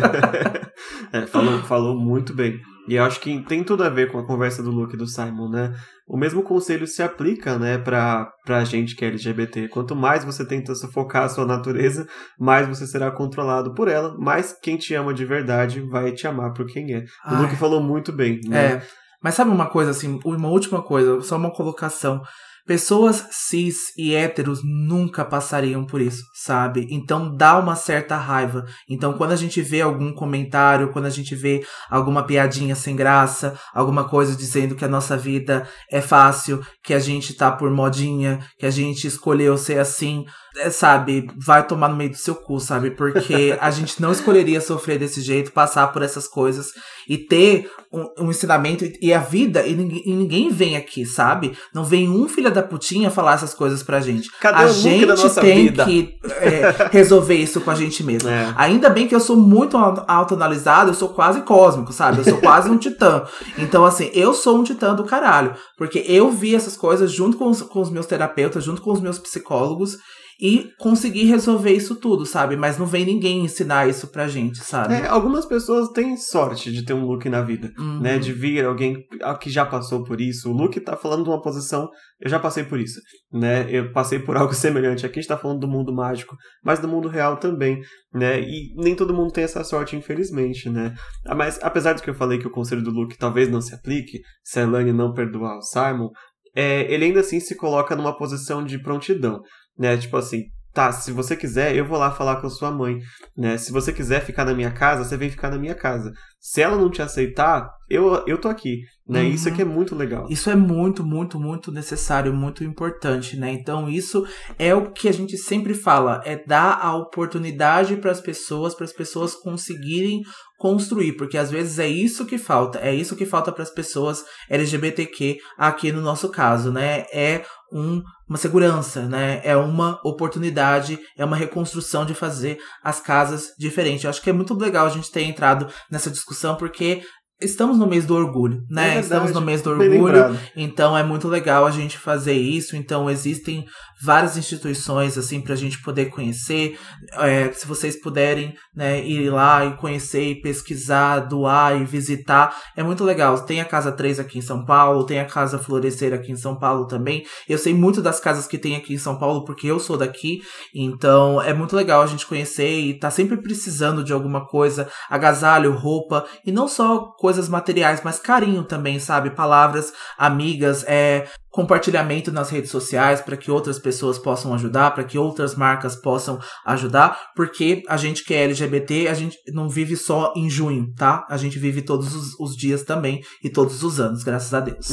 é, falou, falou muito bem. E eu acho que tem tudo a ver com a conversa do Luke e do Simon, né? O mesmo conselho se aplica, né, pra, pra gente que é LGBT. Quanto mais você tenta sufocar a sua natureza, mais você será controlado por ela, mais quem te ama de verdade vai te amar por quem é. Ai. O Luke falou muito bem, né? É. Mas sabe uma coisa assim, uma última coisa, só uma colocação. Pessoas cis e héteros nunca passariam por isso, sabe? Então dá uma certa raiva. Então quando a gente vê algum comentário, quando a gente vê alguma piadinha sem graça, alguma coisa dizendo que a nossa vida é fácil, que a gente tá por modinha, que a gente escolheu ser assim, é, sabe, vai tomar no meio do seu cu, sabe? Porque a gente não escolheria sofrer desse jeito, passar por essas coisas e ter um, um ensinamento e a vida, e ninguém, e ninguém, vem aqui, sabe? Não vem um filho da putinha falar essas coisas pra gente. Cadê a gente tem vida? que é, resolver isso com a gente mesmo. É. Ainda bem que eu sou muito autoanalisado, eu sou quase cósmico, sabe? Eu sou quase um titã. Então, assim, eu sou um titã do caralho. Porque eu vi essas coisas junto com os, com os meus terapeutas, junto com os meus psicólogos e conseguir resolver isso tudo, sabe? Mas não vem ninguém ensinar isso pra gente, sabe? É, algumas pessoas têm sorte de ter um Luke na vida, uhum. né? De vir alguém que já passou por isso. O Luke tá falando de uma posição, eu já passei por isso, né? Eu passei por algo semelhante. Aqui a gente tá falando do mundo mágico, mas do mundo real também, né? E nem todo mundo tem essa sorte, infelizmente, né? Ah, mas apesar do que eu falei que o conselho do Luke talvez não se aplique, se a Elaine não perdoar o Simon, é, ele ainda assim se coloca numa posição de prontidão né? Tipo assim, tá, se você quiser, eu vou lá falar com a sua mãe, né? Se você quiser ficar na minha casa, você vem ficar na minha casa. Se ela não te aceitar, eu, eu tô aqui, né? Uhum. Isso aqui é muito legal. Isso é muito, muito, muito necessário, muito importante, né? Então, isso é o que a gente sempre fala, é dar a oportunidade para as pessoas, para as pessoas conseguirem construir, porque às vezes é isso que falta, é isso que falta para as pessoas LGBTQ aqui no nosso caso, né? É um, uma segurança, né? É uma oportunidade, é uma reconstrução de fazer as casas diferentes. Eu acho que é muito legal a gente ter entrado nessa discussão, porque Estamos no mês do orgulho, né? É Estamos no mês do orgulho, então é muito legal a gente fazer isso. Então existem várias instituições assim para a gente poder conhecer. É, se vocês puderem né, ir lá e conhecer e pesquisar, doar e visitar, é muito legal. Tem a Casa 3 aqui em São Paulo, tem a Casa Florescer aqui em São Paulo também. Eu sei muito das casas que tem aqui em São Paulo porque eu sou daqui, então é muito legal a gente conhecer e tá sempre precisando de alguma coisa, agasalho, roupa e não só coisas materiais, mas carinho também, sabe? Palavras amigas, é compartilhamento nas redes sociais para que outras pessoas possam ajudar, para que outras marcas possam ajudar, porque a gente que é LGBT, a gente não vive só em junho, tá? A gente vive todos os, os dias também e todos os anos, graças a Deus.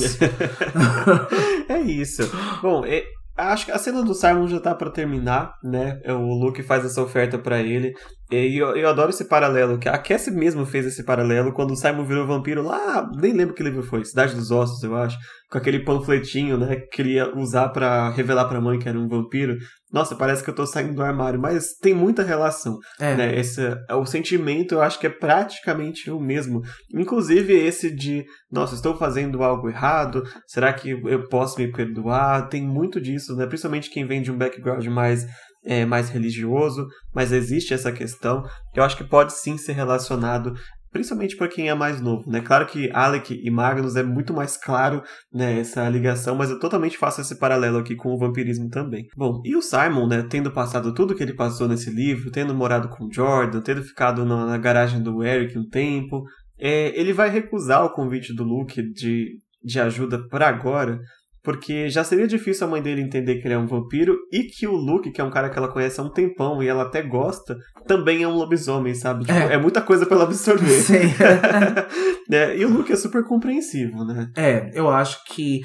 é isso. Bom, é, acho que a cena do Simon já tá para terminar, né? O Luke faz essa oferta para ele. E eu, eu adoro esse paralelo, que a Cassie mesmo fez esse paralelo quando o Simon virou vampiro lá, nem lembro que livro foi, Cidade dos Ossos, eu acho, com aquele panfletinho, né, que queria usar para revelar pra mãe que era um vampiro. Nossa, parece que eu tô saindo do armário, mas tem muita relação, é. né, esse, o sentimento eu acho que é praticamente o mesmo. Inclusive esse de, nossa, estou fazendo algo errado, será que eu posso me perdoar? Tem muito disso, né, principalmente quem vem de um background mais é, mais religioso, mas existe essa questão. Eu acho que pode sim ser relacionado principalmente para quem é mais novo, né? Claro que Alec e Magnus é muito mais claro, né, essa ligação, mas eu totalmente faço esse paralelo aqui com o vampirismo também. Bom, e o Simon, né, tendo passado tudo que ele passou nesse livro, tendo morado com Jordan, tendo ficado na, na garagem do Eric um tempo, é, ele vai recusar o convite do Luke de, de ajuda por agora, porque já seria difícil a mãe dele entender que ele é um vampiro e que o Luke, que é um cara que ela conhece há um tempão e ela até gosta, também é um lobisomem, sabe? Tipo, é. é. muita coisa pra ela absorver. Sim. é, e o Luke é super compreensivo, né? É, eu acho que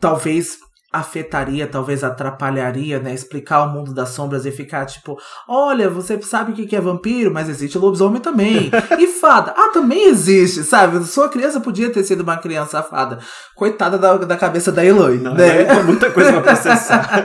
talvez afetaria, talvez atrapalharia, né? Explicar o mundo das sombras e ficar tipo, olha, você sabe o que é vampiro, mas existe lobisomem também. e fada, ah, também existe, sabe? Sua criança podia ter sido uma criança fada. Coitada da, da cabeça da Eloy, Não, né? É muita coisa pra processar.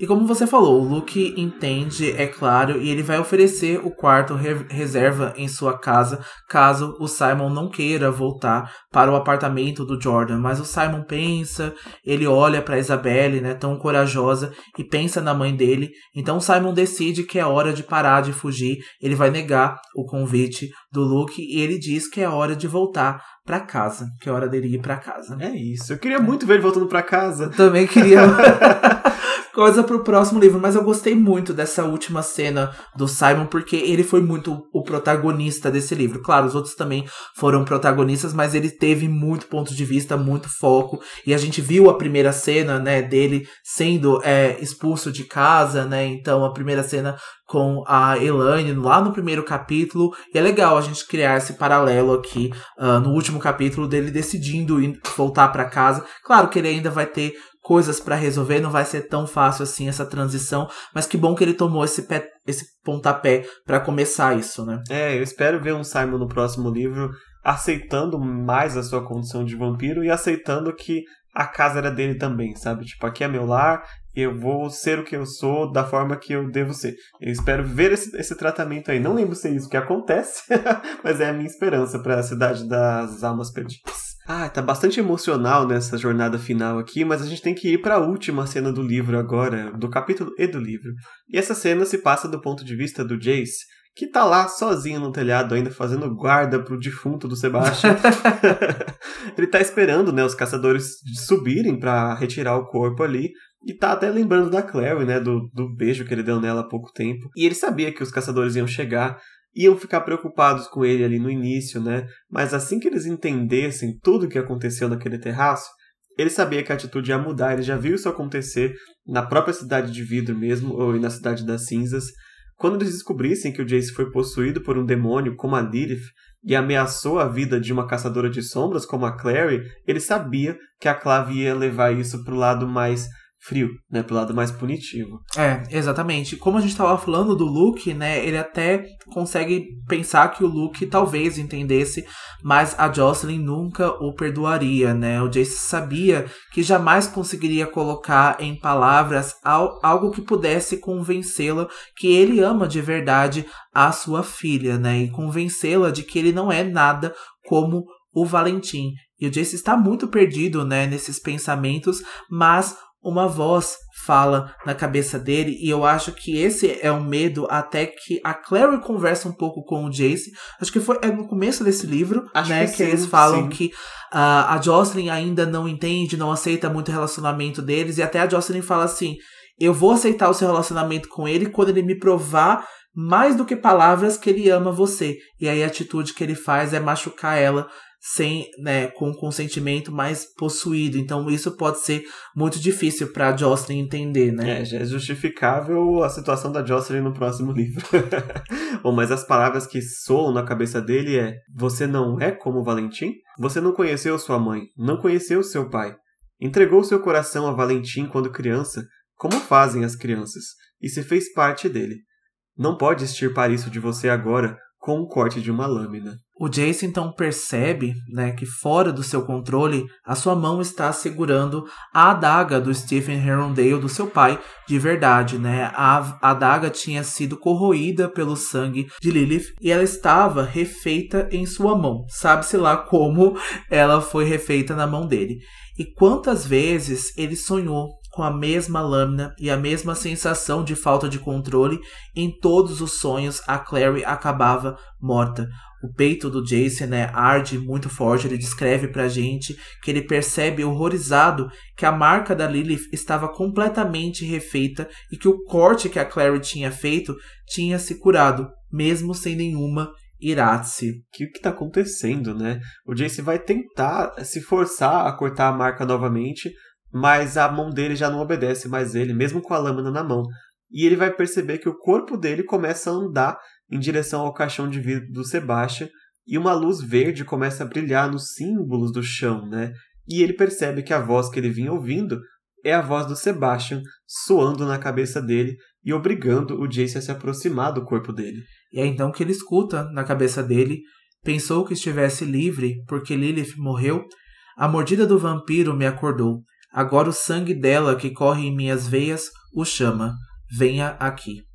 E como você falou, o Luke entende, é claro, e ele vai oferecer o quarto re reserva em sua casa, caso o Simon não queira voltar para o apartamento do Jordan. Mas o Simon pensa, ele olha para Isabelle, né, tão corajosa, e pensa na mãe dele. Então Simon decide que é hora de parar de fugir. Ele vai negar o convite do Luke e ele diz que é hora de voltar para casa, que é hora dele ir para casa. É isso. Eu queria muito ver ele voltando para casa. Também queria. coisa pro próximo livro, mas eu gostei muito dessa última cena do Simon, porque ele foi muito o protagonista desse livro. Claro, os outros também foram protagonistas, mas ele teve muito ponto de vista, muito foco. E a gente viu a primeira cena, né, dele sendo é, expulso de casa, né? Então a primeira cena com a Elaine lá no primeiro capítulo. E é legal a gente criar esse paralelo aqui uh, no último capítulo dele decidindo voltar para casa. Claro que ele ainda vai ter coisas para resolver, não vai ser tão fácil assim essa transição, mas que bom que ele tomou esse, pé, esse pontapé para começar isso, né? É, eu espero ver um Simon no próximo livro aceitando mais a sua condição de vampiro e aceitando que a casa era dele também, sabe? Tipo, aqui é meu lar, eu vou ser o que eu sou da forma que eu devo ser. Eu espero ver esse, esse tratamento aí. Não lembro se é isso que acontece, mas é a minha esperança para a cidade das almas perdidas. Ah, tá bastante emocional nessa jornada final aqui, mas a gente tem que ir para a última cena do livro agora, do capítulo e do livro. E essa cena se passa do ponto de vista do Jace, que tá lá sozinho no telhado ainda fazendo guarda pro defunto do Sebastian. Ele tá esperando, né, os caçadores subirem para retirar o corpo ali, e tá até lembrando da Clary, né? Do, do beijo que ele deu nela há pouco tempo. E ele sabia que os caçadores iam chegar iam ficar preocupados com ele ali no início, né? Mas assim que eles entendessem tudo o que aconteceu naquele terraço, Ele sabia que a atitude ia mudar, ele já viu isso acontecer na própria cidade de vidro mesmo, ou na cidade das cinzas. Quando eles descobrissem que o Jace foi possuído por um demônio como a Lilith e ameaçou a vida de uma caçadora de sombras como a Clary, ele sabia que a Clave ia levar isso para o lado mais frio, né, pro lado mais punitivo. É, exatamente. Como a gente estava falando do Luke, né, ele até consegue pensar que o Luke talvez entendesse, mas a Jocelyn nunca o perdoaria, né? O Jace sabia que jamais conseguiria colocar em palavras algo que pudesse convencê-la que ele ama de verdade a sua filha, né, e convencê-la de que ele não é nada como o Valentim. E o Jace está muito perdido, né, nesses pensamentos, mas uma voz fala na cabeça dele e eu acho que esse é um medo até que a Clary conversa um pouco com o Jace. Acho que foi é no começo desse livro, acho né, que, que sim, eles falam sim. que uh, a Jocelyn ainda não entende, não aceita muito o relacionamento deles e até a Jocelyn fala assim: "Eu vou aceitar o seu relacionamento com ele quando ele me provar mais do que palavras que ele ama você". E aí a atitude que ele faz é machucar ela sem, né, com consentimento mais possuído. Então isso pode ser muito difícil para Jocelyn entender, né? É, é justificável a situação da Jocelyn no próximo livro. Bom, mas as palavras que soam na cabeça dele é: você não é como Valentim? Você não conheceu sua mãe, não conheceu seu pai. Entregou seu coração a Valentim quando criança, como fazem as crianças, e se fez parte dele. Não pode extirpar isso de você agora com o corte de uma lâmina. O Jace então percebe né, que fora do seu controle, a sua mão está segurando a adaga do Stephen Herondale, do seu pai, de verdade. Né? A adaga tinha sido corroída pelo sangue de Lilith e ela estava refeita em sua mão. Sabe-se lá como ela foi refeita na mão dele. E quantas vezes ele sonhou com a mesma lâmina e a mesma sensação de falta de controle, em todos os sonhos a Clary acabava morta. O peito do Jason né, arde muito forte. Ele descreve pra gente que ele percebe horrorizado que a marca da Lilith estava completamente refeita e que o corte que a Clary tinha feito tinha se curado, mesmo sem nenhuma Iratse. O que, que tá acontecendo, né? O Jace vai tentar se forçar a cortar a marca novamente, mas a mão dele já não obedece mais ele, mesmo com a lâmina na mão. E ele vai perceber que o corpo dele começa a andar em direção ao caixão de vidro do Sebastian e uma luz verde começa a brilhar nos símbolos do chão, né? E ele percebe que a voz que ele vinha ouvindo é a voz do Sebastian soando na cabeça dele e obrigando o Jace a se aproximar do corpo dele. E é então que ele escuta na cabeça dele, pensou que estivesse livre porque Lilith morreu. A mordida do vampiro me acordou. Agora o sangue dela que corre em minhas veias o chama. Venha aqui.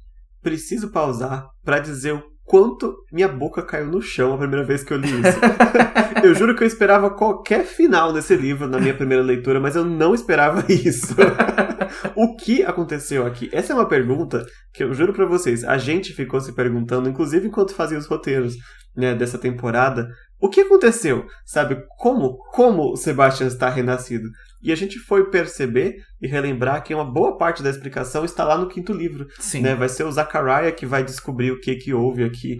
Preciso pausar para dizer o quanto minha boca caiu no chão a primeira vez que eu li isso. eu juro que eu esperava qualquer final nesse livro na minha primeira leitura, mas eu não esperava isso. o que aconteceu aqui? Essa é uma pergunta que eu juro para vocês, a gente ficou se perguntando, inclusive enquanto fazia os roteiros né, dessa temporada. O que aconteceu? Sabe, como, como o Sebastian está renascido? E a gente foi perceber e relembrar que uma boa parte da explicação está lá no quinto livro. Sim. Né? Vai ser o Zachariah que vai descobrir o que, que houve aqui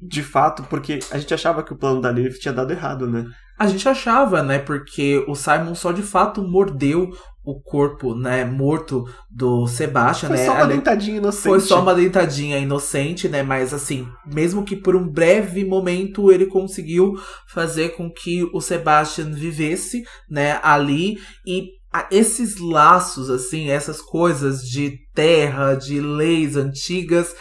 de fato, porque a gente achava que o plano da Lilith tinha dado errado, né? A gente achava, né? Porque o Simon só de fato mordeu o corpo, né, morto do Sebastian, foi né? Só uma dentadinha inocente. Foi só uma dentadinha inocente, né? Mas assim, mesmo que por um breve momento ele conseguiu fazer com que o Sebastian vivesse, né, ali e esses laços, assim, essas coisas de terra, de leis antigas,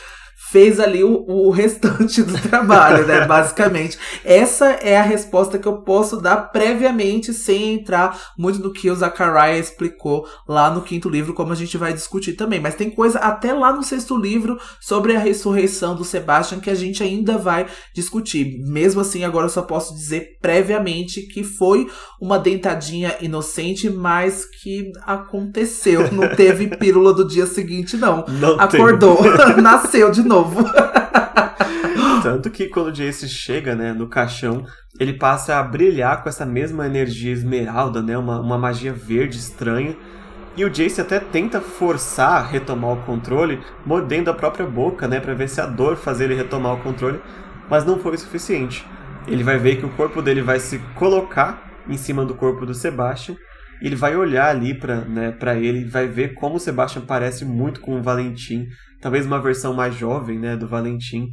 fez ali o, o restante do trabalho, né? Basicamente. Essa é a resposta que eu posso dar previamente, sem entrar muito no que o Zachariah explicou lá no quinto livro, como a gente vai discutir também. Mas tem coisa até lá no sexto livro sobre a ressurreição do Sebastian que a gente ainda vai discutir. Mesmo assim, agora eu só posso dizer previamente que foi uma dentadinha inocente, mas que aconteceu. Não teve pílula do dia seguinte, não. não Acordou, nasceu de novo novo. Tanto que quando o Jace chega, né, no caixão, ele passa a brilhar com essa mesma energia esmeralda, né, uma, uma magia verde estranha. E o Jace até tenta forçar retomar o controle, mordendo a própria boca, né, para ver se a dor faz ele retomar o controle, mas não foi o suficiente. Ele vai ver que o corpo dele vai se colocar em cima do corpo do Sebastian Ele vai olhar ali para né, pra ele, vai ver como o Sebastian parece muito com o Valentim, talvez uma versão mais jovem né, do Valentim.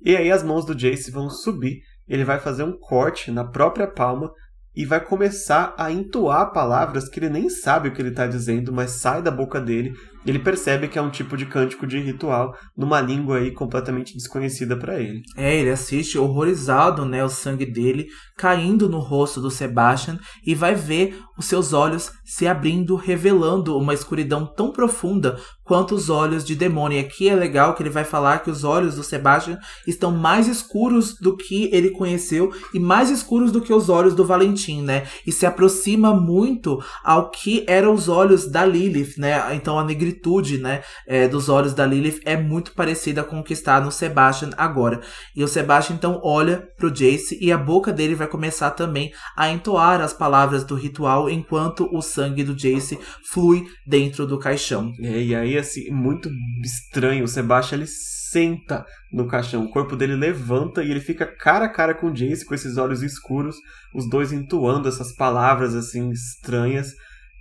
E aí as mãos do Jace vão subir, ele vai fazer um corte na própria palma e vai começar a entoar palavras que ele nem sabe o que ele está dizendo, mas sai da boca dele. Ele percebe que é um tipo de cântico de ritual numa língua aí completamente desconhecida para ele. É, ele assiste horrorizado, né, o sangue dele caindo no rosto do Sebastian e vai ver os seus olhos se abrindo, revelando uma escuridão tão profunda quanto os olhos de demônio. E aqui é legal que ele vai falar que os olhos do Sebastian estão mais escuros do que ele conheceu e mais escuros do que os olhos do Valentim, né? E se aproxima muito ao que eram os olhos da Lilith, né? Então a negritude, né, é, dos olhos da Lilith é muito parecida com o que está no Sebastian agora. E o Sebastian então olha pro Jace e a boca dele vai começar também a entoar as palavras do ritual enquanto o sangue do Jace flui dentro do caixão. É, e aí, assim, muito estranho. O Sebastian ele senta no caixão, o corpo dele levanta e ele fica cara a cara com o Jace, com esses olhos escuros, os dois entoando essas palavras assim estranhas.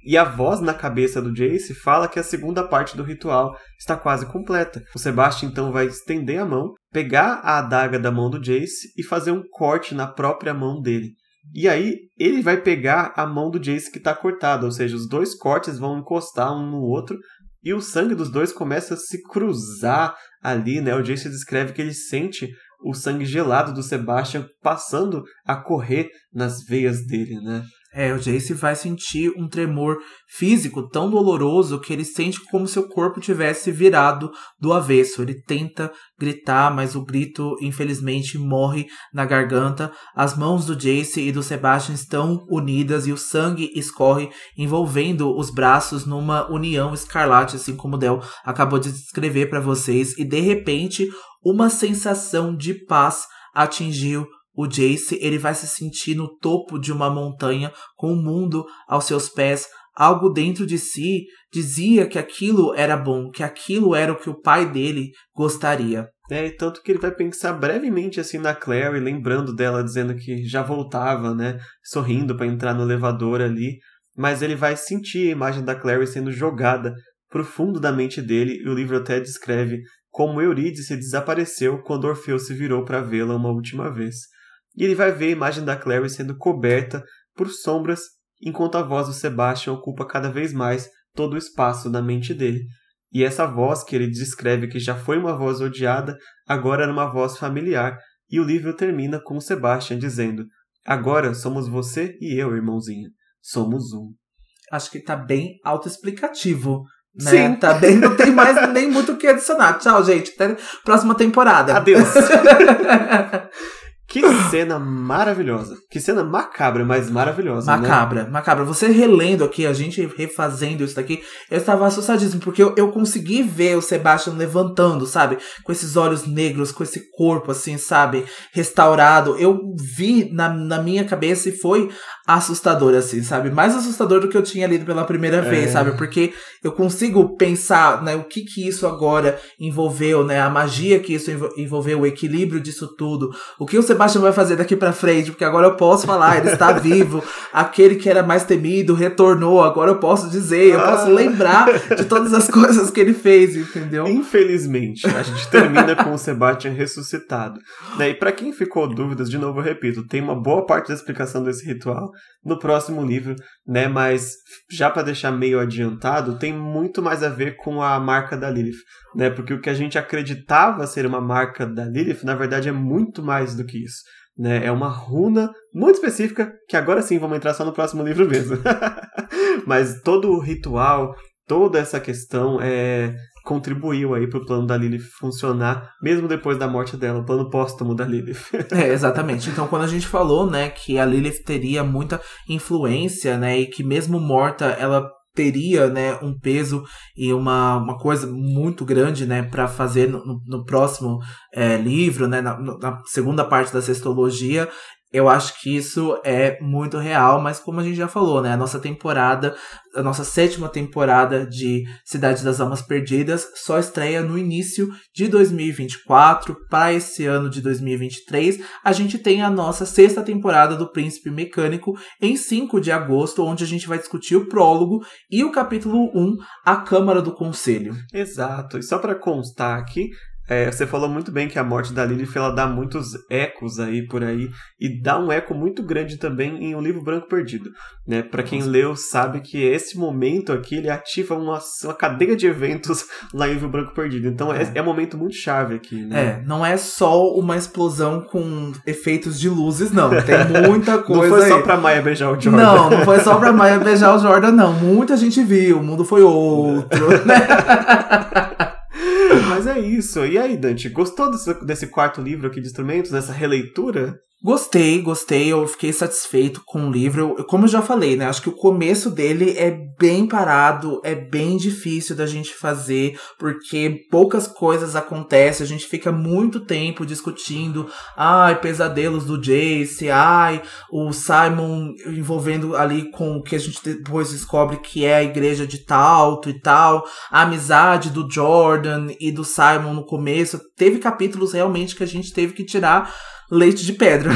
E a voz na cabeça do Jace fala que a segunda parte do ritual está quase completa. O Sebastian então vai estender a mão, pegar a adaga da mão do Jace e fazer um corte na própria mão dele. E aí ele vai pegar a mão do Jace que está cortada, ou seja, os dois cortes vão encostar um no outro e o sangue dos dois começa a se cruzar ali, né? O Jace descreve que ele sente o sangue gelado do Sebastian passando a correr nas veias dele, né? É, o Jace vai sentir um tremor físico tão doloroso que ele sente como se o corpo tivesse virado do avesso. Ele tenta gritar, mas o grito, infelizmente, morre na garganta. As mãos do Jace e do Sebastian estão unidas e o sangue escorre, envolvendo os braços numa união escarlate, assim como o Del acabou de descrever para vocês. E de repente, uma sensação de paz atingiu o Jace ele vai se sentir no topo de uma montanha com o mundo aos seus pés. Algo dentro de si dizia que aquilo era bom, que aquilo era o que o pai dele gostaria. É, tanto que ele vai pensar brevemente assim na Clary, lembrando dela dizendo que já voltava, né, sorrindo para entrar no elevador ali, mas ele vai sentir a imagem da Clary sendo jogada pro fundo da mente dele, e o livro até descreve como Eurídice desapareceu quando Orfeu se virou para vê-la uma última vez e ele vai ver a imagem da Clary sendo coberta por sombras, enquanto a voz do Sebastian ocupa cada vez mais todo o espaço na mente dele. E essa voz que ele descreve que já foi uma voz odiada, agora era uma voz familiar, e o livro termina com o Sebastian dizendo: Agora somos você e eu, irmãozinho. Somos um. Acho que tá bem autoexplicativo. Né? Sim. Tá bem, não tem mais nem muito o que adicionar. Tchau, gente. Até próxima temporada. Adeus. Que cena maravilhosa. Que cena macabra, mas maravilhosa. Né? Macabra, né? macabra. Você relendo aqui, a gente refazendo isso daqui, eu estava assustadíssimo, porque eu, eu consegui ver o Sebastian levantando, sabe? Com esses olhos negros, com esse corpo, assim, sabe? Restaurado. Eu vi na, na minha cabeça e foi assustador, assim, sabe? Mais assustador do que eu tinha lido pela primeira é. vez, sabe? Porque eu consigo pensar, né, o que que isso agora envolveu, né? A magia que isso envolveu, o equilíbrio disso tudo. O que o Sebastião vai fazer daqui para frente? Porque agora eu posso falar, ele está vivo. Aquele que era mais temido retornou. Agora eu posso dizer, eu posso ah. lembrar de todas as coisas que ele fez, entendeu? Infelizmente, a gente termina com o Sebastian ressuscitado. Né? E para quem ficou dúvidas, de novo eu repito, tem uma boa parte da explicação desse ritual no próximo livro, né? Mas já para deixar meio adiantado, tem muito mais a ver com a marca da Lilith, né? Porque o que a gente acreditava ser uma marca da Lilith, na verdade é muito mais do que isso. Né, é uma runa muito específica que agora sim vamos entrar só no próximo livro mesmo. Mas todo o ritual, toda essa questão é contribuiu aí pro plano da Lilith funcionar, mesmo depois da morte dela, o plano póstumo da Lilith. é, exatamente. Então, quando a gente falou, né, que a Lilith teria muita influência, né, e que mesmo morta, ela teria né, um peso e uma, uma coisa muito grande né, para fazer no, no, próximo é, livro, né, na, na, segunda parte da sextologia, Eu acho que isso é muito real, mas como a gente já falou, né? A nossa temporada, a nossa sétima temporada de Cidade das Almas Perdidas só estreia no início de 2024. Para esse ano de 2023, a gente tem a nossa sexta temporada do Príncipe Mecânico em 5 de agosto, onde a gente vai discutir o prólogo e o capítulo 1, a Câmara do Conselho. Exato. E só para constar aqui, é, você falou muito bem que a morte da Lilith ela dá muitos ecos aí por aí e dá um eco muito grande também em O Livro Branco Perdido, né? Para quem leu sabe que esse momento aqui ele ativa uma, uma cadeia de eventos lá em Livro Branco Perdido. Então é, é, é um momento muito chave aqui, né? É, não é só uma explosão com efeitos de luzes, não. Tem muita coisa. não foi aí. só pra Maia beijar o Jordan. Não, não foi só pra Maia beijar o Jordan, não. Muita gente viu, o mundo foi outro, né? Mas é isso. E aí, Dante, gostou desse, desse quarto livro aqui de instrumentos, dessa releitura? Gostei, gostei, eu fiquei satisfeito com o livro. Como eu já falei, né? Acho que o começo dele é bem parado, é bem difícil da gente fazer, porque poucas coisas acontecem, a gente fica muito tempo discutindo, ai, pesadelos do Jace, ai, o Simon envolvendo ali com o que a gente depois descobre que é a igreja de Talto e tal, a amizade do Jordan e do Simon no começo. Teve capítulos realmente que a gente teve que tirar leite de pedra,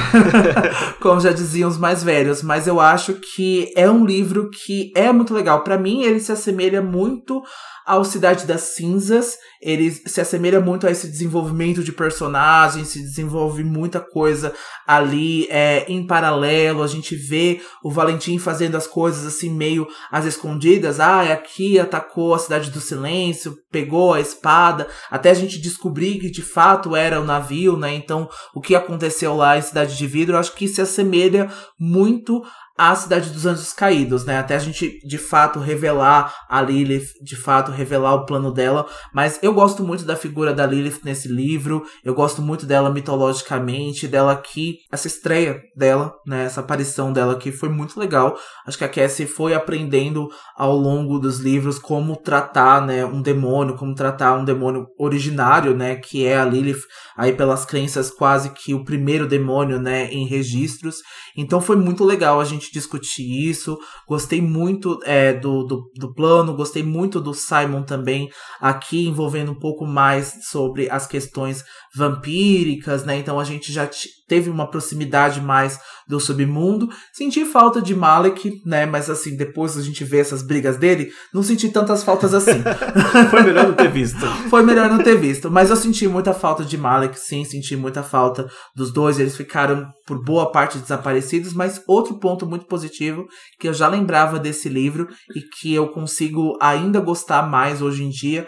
como já diziam os mais velhos. Mas eu acho que é um livro que é muito legal. Para mim, ele se assemelha muito ao Cidade das Cinzas. Ele se assemelha muito a esse desenvolvimento de personagens, se desenvolve muita coisa ali é, em paralelo. A gente vê o Valentim fazendo as coisas assim, meio às escondidas. Ah, aqui atacou a Cidade do Silêncio, pegou a espada, até a gente descobrir que de fato era o navio, né? Então, o que aconteceu lá em Cidade de Vidro, acho que se assemelha muito a Cidade dos Anjos Caídos, né? Até a gente de fato revelar a Lilith, de fato revelar o plano dela. Mas eu gosto muito da figura da Lilith nesse livro. Eu gosto muito dela mitologicamente, dela aqui, essa estreia dela, né? Essa aparição dela aqui foi muito legal. Acho que a Cassie foi aprendendo ao longo dos livros como tratar, né, um demônio, como tratar um demônio originário, né, que é a Lilith, aí pelas crenças quase que o primeiro demônio, né, em registros. Então foi muito legal a gente discutir isso. Gostei muito é, do, do, do plano, gostei muito do Simon também, aqui envolvendo um pouco mais sobre as questões vampíricas, né? Então a gente já teve uma proximidade mais do submundo. Senti falta de Malek, né? Mas assim, depois a gente vê essas brigas dele, não senti tantas faltas assim. Foi melhor não ter visto. Foi melhor não ter visto. Mas eu senti muita falta de Malek, sim, senti muita falta dos dois. Eles ficaram por boa parte desaparecidos, mas outro ponto muito positivo que eu já lembrava desse livro e que eu consigo ainda gostar mais hoje em dia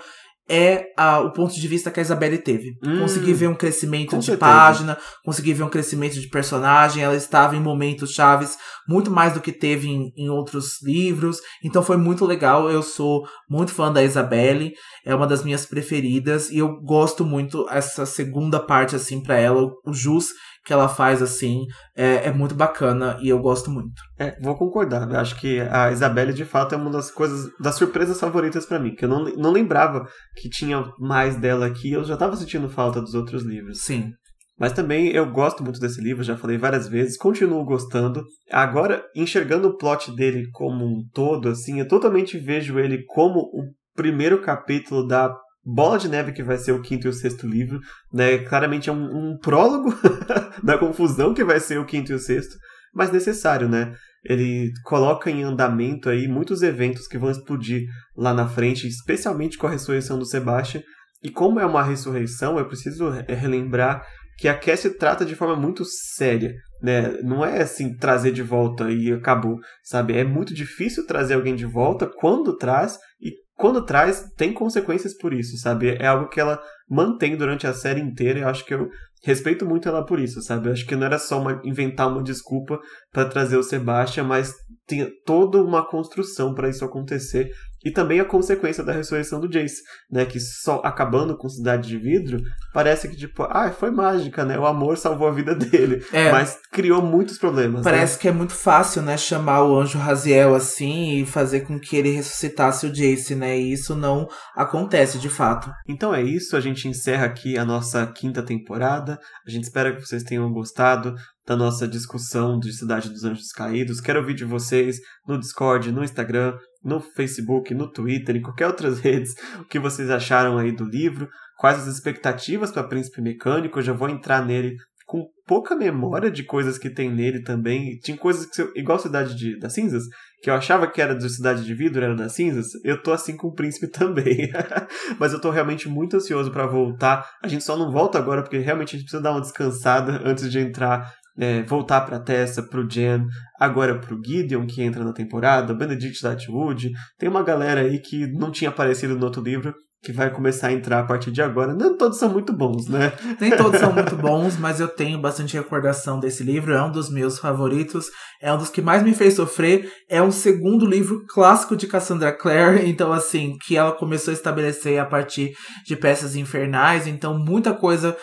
é a, o ponto de vista que a Isabelle teve. Hum, consegui ver um crescimento de certeza. página, consegui ver um crescimento de personagem, ela estava em momentos chaves muito mais do que teve em, em outros livros, então foi muito legal, eu sou muito fã da Isabelle, é uma das minhas preferidas, e eu gosto muito essa segunda parte, assim, para ela, o Jus, que ela faz assim é, é, muito bacana e eu gosto muito. É, vou concordar. Eu acho que a Isabelle de fato é uma das coisas, das surpresas favoritas para mim, que eu não, não lembrava que tinha mais dela aqui, eu já tava sentindo falta dos outros livros. Sim. Mas também eu gosto muito desse livro, já falei várias vezes, continuo gostando. Agora, enxergando o plot dele como um todo, assim, eu totalmente vejo ele como o primeiro capítulo da Bola de Neve, que vai ser o quinto e o sexto livro, né? Claramente é um, um prólogo da confusão que vai ser o quinto e o sexto, mas necessário, né? Ele coloca em andamento aí muitos eventos que vão explodir lá na frente, especialmente com a ressurreição do Sebastian. E como é uma ressurreição, eu preciso relembrar que a Cassie trata de forma muito séria, né? Não é assim trazer de volta e acabou, sabe? É muito difícil trazer alguém de volta quando traz e quando traz, tem consequências por isso, sabe? É algo que ela mantém durante a série inteira e eu acho que eu respeito muito ela por isso, sabe? Eu acho que não era só uma, inventar uma desculpa para trazer o Sebastian, mas tem toda uma construção para isso acontecer. E também a consequência da ressurreição do Jace, né? Que só acabando com Cidade de Vidro, parece que, tipo, ah, foi mágica, né? O amor salvou a vida dele. É. Mas criou muitos problemas. Parece né? que é muito fácil, né, chamar o anjo Raziel assim e fazer com que ele ressuscitasse o Jace, né? E isso não acontece de fato. Então é isso, a gente encerra aqui a nossa quinta temporada. A gente espera que vocês tenham gostado da nossa discussão de Cidade dos Anjos Caídos. Quero ouvir de vocês no Discord, no Instagram, no Facebook, no Twitter, em qualquer outras redes, o que vocês acharam aí do livro, quais as expectativas para Príncipe Mecânico. Eu já vou entrar nele com pouca memória de coisas que tem nele também. Tinha coisas que, igual Cidade de, das Cinzas, que eu achava que era de Cidade de Vidro, era das Cinzas. Eu tô assim com o Príncipe também. Mas eu tô realmente muito ansioso para voltar. A gente só não volta agora porque realmente a gente precisa dar uma descansada antes de entrar é, voltar para Tessa, pro Jen, agora pro Gideon, que entra na temporada, Benedict Atwood. Tem uma galera aí que não tinha aparecido no outro livro, que vai começar a entrar a partir de agora. Não todos são muito bons, né? Nem todos são muito bons, mas eu tenho bastante recordação desse livro. É um dos meus favoritos. É um dos que mais me fez sofrer. É um segundo livro clássico de Cassandra Clare. Então, assim, que ela começou a estabelecer a partir de peças infernais. Então, muita coisa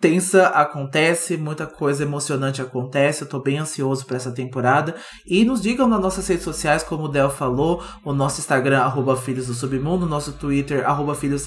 tensa acontece, muita coisa emocionante acontece. Eu tô bem ansioso para essa temporada. E nos digam nas nossas redes sociais, como o Del falou, o nosso Instagram, arroba Filhos do Submundo, nosso Twitter, arroba Filhos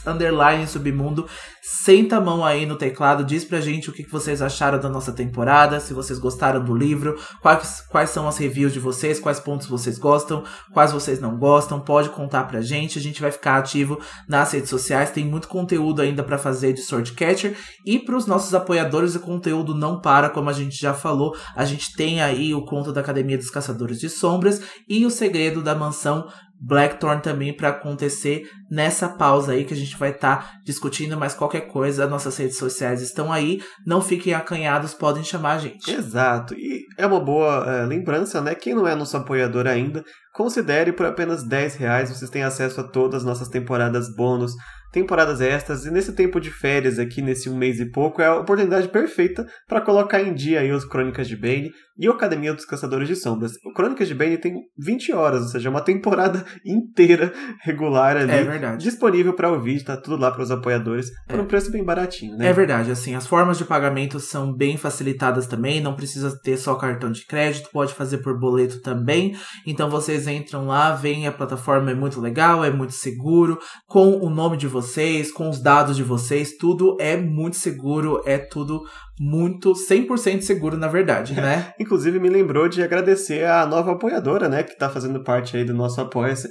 Submundo. Senta a mão aí no teclado, diz pra gente o que vocês acharam da nossa temporada, se vocês gostaram do livro, quais, quais são as reviews de vocês, quais pontos vocês gostam, quais vocês não gostam, pode contar pra gente. A gente vai ficar ativo nas redes sociais, tem muito conteúdo ainda para fazer de Swordcatcher e pros nossos nossos apoiadores, o conteúdo não para, como a gente já falou. A gente tem aí o conto da Academia dos Caçadores de Sombras e o segredo da mansão Blackthorn também para acontecer nessa pausa aí que a gente vai estar tá discutindo, mas qualquer coisa, nossas redes sociais estão aí, não fiquem acanhados, podem chamar a gente. Exato, e é uma boa é, lembrança, né? Quem não é nosso apoiador ainda, considere por apenas 10 reais, vocês têm acesso a todas as nossas temporadas bônus, temporadas extras, e nesse tempo de férias aqui, nesse um mês e pouco, é a oportunidade perfeita para colocar em dia aí os Crônicas de Bane e o Academia dos Caçadores de Sombras. O Crônicas de Bane tem 20 horas, ou seja, uma temporada inteira regular ali. É verdade. Disponível para ouvir, tá tudo lá para os apoiadores, por É. um preço bem baratinho, né? É verdade, assim, as formas de pagamento são bem facilitadas também, não precisa ter só cartão de crédito, pode fazer por boleto também. Então vocês entram lá, veem a plataforma é muito legal, é muito seguro, com o nome de vocês, com os dados de vocês, tudo é muito seguro, é tudo muito 100% seguro na verdade, né? Inclusive me lembrou de agradecer a nova apoiadora, né, que tá fazendo parte aí do nosso Apoia-se,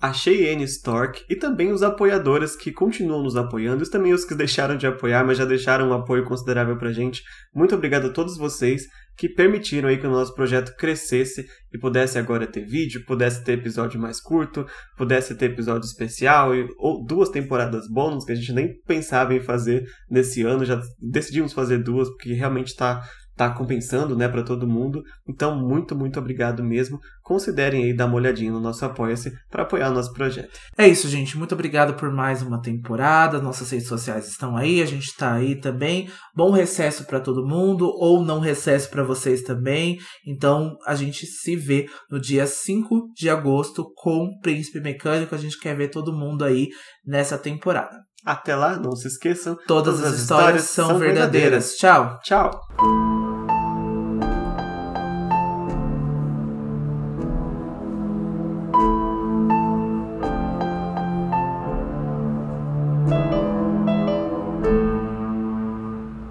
a Cheyenne Stork, e também os apoiadores que continuam nos apoiando, e também os que deixaram de apoiar, mas já deixaram um apoio considerável pra gente. Muito obrigado a todos vocês que permitiram aí que o nosso projeto crescesse e pudesse agora ter vídeo, pudesse ter episódio mais curto, pudesse ter episódio especial e, ou duas temporadas bônus que a gente nem pensava em fazer nesse ano, já decidimos fazer duas porque realmente tá tá compensando, né, para todo mundo. Então, muito, muito obrigado mesmo. Considerem aí dar uma olhadinha no nosso Apoia-se para apoiar o nosso projeto. É isso, gente. Muito obrigado por mais uma temporada. Nossas redes sociais estão aí, a gente tá aí também. Bom recesso para todo mundo ou não recesso para vocês também. Então, a gente se vê no dia 5 de agosto com Príncipe Mecânico. A gente quer ver todo mundo aí nessa temporada. Até lá, não se esqueçam. Todas, as, histórias, são verdadeiras. Tchau. Tchau.